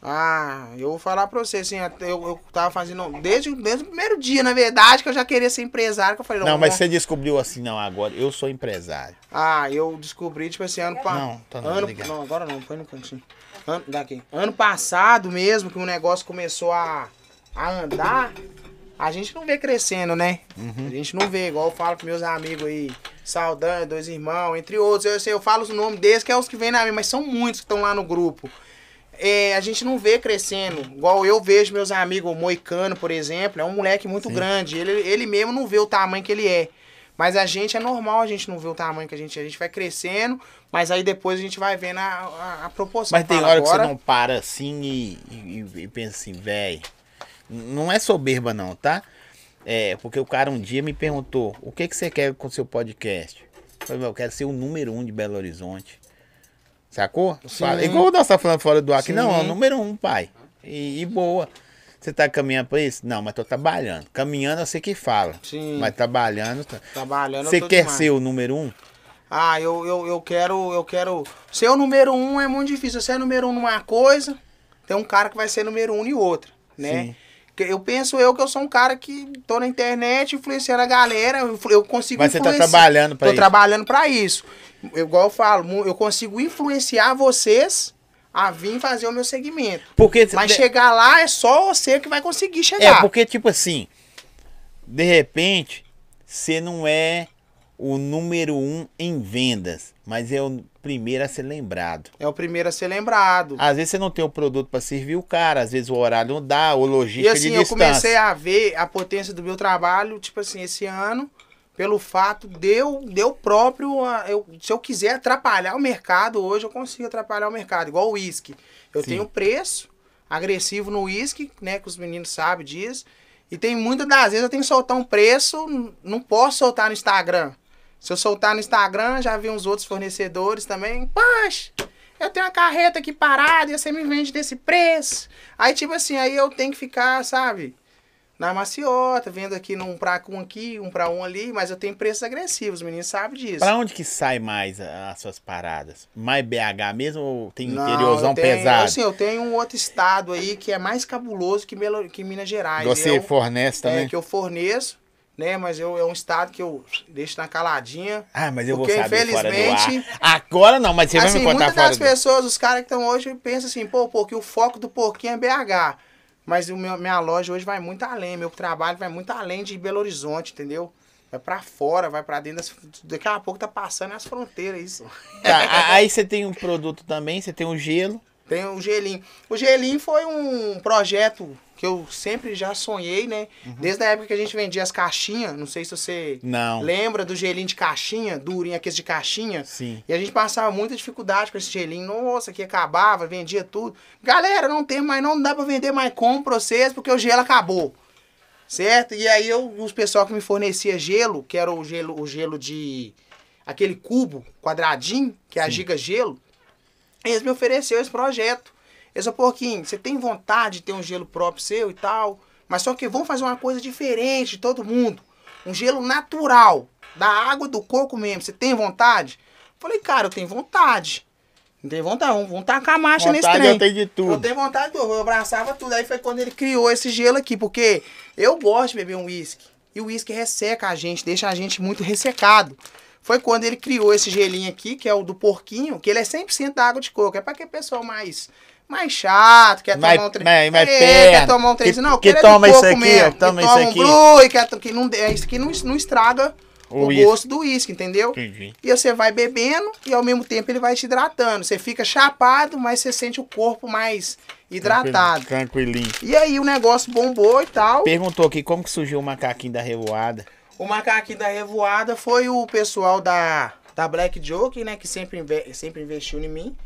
Ah, eu vou falar pra você, assim, eu, eu tava fazendo. Desde, desde o primeiro dia, na verdade, que eu já queria ser empresário, que eu falei, Não, mas vamos- você descobriu assim, não, agora eu sou empresário. Ah, eu descobri, tipo assim, ano passado. Não, tá não, ano, não, agora não, põe no cantinho. Ano, daqui. Ano passado mesmo, que o negócio começou a, a andar, a gente não vê crescendo, né? Uhum. A gente não vê, igual eu falo com meus amigos aí, Saldanha, dois irmãos, entre outros. Eu, sei, eu falo os nomes deles, que é os que vêm na minha, mas são muitos que estão lá no grupo. É, a gente não vê crescendo. Igual eu vejo meus amigos, o Moicano, por exemplo, é um moleque muito Sim. grande. Ele, ele mesmo não vê o tamanho que ele é. Mas a gente é normal a gente não ver o tamanho que a gente é. A gente vai crescendo, mas aí depois a gente vai vendo a, a, a proporção. Mas tem hora que agora- você não para assim e, e- e pensa assim, velho. Não é soberba, não, tá? É, porque o cara um dia me perguntou: o que, que você quer com o seu podcast? Eu falei, "Meu, eu quero ser o número um de Belo Horizonte. Sacou? Sim. Fala, igual nós tá falando fora do ar aqui, não, é o número um, pai. E, e boa. Você tá caminhando pra isso? Não, mas tô trabalhando. Caminhando eu sei que fala. Sim. Mas trabalhando. tá- Trabalhando. Você quer demais. ser o número um? Ah, eu, eu, eu quero, eu quero. Ser o número um é muito difícil. Você é número um numa coisa, tem um cara que vai ser número um em outra, né? Sim. Eu penso eu que eu sou um cara que tô na internet influenciando a galera, eu consigo Mas você tá trabalhando pra Tô isso. trabalhando pra isso. Eu, igual eu falo, eu consigo influenciar vocês a vir fazer o meu segmento. Porque Mas de- chegar lá é só você que vai conseguir É, chegar. porque, tipo assim, de repente, você não é o número um em vendas, mas é o primeiro a ser lembrado. É o primeiro a ser lembrado. Às vezes você não tem o produto pra servir o cara, às vezes o horário não dá, E logística assim, de eu distância. comecei a ver a potência do meu trabalho, tipo assim, esse ano, pelo fato de eu, de eu próprio, ah, eu, se eu quiser atrapalhar o mercado, hoje eu consigo atrapalhar o mercado, igual o uísque. Eu Sim. tenho preço agressivo no uísque, né, que os meninos sabem disso, e tem muitas das vezes eu tenho que soltar um preço, não posso soltar no Instagram. Se eu soltar no Instagram, já vi uns outros fornecedores também, poxa, eu tenho uma carreta aqui parada e você me vende desse preço. Aí, tipo assim, aí eu tenho que ficar, sabe, na maciota, vendo aqui num pra um aqui, um pra um ali, mas eu tenho preços agressivos, os meninos sabem disso. Pra onde que sai mais as suas paradas? Mais BH mesmo ou tem Não, interiorzão tenho, pesado? Assim, eu tenho um outro estado aí que é mais cabuloso que, Belo, que Minas Gerais. Você eu, fornece também? é, que eu forneço, né? Mas eu, é um estado que eu deixo na caladinha. Ah, mas eu vou Porque, saber fora do ar. infelizmente, Agora não, mas você vai assim, me contar muitas fora das do pessoas, os caras que estão hoje, pensam assim, pô, porque o foco do porquinho é BH. Mas o meu, minha loja hoje vai muito além, meu trabalho vai muito além de Belo Horizonte, entendeu? Vai pra fora, vai pra dentro das. Daqui a pouco tá passando as fronteiras, isso. Tá, aí você tem um produto também, você tem um gelo. Tem o gelinho. O gelinho foi um projeto que eu sempre já sonhei, né? Uhum. Desde a época que a gente vendia as caixinhas, não sei se você Não. lembra do gelinho de caixinha, durinho aqueles de caixinha. Sim. E a gente passava muita dificuldade com esse gelinho. Nossa, que acabava, vendia tudo. Galera, não tem mais, não dá pra vender mais como pra vocês, porque o gelo acabou. Certo? E aí eu, os pessoal que me fornecia gelo, que era o gelo, o gelo de aquele cubo quadradinho, que é a Sim. Giga Gelo, eles me ofereceram esse projeto. Falaram, porquinho, você tem vontade de ter um gelo próprio seu e tal, mas só que vamos fazer uma coisa diferente de todo mundo. Um gelo natural, da água do coco mesmo. Você tem vontade? Falei, cara, eu tenho vontade. Não tenho vontade, vamos, vamos tacar a marcha nesse Vontade trem. eu tenho de Eu tudo. tenho vontade de eu abraçava tudo. Aí foi quando ele criou esse gelo aqui, porque eu gosto de beber um uísque. E o uísque resseca a gente, deixa a gente muito ressecado. Foi quando ele criou esse gelinho aqui, que é o do porquinho, que ele é 100% da água de coco. É pra aquele pessoal mais, mais chato, quer Mais- tomar um trem. mais- mais é, perna. quer tomar um trem. Que- Não, que é toma do isso aqui, mesmo, ó, toma que isso aqui. um blue, e quer, que não, é isso que não, não estraga O o, gosto do uísque, entendeu? Entendi. E você vai bebendo e ao mesmo tempo ele vai te hidratando. Você fica chapado, mas você sente o corpo mais hidratado. Tranquilinho. E aí o negócio bombou e tal. Perguntou aqui como que surgiu o macaquinho da revoada. O macaquinho da revoada foi o pessoal da, da Black Joke, né? Que sempre, sempre investiu em mim.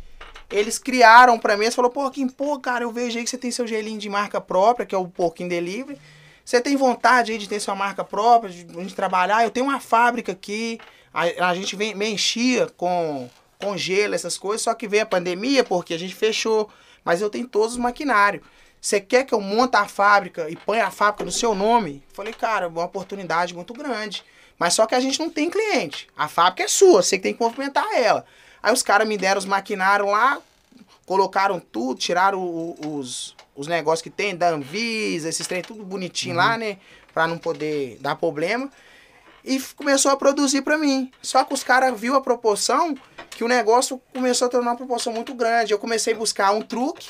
Eles criaram pra mim, eles falaram, porquinho, pô, cara, eu vejo aí que você tem seu gelinho de marca própria, que é o Porquinho Delivery. Você tem vontade aí de ter sua marca própria, de, de trabalhar? Eu tenho uma fábrica aqui, a, a gente vem, me enchia com, com gelo, essas coisas, só que veio a pandemia, porque a gente fechou. Mas eu tenho todos os maquinários. Você quer que eu monte a fábrica e ponha a fábrica no seu nome? Falei, cara, uma oportunidade muito grande. Mas só que a gente não tem cliente. A fábrica é sua, você que tem que movimentar ela. Aí os caras me deram os maquinários lá, colocaram tudo, tiraram o- os, os negócios que tem, da Anvisa, esses trem, tudo bonitinho lá, né? Pra não poder dar problema. E começou a produzir pra mim. Só que os caras viu a proporção que o negócio começou a tornar uma proporção muito grande. Eu comecei a buscar um truque.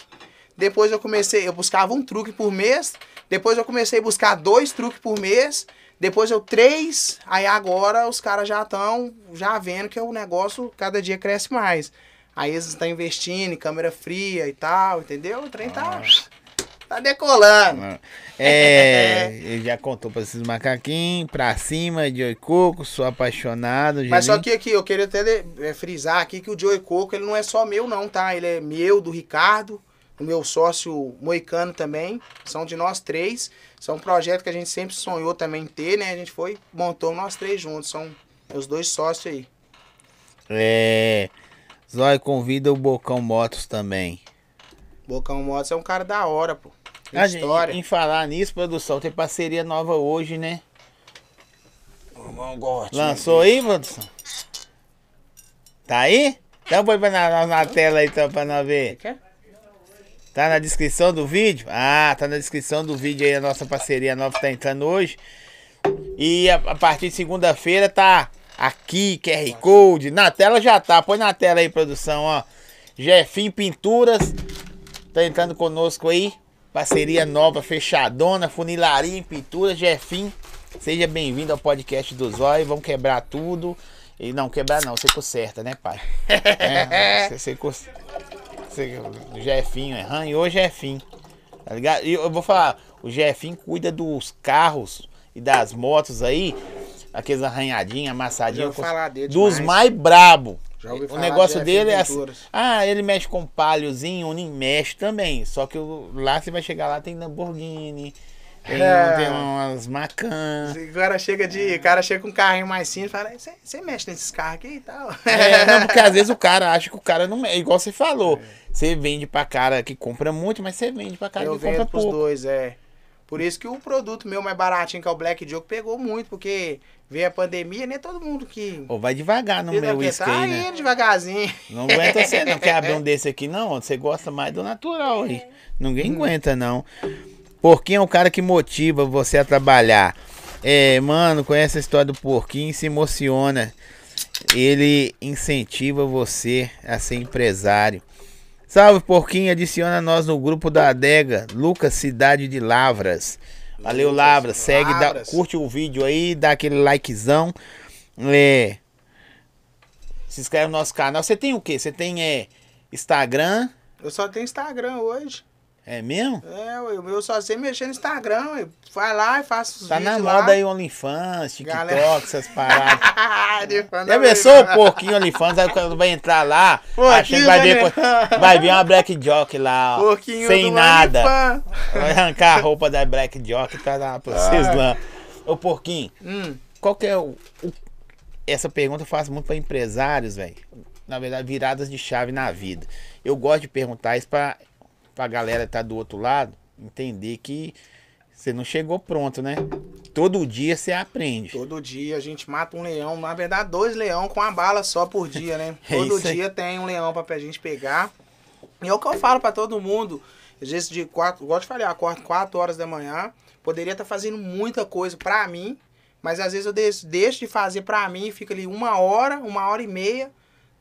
Depois eu comecei, eu buscava um truque por mês. Depois eu comecei a buscar dois truques por mês. Depois eu três. Aí agora os caras já estão já vendo que o negócio cada dia cresce mais. Aí eles estão investindo em câmera fria e tal, entendeu? O trem tá, tá decolando. É, ele já contou pra esses macaquinhos, pra cima, de oi coco, sou apaixonado. Mas só que aqui, eu queria até eh, frisar aqui que o Joey Coco, ele não é só meu não, tá? Ele é meu, do Ricardo, do meu sócio Moicano também. São de nós três. São um projeto que a gente sempre sonhou também ter, né? A gente foi, montou nós três juntos. São meus dois sócios aí. É. Zói convida o Bocão Motos também. Bocão Motos é um cara da hora, pô. A gente, história. em falar nisso, produção, tem parceria nova hoje, né? Não gosto. Lançou aí, produção? Tá aí? Então põe pra na, na tela aí então, pra nós ver. Quer? Tá na descrição do vídeo? Ah, tá na descrição do vídeo aí a nossa parceria nova tá entrando hoje. E a, a partir de segunda-feira tá aqui, QR Code. Na tela já tá. Põe na tela aí, produção, ó. Jefim Pinturas. Tá entrando conosco aí. Parceria nova, fechadona, funilaria em pintura. Jefim, seja bem-vindo ao podcast do Zóio. Vamos quebrar tudo. E não, quebrar não, você conserta, né, pai? É, você, você, cons- você, o Jefinho, é ranhou Jefim. Tá ligado? E eu vou falar, o Jefim cuida dos carros e das motos aí, aqueles arranhadinhos, amassadinhos, dos mais brabo. O negócio de dele é assim. Ah, ele mexe com palhozinho, Nin mexe também. Só que lá você vai chegar lá, tem Lamborghini, tem, É. tem umas Macan. O cara chega de. O cara chega com um carrinho mais simples e fala, "Você- mexe nesses carros aqui e tal. É, não, porque às vezes o cara acha que o cara não mexe. Igual você falou. Você vende pra cara que compra muito, mas você vende pra cara Eu que compra vendo pros pouco. dois, é. Por isso que o produto meu mais baratinho, que é o Black Joke, pegou muito, porque veio a pandemia, nem todo mundo que. Ô, vai devagar no Ele meu vai uísque pensar, aí, "Ah, né? devagarzinho. Não aguenta você não. Quer abrir um desse aqui, não? Você gosta mais do natural aí. Ninguém aguenta, não. Porquinho é o cara que motiva você a trabalhar. É, mano, conhece a história do porquinho e se emociona. Ele incentiva você a ser empresário. Salve, porquinho. Adiciona nós no grupo da adega. Lucas, cidade de Lavras. Valeu, Lucas, Lavras. Segue, dá- Lavras. curte o vídeo aí, dá aquele likezão. É, se inscreve no nosso canal. Você tem o quê? Você tem é, Instagram? Eu só tenho Instagram hoje. É mesmo? É, ué, eu só sei mexer no Instagram. Vai lá e faço os Tá na moda lá. aí OnlyFans, TikTok, Galera. essas paradas. Já da pensou o porquinho OnlyFans? Aí quando vai entrar lá, Porquinho achando que vai ver, vai ver uma Black Jock lá, ó, sem nada. Vai arrancar a roupa da Black Jock pra dar pra vocês Ah. lá. Ô porquinho, Hum, qual que é o, o- Essa pergunta eu faço muito pra empresários, velho. Na verdade, viradas de chave na vida. Eu gosto de perguntar isso pra, pra galera que tá do outro lado entender que você não chegou pronto, né? Todo dia você aprende. todo dia a gente mata um leão. Na verdade, dois leão com uma bala só por dia, né? É Todo isso aí. dia tem um leão pra gente pegar. E é o que eu falo pra todo mundo. Às vezes, de quatro, te falei, eu acordo 4 horas da manhã. Poderia estar fazendo muita coisa pra mim. Mas às vezes eu deixo, deixo de fazer pra mim fico ali uma hora, uma hora e meia,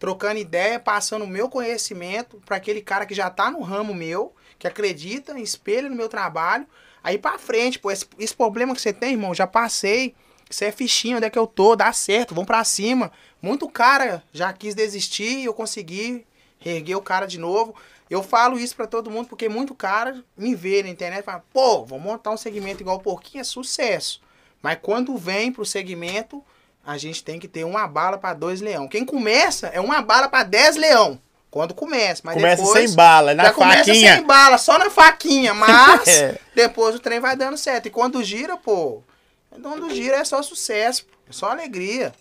trocando ideia, passando o meu conhecimento pra aquele cara que já tá no ramo meu, que acredita, espelha no meu trabalho. Aí pra frente, pô, esse, esse problema que você tem, irmão, já passei. Isso é fichinha, onde é que eu tô, dá certo, vamos pra cima. Muito cara já quis desistir e eu consegui erguer o cara de novo. Eu falo isso pra todo mundo porque muito cara me vê na internet e fala, pô, vou montar um segmento igual o Porquinho, é sucesso. Mas quando vem pro segmento, a gente tem que ter uma bala pra dois leão. Quem começa é uma bala pra dez leão. Quando começa, mas Começa depois... sem bala, na já começa faquinha. sem bala, só na faquinha, mas É. depois o trem vai dando certo. E quando gira, pô, quando gira é só sucesso, é só alegria.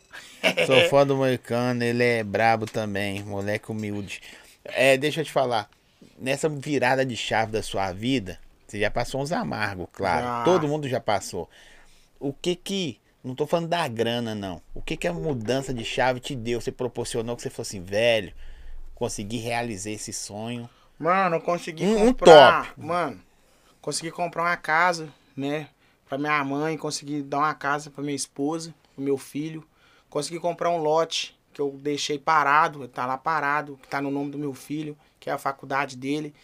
Sou fã do Moicano, ele é brabo também, moleque humilde. É, deixa eu te falar, nessa virada de chave da sua vida, você já passou uns amargos, claro. Já. Todo mundo já passou. O que que, não tô falando da grana não, o que que a mudança de chave te deu, você proporcionou que você fosse assim, velho, consegui realizar esse sonho. Mano, eu consegui Um- um comprar. Mano, consegui comprar uma casa, né? Pra minha mãe, consegui dar uma casa pra minha esposa, pro meu filho. Consegui comprar um lote que eu deixei parado, tá lá parado, que tá no nome do meu filho, que é a faculdade dele.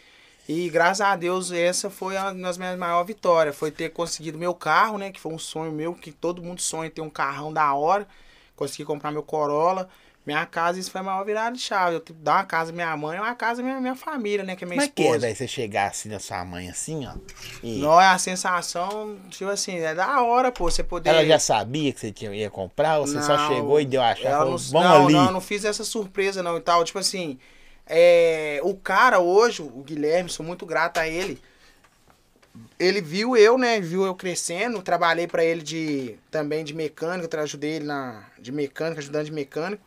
E graças a Deus, essa foi a das minhas maiores vitórias. Foi ter conseguido meu carro, né? Que foi um sonho meu, que todo mundo sonha ter um carrão da hora. Consegui comprar meu Corolla. Minha casa, isso foi a maior virada de chave. Eu tipo, dar uma casa minha mãe, uma casa minha, minha família, né? Que é minha Mas que é, esposa. velho, você chegar assim na sua mãe assim, ó, e Não, é a sensação, tipo assim, é da hora, pô, você poder... ela já sabia que você tinha, ia comprar ou você só Não, chegou e deu a chave, ela falou, não, vamos não, ali. Não, não fiz essa surpresa não e tal. Tipo assim, é, o cara hoje, o Guilherme, sou muito grato a ele. Ele viu eu, né? Viu eu crescendo. Trabalhei pra ele de também de mecânica, eu ajudei ele na de mecânica, ajudando de mecânico.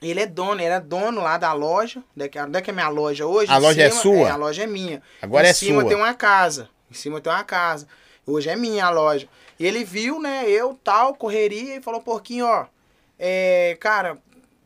Ele é dono, ele é dono lá da loja. Onde é que, onde é que é minha loja hoje? A Em loja é cima- sua? a loja é minha. Agora em é cima sua. tem uma casa. Em cima tem uma casa. Hoje é minha a loja. E ele viu, né, eu, tal, correria, e falou, porquinho, ó, é, cara,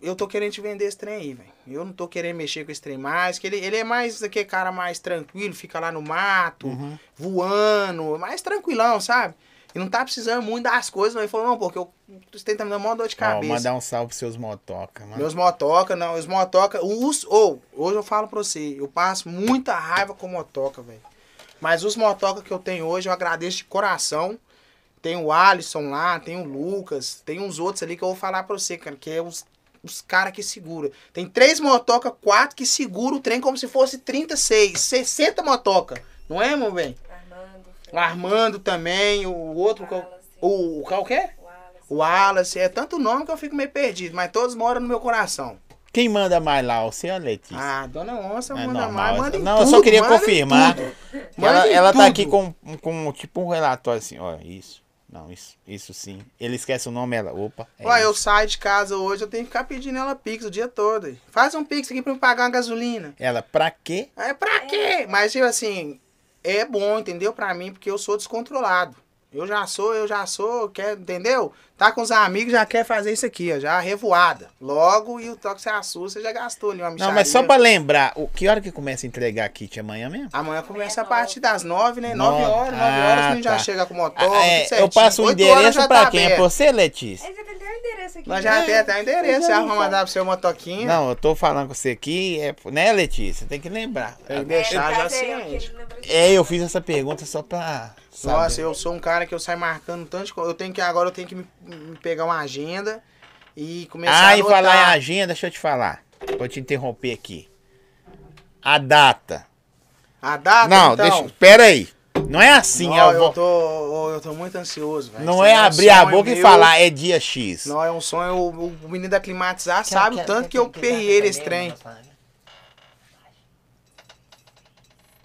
eu tô querendo te vender esse trem aí, velho. Eu não tô querendo mexer com esse trem mais, que ele, ele é mais aquele cara mais tranquilo, fica lá no mato, Uhum. voando, mais tranquilão, sabe? E não tá precisando muito das coisas, não. Ele falou, não, porque eu você tem tá me dando uma dor de Ó, cabeça. mandar um salve pros seus motoca, mano. Meus motoca, não, os motoca, os, ou, hoje eu falo pra você, eu passo muita raiva com motoca, velho. Mas os motoca que eu tenho hoje, eu agradeço de coração. Tem o Alisson lá, tem o Lucas, tem uns outros ali que eu vou falar pra você, cara, que é os, os caras que seguram. Tem três motoca, quatro que segura o trem como se fosse 36, 60 motoca. Não é, meu bem? Armando. O Armando também, o outro, Wallace. o, o qual que é? Wallace. O Wallace, é tanto nome que eu fico meio perdido, mas todos moram no meu coração. Quem manda mais lá, você ou a Letícia? Ah, Dona Onça É manda normal. mais, manda em não, tudo, eu só queria confirmar. Ela, ela tá aqui com, com tipo um relatório assim, ó, isso. Não, isso, isso sim. Ele esquece o nome, ela. Opa. é Ó, eu saio de casa hoje, eu tenho que ficar pedindo ela Pix o dia todo. aí. Faz um Pix aqui pra me pagar uma gasolina. Ela, pra quê? É pra quê? Mas, tipo assim, é bom, entendeu? Pra mim, porque eu sou descontrolado. Eu já sou, eu já sou, quer, entendeu? Tá com os amigos, já quer fazer isso aqui, ó, já revoada. Logo, e o toque você assusta, você já gastou ali uma Não, mas só pra lembrar, o, que hora que começa a entregar kit amanhã mesmo? Amanhã começa a é partir das nove, né? Nove Nove. horas, nove horas a gente Ah, já tá. chega com o motor, Ah, é, eu passo o endereço já pra tá quem? É aberto. pra você, Letícia? Aí você tem até o endereço aqui. Nós já tem até o endereço, já vamos mandar pro seu motoquinho. Não, eu tô falando com você aqui, é, né, Letícia? Tem que lembrar. Tem que É, deixar já aí, ó, que ciente. É, eu fiz essa pergunta só pra saber. Nossa, eu sou um cara que eu saio marcando tanto de coisa. Eu tenho que agora eu tenho que me, me pegar uma agenda e começar Ah, a e anotar. falar em agenda, deixa eu te falar. Vou te interromper aqui. A data. A data, não, então. deixa. Pera aí. Não é assim, Não, eu vou- eu tô, eu tô muito ansioso, velho. Não Isso é um abrir a boca e meu. falar, é dia X. Não, é um sonho. O, o menino da climatizar sabe o tanto que eu perriei nesse trem.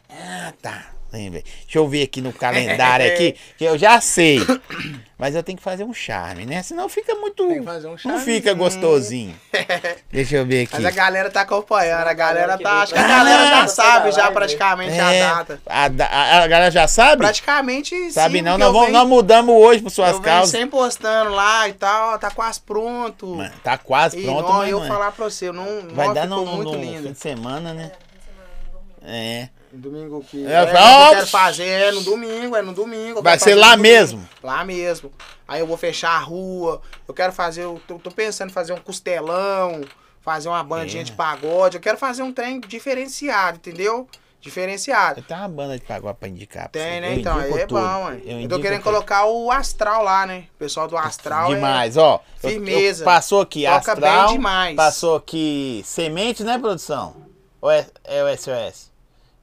Ah, tá. Lembrei. Deixa eu ver aqui no calendário aqui, que eu já sei. Mas eu tenho que fazer um charme, né? Senão fica muito. Tem que fazer um não fica gostosinho. Deixa eu ver aqui. Mas a galera tá acompanhando, a galera tá. Acho que a galera já sabe já praticamente É, a data. a, a- a galera já sabe? Praticamente Sabe sim, não, porque nós, vamos, venho- nós mudamos hoje por suas Eu venho causas. sempre postando lá e tal, tá quase pronto. Mano, tá quase e pronto, não, mas eu não é. falar pra você, eu não, Vai não dar no, muito no lindo. fim de semana, né? É. Domingo que É, é, ó, eu quero fazer é no domingo, é no domingo. Vai ser lá mesmo? Lá mesmo. Aí eu vou fechar a rua, eu quero fazer, eu tô, tô pensando em fazer um costelão, fazer uma bandinha É. de pagode, eu quero fazer um trem diferenciado, entendeu? Diferenciado. Tenho uma banda de pagode pra indicar. pra Tem, você. né? Eu Então, aí é tudo. bom, ué. Eu Eu, tô querendo tudo. colocar o Astral lá, né? O pessoal do Astral é- Demais, ó. eu- firmeza. eu- passou aqui Toca Astral. bem demais. Passou aqui Semente, né, produção? Ou é, é o SOS?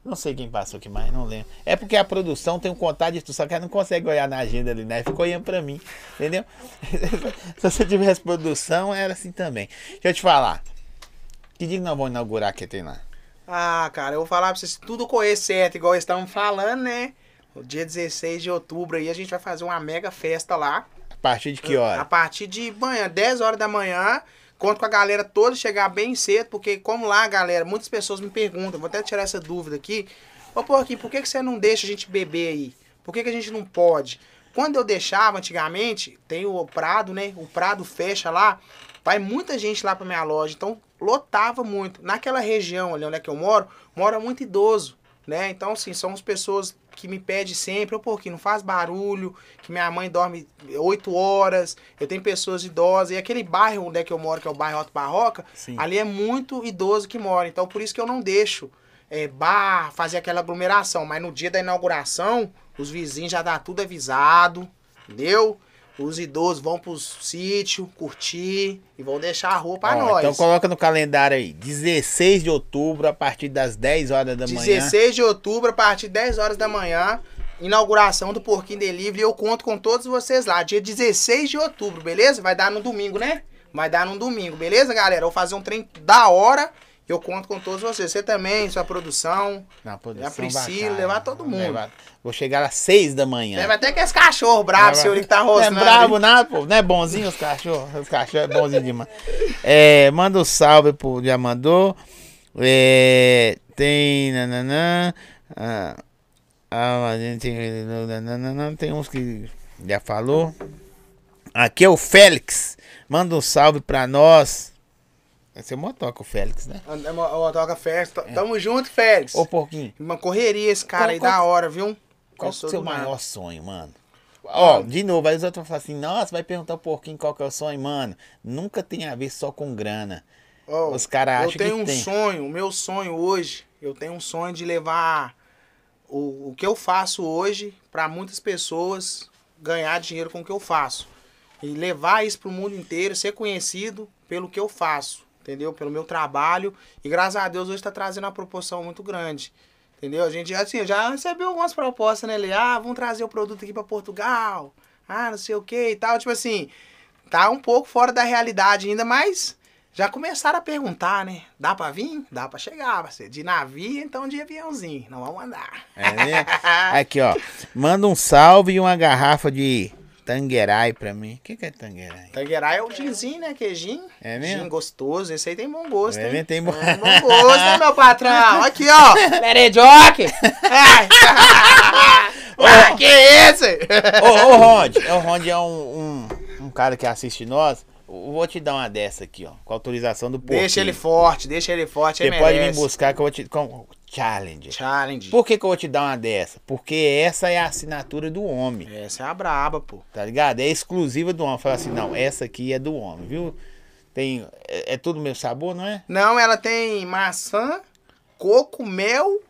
Não sei quem passou aqui mais, não lembro. É porque a produção tem um contato de tudo, só que ela não consegue olhar na agenda ali, né? Ficou olhando pra mim, entendeu? Se você tivesse produção, era assim também. Deixa eu te falar. Que dia que nós vamos inaugurar aqui, tem lá? Ah, cara, eu vou falar pra vocês, se tudo correr certo, igual estavam falando, né? No dia 16 de outubro aí a gente vai fazer uma mega festa lá. A partir de que A hora? partir de manhã, 10 horas da manhã. Conto com a galera toda chegar bem cedo, porque como lá, galera, muitas pessoas me perguntam, vou até tirar essa dúvida aqui. Ô, Porquinho, por que, que você não deixa a gente beber aí? Por que, que a gente não pode? Quando eu deixava antigamente, tem o Prado, né? O Prado fecha lá, vai muita gente lá pra minha loja, então lotava muito. Naquela região ali onde é que eu moro, mora muito idoso, né? Então, assim, são as pessoas que me pedem sempre, ô Porquinho, não faz barulho, que minha mãe dorme 8 horas, eu tenho pessoas idosas, e aquele bairro onde é que eu moro, que é o bairro Alto Barroca, Sim. ali é muito idoso que mora, então por isso que eu não deixo é, bar, fazer aquela aglomeração, mas no dia da inauguração, os vizinhos já dá tudo avisado, entendeu? Os idosos vão pros sítios, curtir, e vão deixar a rua pra Ó, nós. Então coloca no calendário aí. 16 de outubro, a partir das 10 horas da manhã. 16 de outubro, a partir de 10 horas da manhã, inauguração do Porquinho Delivery. Eu conto com todos vocês lá, dia 16 de outubro, beleza? Vai dar no domingo, né? Vai dar no domingo, beleza, galera? Eu vou fazer um trem da hora. Eu conto com todos vocês. Você também, sua produção. Na produção A Priscila, bacana. levar todo mundo. Levar- Vou chegar às 6 da manhã. Leva até que esse cachorro bravo, seu que tá Não é aí. nada, pô. Não é bonzinho os cachorros. Os cachorros é bonzinho demais. É, manda um salve pro mandou. É, tem. Nananã, ah, Ah, a gente não, tem uns que já falou. Aqui é o Félix. Manda um salve pra nós. Esse é motoca, o Félix, né? Ó, toca Félix. T- Tamo junto, Félix. Ô, Porquinho, Uma correria esse cara Qual- aí qual- da hora, viu? qual Eu é o seu maior sonho, mano? Ó, de novo, aí os outros vão falar assim, nossa, vai perguntar o Porquinho qual que é o sonho, mano. Nunca tem a ver só com grana. Ó, Os caras Eu acham tenho que um tem. sonho, o meu sonho hoje, eu tenho um sonho de levar o, o que eu faço hoje para muitas pessoas ganhar dinheiro com o que eu faço. E levar isso pro mundo inteiro, ser conhecido pelo que eu faço, entendeu? Pelo meu trabalho. E graças a Deus hoje está trazendo uma proporção muito grande. Entendeu? A gente assim, já recebeu algumas propostas, né, Lê? Ah, vamos trazer o produto aqui para Portugal. Ah, não sei o que e tal. Tipo assim, tá um pouco fora da realidade ainda, mas já começaram a perguntar, né? Dá pra vir? Dá pra chegar, parceiro. De navio, então de aviãozinho. Não vamos andar. É, né? Aqui, ó. Manda um salve e uma garrafa de Tanguerai pra mim. O que, que é Tanguerai? Tanguerai é o ginzinho, né? Queijinho. É mesmo? Gin gostoso. Esse aí tem bom gosto, É hein? mesmo? Tem bom- É, bom gosto, hein, meu patrão? Aqui, ó. Ah, que esse? Ô, ô, Rond, o Rond é um, um, um cara que assiste nós. Eu Vou te dar uma dessa aqui, ó. Com autorização do Porquinho. Deixa ele forte, deixa ele forte. Você pode me buscar que eu vou te... Com... Challenge. Challenge. Por que, que eu vou te dar uma dessa? Porque essa é a assinatura do homem, Essa é a braba, pô. tá ligado? É exclusiva do homem. Fala assim, não, essa aqui é do homem, viu? Tem... É, é tudo mesmo sabor, não é? Não, ela tem maçã, coco, mel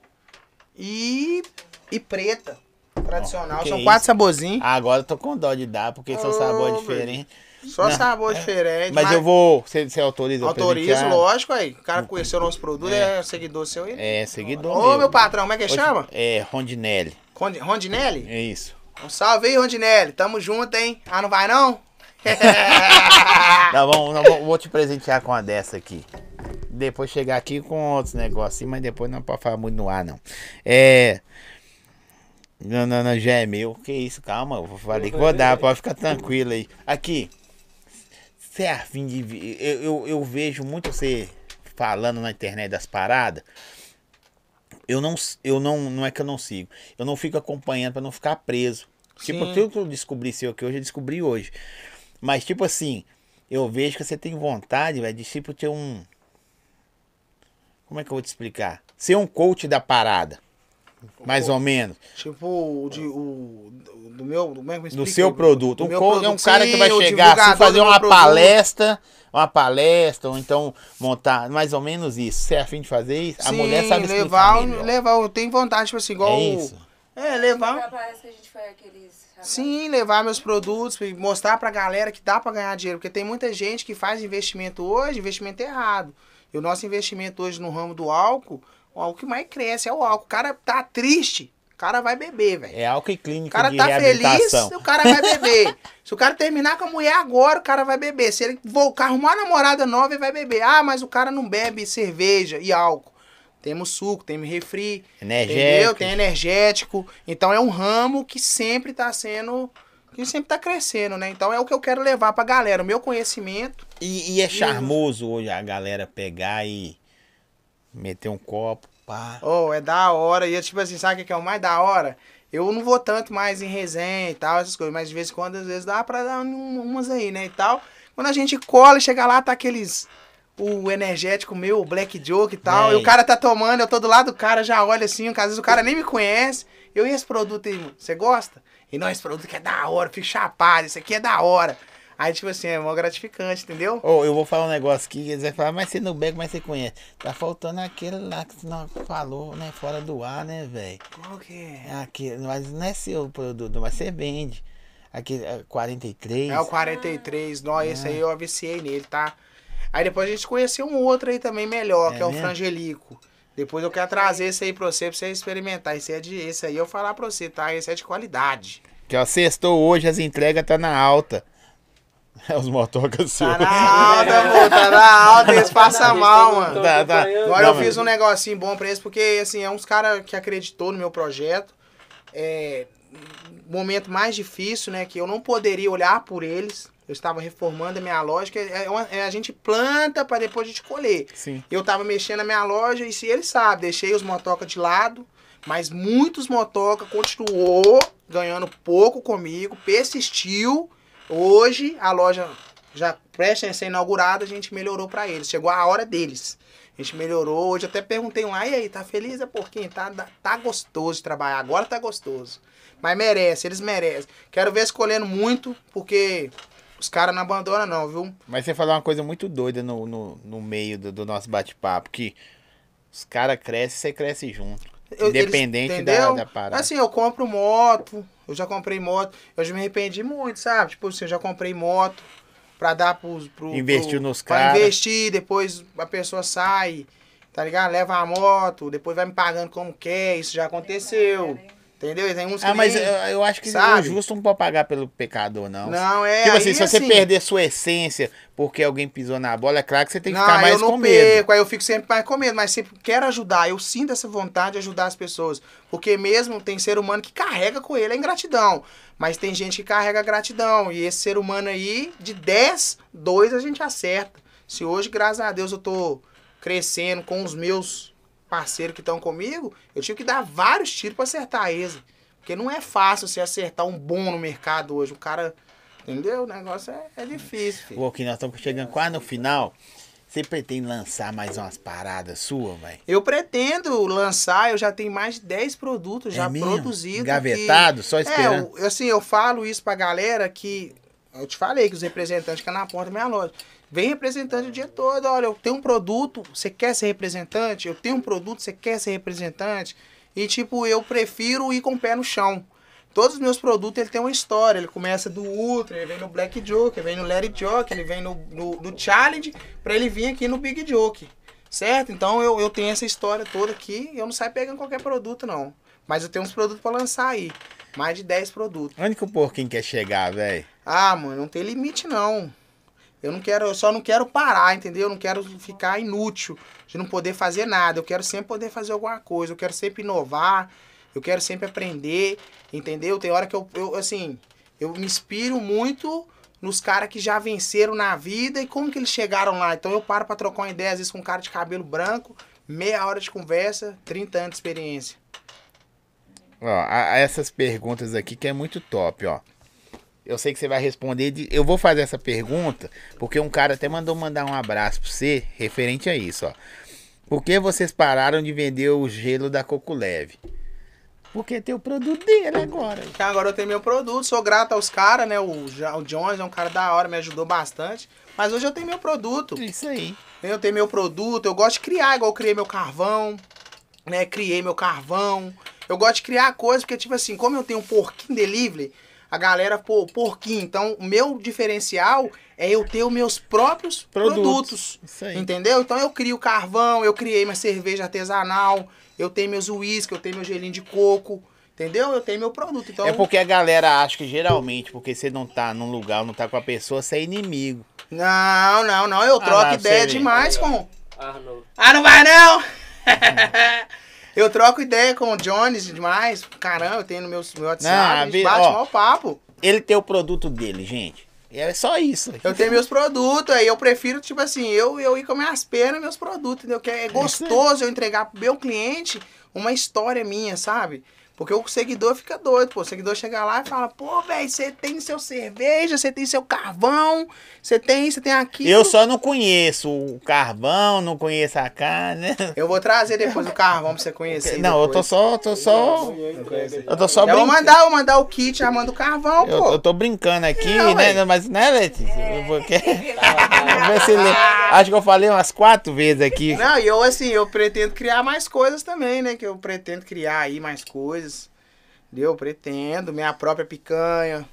e, e preta. Tradicional. São isso? quatro saborzinhos. Agora eu tô com dó de dar, porque são Ô, sabores diferentes. Só não, sabor é. diferente. Mas eu vou... Você, você autoriza Autorizo, lógico, aí. O cara conheceu o nosso produto, É. é, seguidor seu aí. É, seguidor Ô, meu patrão, como é que Hoje- chama? É, Rondinelli. Rondi- Rondinelli? É isso. Um salve aí, Rondinelli. Tamo junto, hein? Ah, não vai não? Não, vamos, não, vou- vou te presentear com uma dessa aqui. Depois chegar aqui com outros negócios, assim, mas depois não pode falar muito no ar, não. É. Não, não, não, já é meu. Que isso, calma, eu falei que vou dar, pode ficar tranquilo aí. Aqui, você é afim de. Eu, eu, eu vejo muito você falando na internet das paradas. Eu não, eu não, não é que eu não sigo. Eu não fico acompanhando pra não ficar preso. Tipo, Sim. tudo que eu descobri seu aqui hoje, eu descobri hoje. Mas, tipo assim, eu vejo que você tem vontade, velho, de tipo ter um. Como é que eu vou te explicar? Ser um coach da parada. Mais ou menos. Tipo, o, de, o do meu. Do, como é Do seu produto. Do Um coach é um cara que vai o chegar assim, fazer uma palestra. Uma palestra, ou então montar mais ou menos isso. Você é afim de fazer isso? A Sim, mulher sabe explicar levar, o- melhor. levar, eu tenho vontade, tipo assim, igual. É o- isso. É, levar. Já parece que a gente foi aqueles. rapazes. Sim, levar meus produtos mostrar pra galera que dá pra ganhar dinheiro. Porque tem muita gente que faz investimento hoje, investimento errado. E o nosso investimento hoje no ramo do álcool, o que mais cresce é o álcool. O cara tá triste, o cara vai beber, velho. É álcool e O clínica cara de tá feliz, o cara vai beber. Se o cara terminar com a mulher agora, o cara vai beber. Se ele voltar arrumar uma namorada nova, ele vai beber. Ah, mas o cara não bebe cerveja e álcool. Temos suco, temos refri, entendeu? Energético. Tem energético. Então é um ramo que sempre tá sendo. Que sempre tá crescendo, né? Então é o que eu quero levar pra galera. O meu conhecimento. E, e é charmoso hoje a galera pegar e meter um copo, pá. Oh, é da hora. E é tipo assim, sabe o que é o mais da hora? Eu não vou tanto mais em resenha e tal, essas coisas, mas de vez em quando, às vezes, dá pra dar um- umas aí, né? E tal. Quando a gente cola e chega lá, tá aqueles. O energético meu, o Black Joke e tal. Véi. E o cara tá tomando, eu tô do lado do cara, já olha assim, às vezes o cara nem me conhece. Eu e esse produto aí, mano, você gosta? E não, esse produto que é da hora, fico chapado, esse aqui é da hora. Aí, tipo assim, é mó gratificante, entendeu? Ô, eu vou falar um negócio aqui, eles vão falar, mas você não bebe, mas você conhece. Tá faltando aquele lá que você não falou, né? Fora do ar, né, velho? Qual que é? É aquele, mas não é seu produto, mas você vende. Aquele é, 43. É o 43, nó, esse aí eu aviciei nele, tá? Aí depois a gente conheceu um outro aí também melhor, É que é o mesmo? Frangelico. Depois eu quero trazer esse aí pra você, pra você experimentar. Esse, é de, esse aí eu falar pra você, tá? Esse é de qualidade. Que ó, sextou hoje, as entregas tá na alta. É os motocas Tá seus. na alta, amor, tá na alta, eles passam mal, mano. Tá, tá. Agora Não, eu fiz um negocinho bom pra eles, porque, assim, é uns caras que acreditou no meu projeto. É, momento mais difícil, né, que eu não poderia olhar por eles. Eu estava reformando a minha loja, que é, uma- é a gente planta pra depois a gente colher. Sim. Eu tava mexendo na minha loja e se ele sabe, deixei os motoca de lado Mas muitos motoca continuou ganhando pouco comigo, persistiu. Hoje a loja já prestes a ser inaugurada, a gente melhorou pra eles. Chegou a hora deles. A gente melhorou. Hoje até perguntei lá, e aí, tá feliz? É porquinho? Tá, tá gostoso de trabalhar. Agora tá gostoso. Mas merece, eles merecem. Quero ver escolhendo muito, porque os caras não abandonam, não, viu? Mas você falou uma coisa muito doida no, no, no meio do, do nosso bate-papo, que os caras crescem, você cresce junto. Eu- Independente eles- da, da parada. Assim, eu compro moto, eu já comprei moto, eu já me arrependi muito, sabe? Tipo assim, eu já comprei moto pra dar pros. Pro, Investiu pro- nos Pra cara. investir, depois a pessoa sai, tá ligado? Leva a moto, depois vai me pagando como quer, isso já aconteceu. Entendeu? Tem uns que Ah, mas nem- eu, eu acho que sabe? o justo não pode pagar pelo pecador, não. Não, é. tipo aí, assim, se você perder sua essência porque alguém pisou na bola, é claro que você tem que não, ficar mais eu não com medo. perco, aí eu fico sempre mais com medo, mas sempre quero ajudar. Eu sinto essa vontade de ajudar as pessoas. Porque mesmo tem ser humano que carrega com ele a ingratidão. Mas tem gente que carrega a gratidão. E esse ser humano aí, de 10, 2 a gente acerta. Se hoje, graças a Deus, eu tô crescendo com os meus parceiros que estão comigo, eu tive que dar vários tiros pra acertar eles. Porque não é fácil você acertar um bom no mercado hoje. O cara. Entendeu? O negócio é, é difícil, filho. Pô, que nós estamos chegando quase no final. Você pretende lançar mais umas paradas suas, velho? Eu pretendo lançar, eu já tenho mais de 10 produtos já é mesmo? produzidos. Engavetado, só que- esperando. É, eu- assim, eu falo isso pra galera que. Eu te falei que os representantes ficam na porta da minha loja. Vem representante o dia todo. Olha, eu tenho um produto, você quer ser representante? Eu tenho um produto, você quer ser representante? E, tipo, eu prefiro ir com o pé no chão. Todos os meus produtos, ele tem uma história. Ele começa do Ultra, ele vem no Black Joke, ele vem no Larry Joke, ele vem no, no, no Challenge, pra ele vir aqui no Big Joke. Certo? Então eu, eu tenho essa história toda aqui. Eu não saio pegando qualquer produto, não. Mas eu tenho uns produtos pra lançar aí. Mais de 10 produtos. Onde que o porquinho quer chegar, velho? Ah, mano, não tem limite, não. Eu não quero, eu só não quero parar, entendeu? Eu não quero ficar inútil de não poder fazer nada. Eu quero sempre poder fazer alguma coisa. Eu quero sempre inovar. Eu quero sempre aprender, entendeu? Tem hora que eu, eu assim, eu me inspiro muito nos caras que já venceram na vida e como que eles chegaram lá. Então eu paro pra trocar uma ideia, às vezes, com um cara de cabelo branco, meia hora de conversa, 30 anos de experiência. Ó, a- a essas perguntas aqui que é muito top, ó. Eu sei que você vai responder. de- Eu vou fazer essa pergunta porque um cara até mandou mandar um abraço pra você referente a isso, ó. Por que vocês pararam de vender o gelo da Coco Leve? Porque tem o produto dele agora. Então agora eu tenho meu produto, sou grato aos caras, né? O, o Jones é um cara da hora, me ajudou bastante. Mas hoje eu tenho meu produto. Isso aí. Eu tenho meu produto, eu gosto de criar, igual eu criei meu carvão, né? Criei meu carvão. Eu gosto de criar coisas, porque, tipo assim, como eu tenho um porquinho delivery, a galera, pô, porquinho. Então, o meu diferencial é eu ter os meus próprios Produtos. produtos. Isso aí. Entendeu? Então eu crio carvão, eu criei minha cerveja artesanal, eu tenho meus uísque, eu tenho meu gelinho de coco. Entendeu? Eu tenho meu produto. Então, É porque a galera acha que geralmente, porque você não tá num lugar, não tá com a pessoa, você é inimigo. Não, não, não. Eu Ah, troco lá, ideia vê. demais com. Arnold. Ah, não vai não! eu troco ideia com o Jones demais. Caramba, eu tenho no meu, meu WhatsApp, Não, bate ó. mó papo. Ele tem o produto dele, gente. É só isso. Eu tenho meus produtos, aí eu prefiro, tipo assim, eu, eu ir com minhas pernas meus produtos, entendeu? Que é gostoso eu entregar pro meu cliente uma história minha, sabe? Porque o seguidor fica doido, pô. O seguidor chega lá e fala, pô, velho, você tem seu cerveja, você tem seu carvão, você tem isso, você tem aquilo. Eu só não conheço o carvão, não conheço a carne. Eu vou trazer depois o carvão pra você conhecer. Não, eu tô depois. só, tô só, eu tô só Eu vou brincando. mandar, eu vou mandar o kit, já manda o carvão, Eu, pô. eu tô brincando aqui, Não, né? ué. Mas, né, Letícia? Eu vou- quer- Vamos ver se ele... Acho que eu falei umas quatro vezes aqui. Não, e eu assim, eu pretendo criar mais coisas também, né? Que eu pretendo criar aí mais coisas. Entendeu? Eu pretendo, minha própria picanha.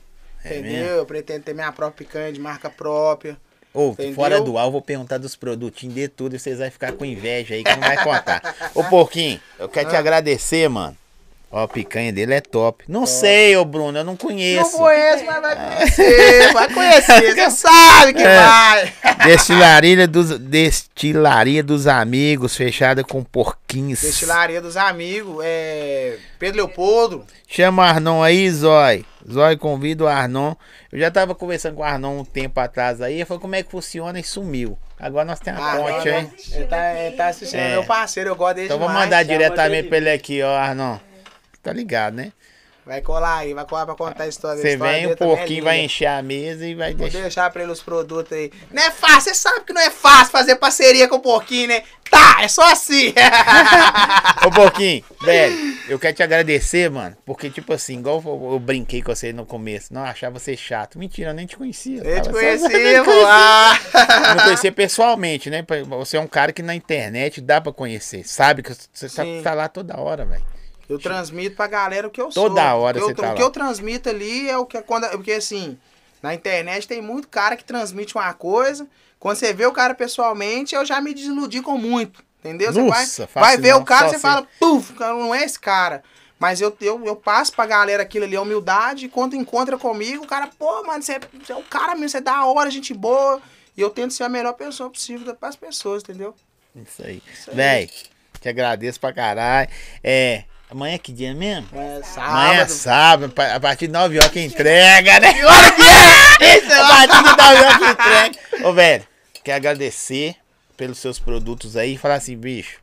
É entendeu? mesmo? Eu pretendo ter minha própria picanha de marca própria. Ô, Entendeu? fora do ar, eu vou perguntar dos produtinhos de tudo e vocês vão ficar com inveja aí que não vai contar. Ô, Porquinho, eu quero te Ah. agradecer, mano. Ó, a picanha dele é top. Não sei, ô Bruno, eu não Não conheço. mas vai conhecer. Vai conhecer. Você sabe que É. vai. Destilaria dos, destilaria dos amigos, fechada com porquinhos. Destilaria dos amigos. É. Pedro Leopoldo. Chama o Arnon aí, Zói. Zói convida o Arnon. Eu já tava conversando com o Arnon um tempo atrás aí. Falou como é que funciona e sumiu. Agora nós temos a Ah, ponte, não, hein? Ele tá, ele tá assistindo, É. meu parceiro, eu gosto dele Então vou demais. mandar chama diretamente pra ele aqui, ó, Arnon. Tá ligado, né? Vai colar aí, vai colar pra contar a história. Você vem, dele o também é porquinho vai encher a mesa e vai Vou deixar. deixar pra ele os produtos aí. Não é fácil, você sabe que não é fácil fazer parceria com o porquinho, né? Tá, é só assim. Ô, Porquinho, velho, eu quero te agradecer, mano. Porque, tipo assim, igual eu, eu brinquei com você no começo. Não, achava você chato. Mentira, eu nem te conhecia. Eu te Tava só- conheci, pô. Ah. Não conhecia pessoalmente, né? Você é um cara que na internet dá pra conhecer. Sabe que você tá, tá lá toda hora, velho. Eu transmito pra galera o que eu sou. Toda hora o você eu, tá O lá. que eu transmito ali é o que é quando. Porque assim, na internet tem muito cara que transmite uma coisa. Quando você vê o cara pessoalmente, eu já me desiludi com muito. Entendeu? Você vai, Nossa, vai fácil ver o cara e você fala, puf, cara, não é esse cara. Mas eu, eu, eu passo pra galera aquilo ali, a humildade, e quando encontra comigo, o cara, pô, mano, você é, você é um cara mesmo, você é da hora, gente boa. E eu tento ser a melhor pessoa possível pras pessoas, entendeu? Isso aí. Isso aí. Véi, te agradeço pra caralho. É. Amanhã é que dia mesmo? É Amanhã é sábado. sábado, a partir de 9 horas que entrega, né? Que é! Esse é A partir de 9 horas que entrega. Ô, velho, quero agradecer pelos seus produtos aí e falar assim, bicho.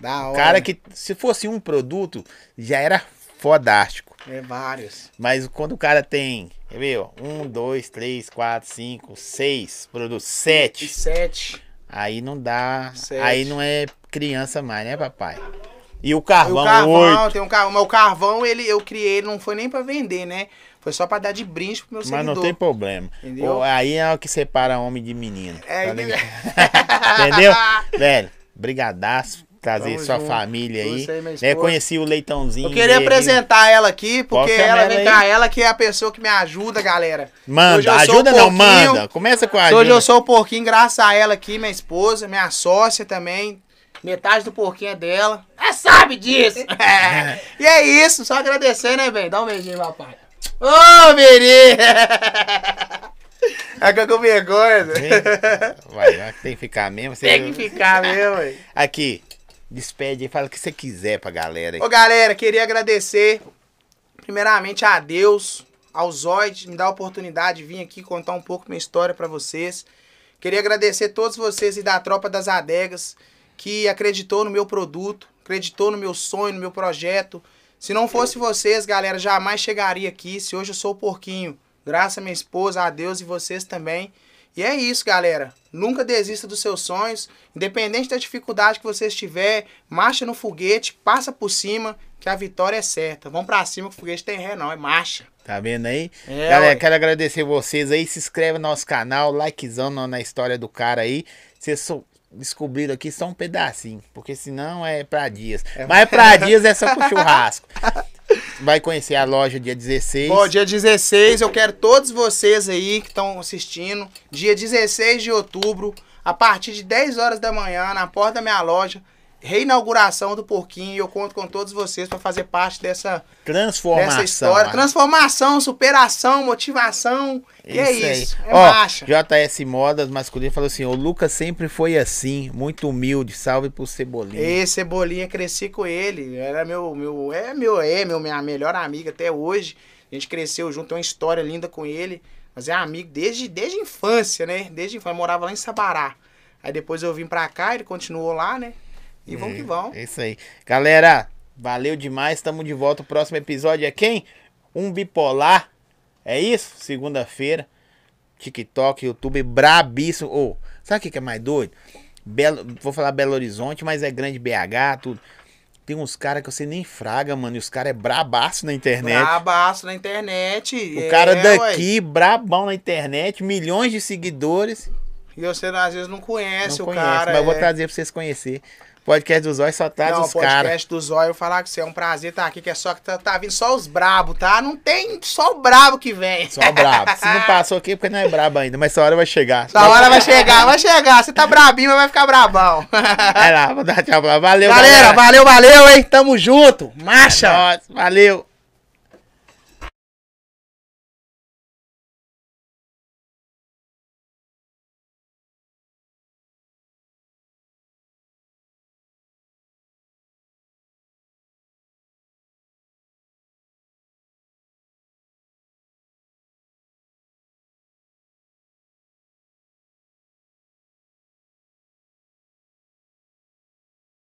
Da hora. Cara que, se fosse um produto, já era fodástico. É vários. Mas quando o cara tem, quer ver, um, dois, três, quatro, cinco, seis produtos, E sete, sete. aí não dá, Sete. aí não é criança mais, né, papai? E o carvão, o carvão, oito. tem um carvão. Mas o carvão, ele, eu criei, não foi nem pra vender, né? Foi só pra dar de brinde pro meu Mas seguidor. não tem problema. Entendeu? Aí é o que separa homem de menino. É, tá ligado? Entendeu? Velho, brigadaço. Trazer Tamo sua junto. família aí. Né, esposa. conheci o leitãozinho. Eu queria dele. apresentar ela aqui, porque que é ela, vem cá, ela que é a pessoa que me ajuda, galera. Hoje Manda, ajuda não, manda. Começa com a Hoje ajuda. eu sou o porquinho, graças a ela aqui, minha esposa, minha sócia também. Metade do porquinho é dela. É, sabe disso! e é isso, só agradecer, né, velho? Dá um beijinho, papai. Ô, menino! É que eu com vergonha, velho. Vai, tem que ficar mesmo. Você... Tem que ficar mesmo, velho. Aqui, despede aí, fala o que você quiser pra galera aí. Ô, galera, queria agradecer primeiramente a Deus, ao Zoid, me dar a oportunidade de vir aqui contar um pouco minha história pra vocês. Queria agradecer a todos vocês e da Tropa das Adegas que acreditou no meu produto, acreditou no meu sonho, no meu projeto. Se não fosse vocês, galera, jamais chegaria aqui. Se hoje eu sou o porquinho, graças a minha esposa, a Deus e vocês também. E é isso, galera. Nunca desista dos seus sonhos. Independente da dificuldade que você estiver, marcha no foguete, passa por cima, que a vitória é certa. Vamos pra cima que o foguete tem ré, não, é marcha. Tá vendo aí? É, Galera, ué. quero agradecer vocês aí. Se inscreve no nosso canal, likezão na, história do cara aí. Vocês só descobriram aqui só um pedacinho, porque senão é pra dias. Mas pra dias é só pro churrasco. Vai conhecer a loja dia 16. Bom, dia 16, eu quero todos vocês aí que estão assistindo. Dia 16 de outubro, a partir de 10 horas da manhã, na porta da minha loja. Reinauguração do Porquinho. E eu conto com todos vocês para fazer parte dessa, Transformação. dessa história. ah. Transformação, superação, motivação. E é aí. isso. É Ó, marcha. JS Modas Masculino falou assim: o Lucas sempre foi assim, muito humilde. Salve pro Cebolinha. Ei, Cebolinha, cresci com ele. Era meu, meu, é meu, é meu, minha melhor amiga até hoje. A gente cresceu junto, tem uma história linda com ele. Mas é amigo desde, desde a infância, né? Desde infância. Morava lá em Sabará. Aí depois eu vim pra cá, ele continuou lá, né? E vamos que vamos. É isso aí. Galera, valeu demais. Estamos de volta. O próximo episódio é quem? Um bipolar. É isso? Segunda-feira. TikTok, YouTube, brabíssimo. Ô, sabe o que que é mais doido? Belo, vou falar Belo Horizonte, mas é grande BH, tudo. Tem uns caras que você nem fraga, mano. E os caras é brabaço na internet. Brabaço na internet. O é, cara ué. daqui, brabão na internet, milhões de seguidores. E você às vezes não conhece não o conhece, cara. mas eu vou é. trazer pra vocês conhecerem. Podcast do Zóio só tá Não, dos o caras. podcast do Zóio, eu falar com você, é um prazer estar aqui, que é só que tá, tá vindo só os brabo, tá? Não tem só o brabo que vem. Só brabo. Se não passou aqui, é porque não é brabo ainda, mas essa hora vai chegar. Da hora vai chegar, vai chegar. Você tá brabinho, mas vai ficar brabão. Vai lá, vou dar tchau pra. Valeu, galera, valeu, valeu, hein? Tamo junto. Marcha! É nóis, valeu.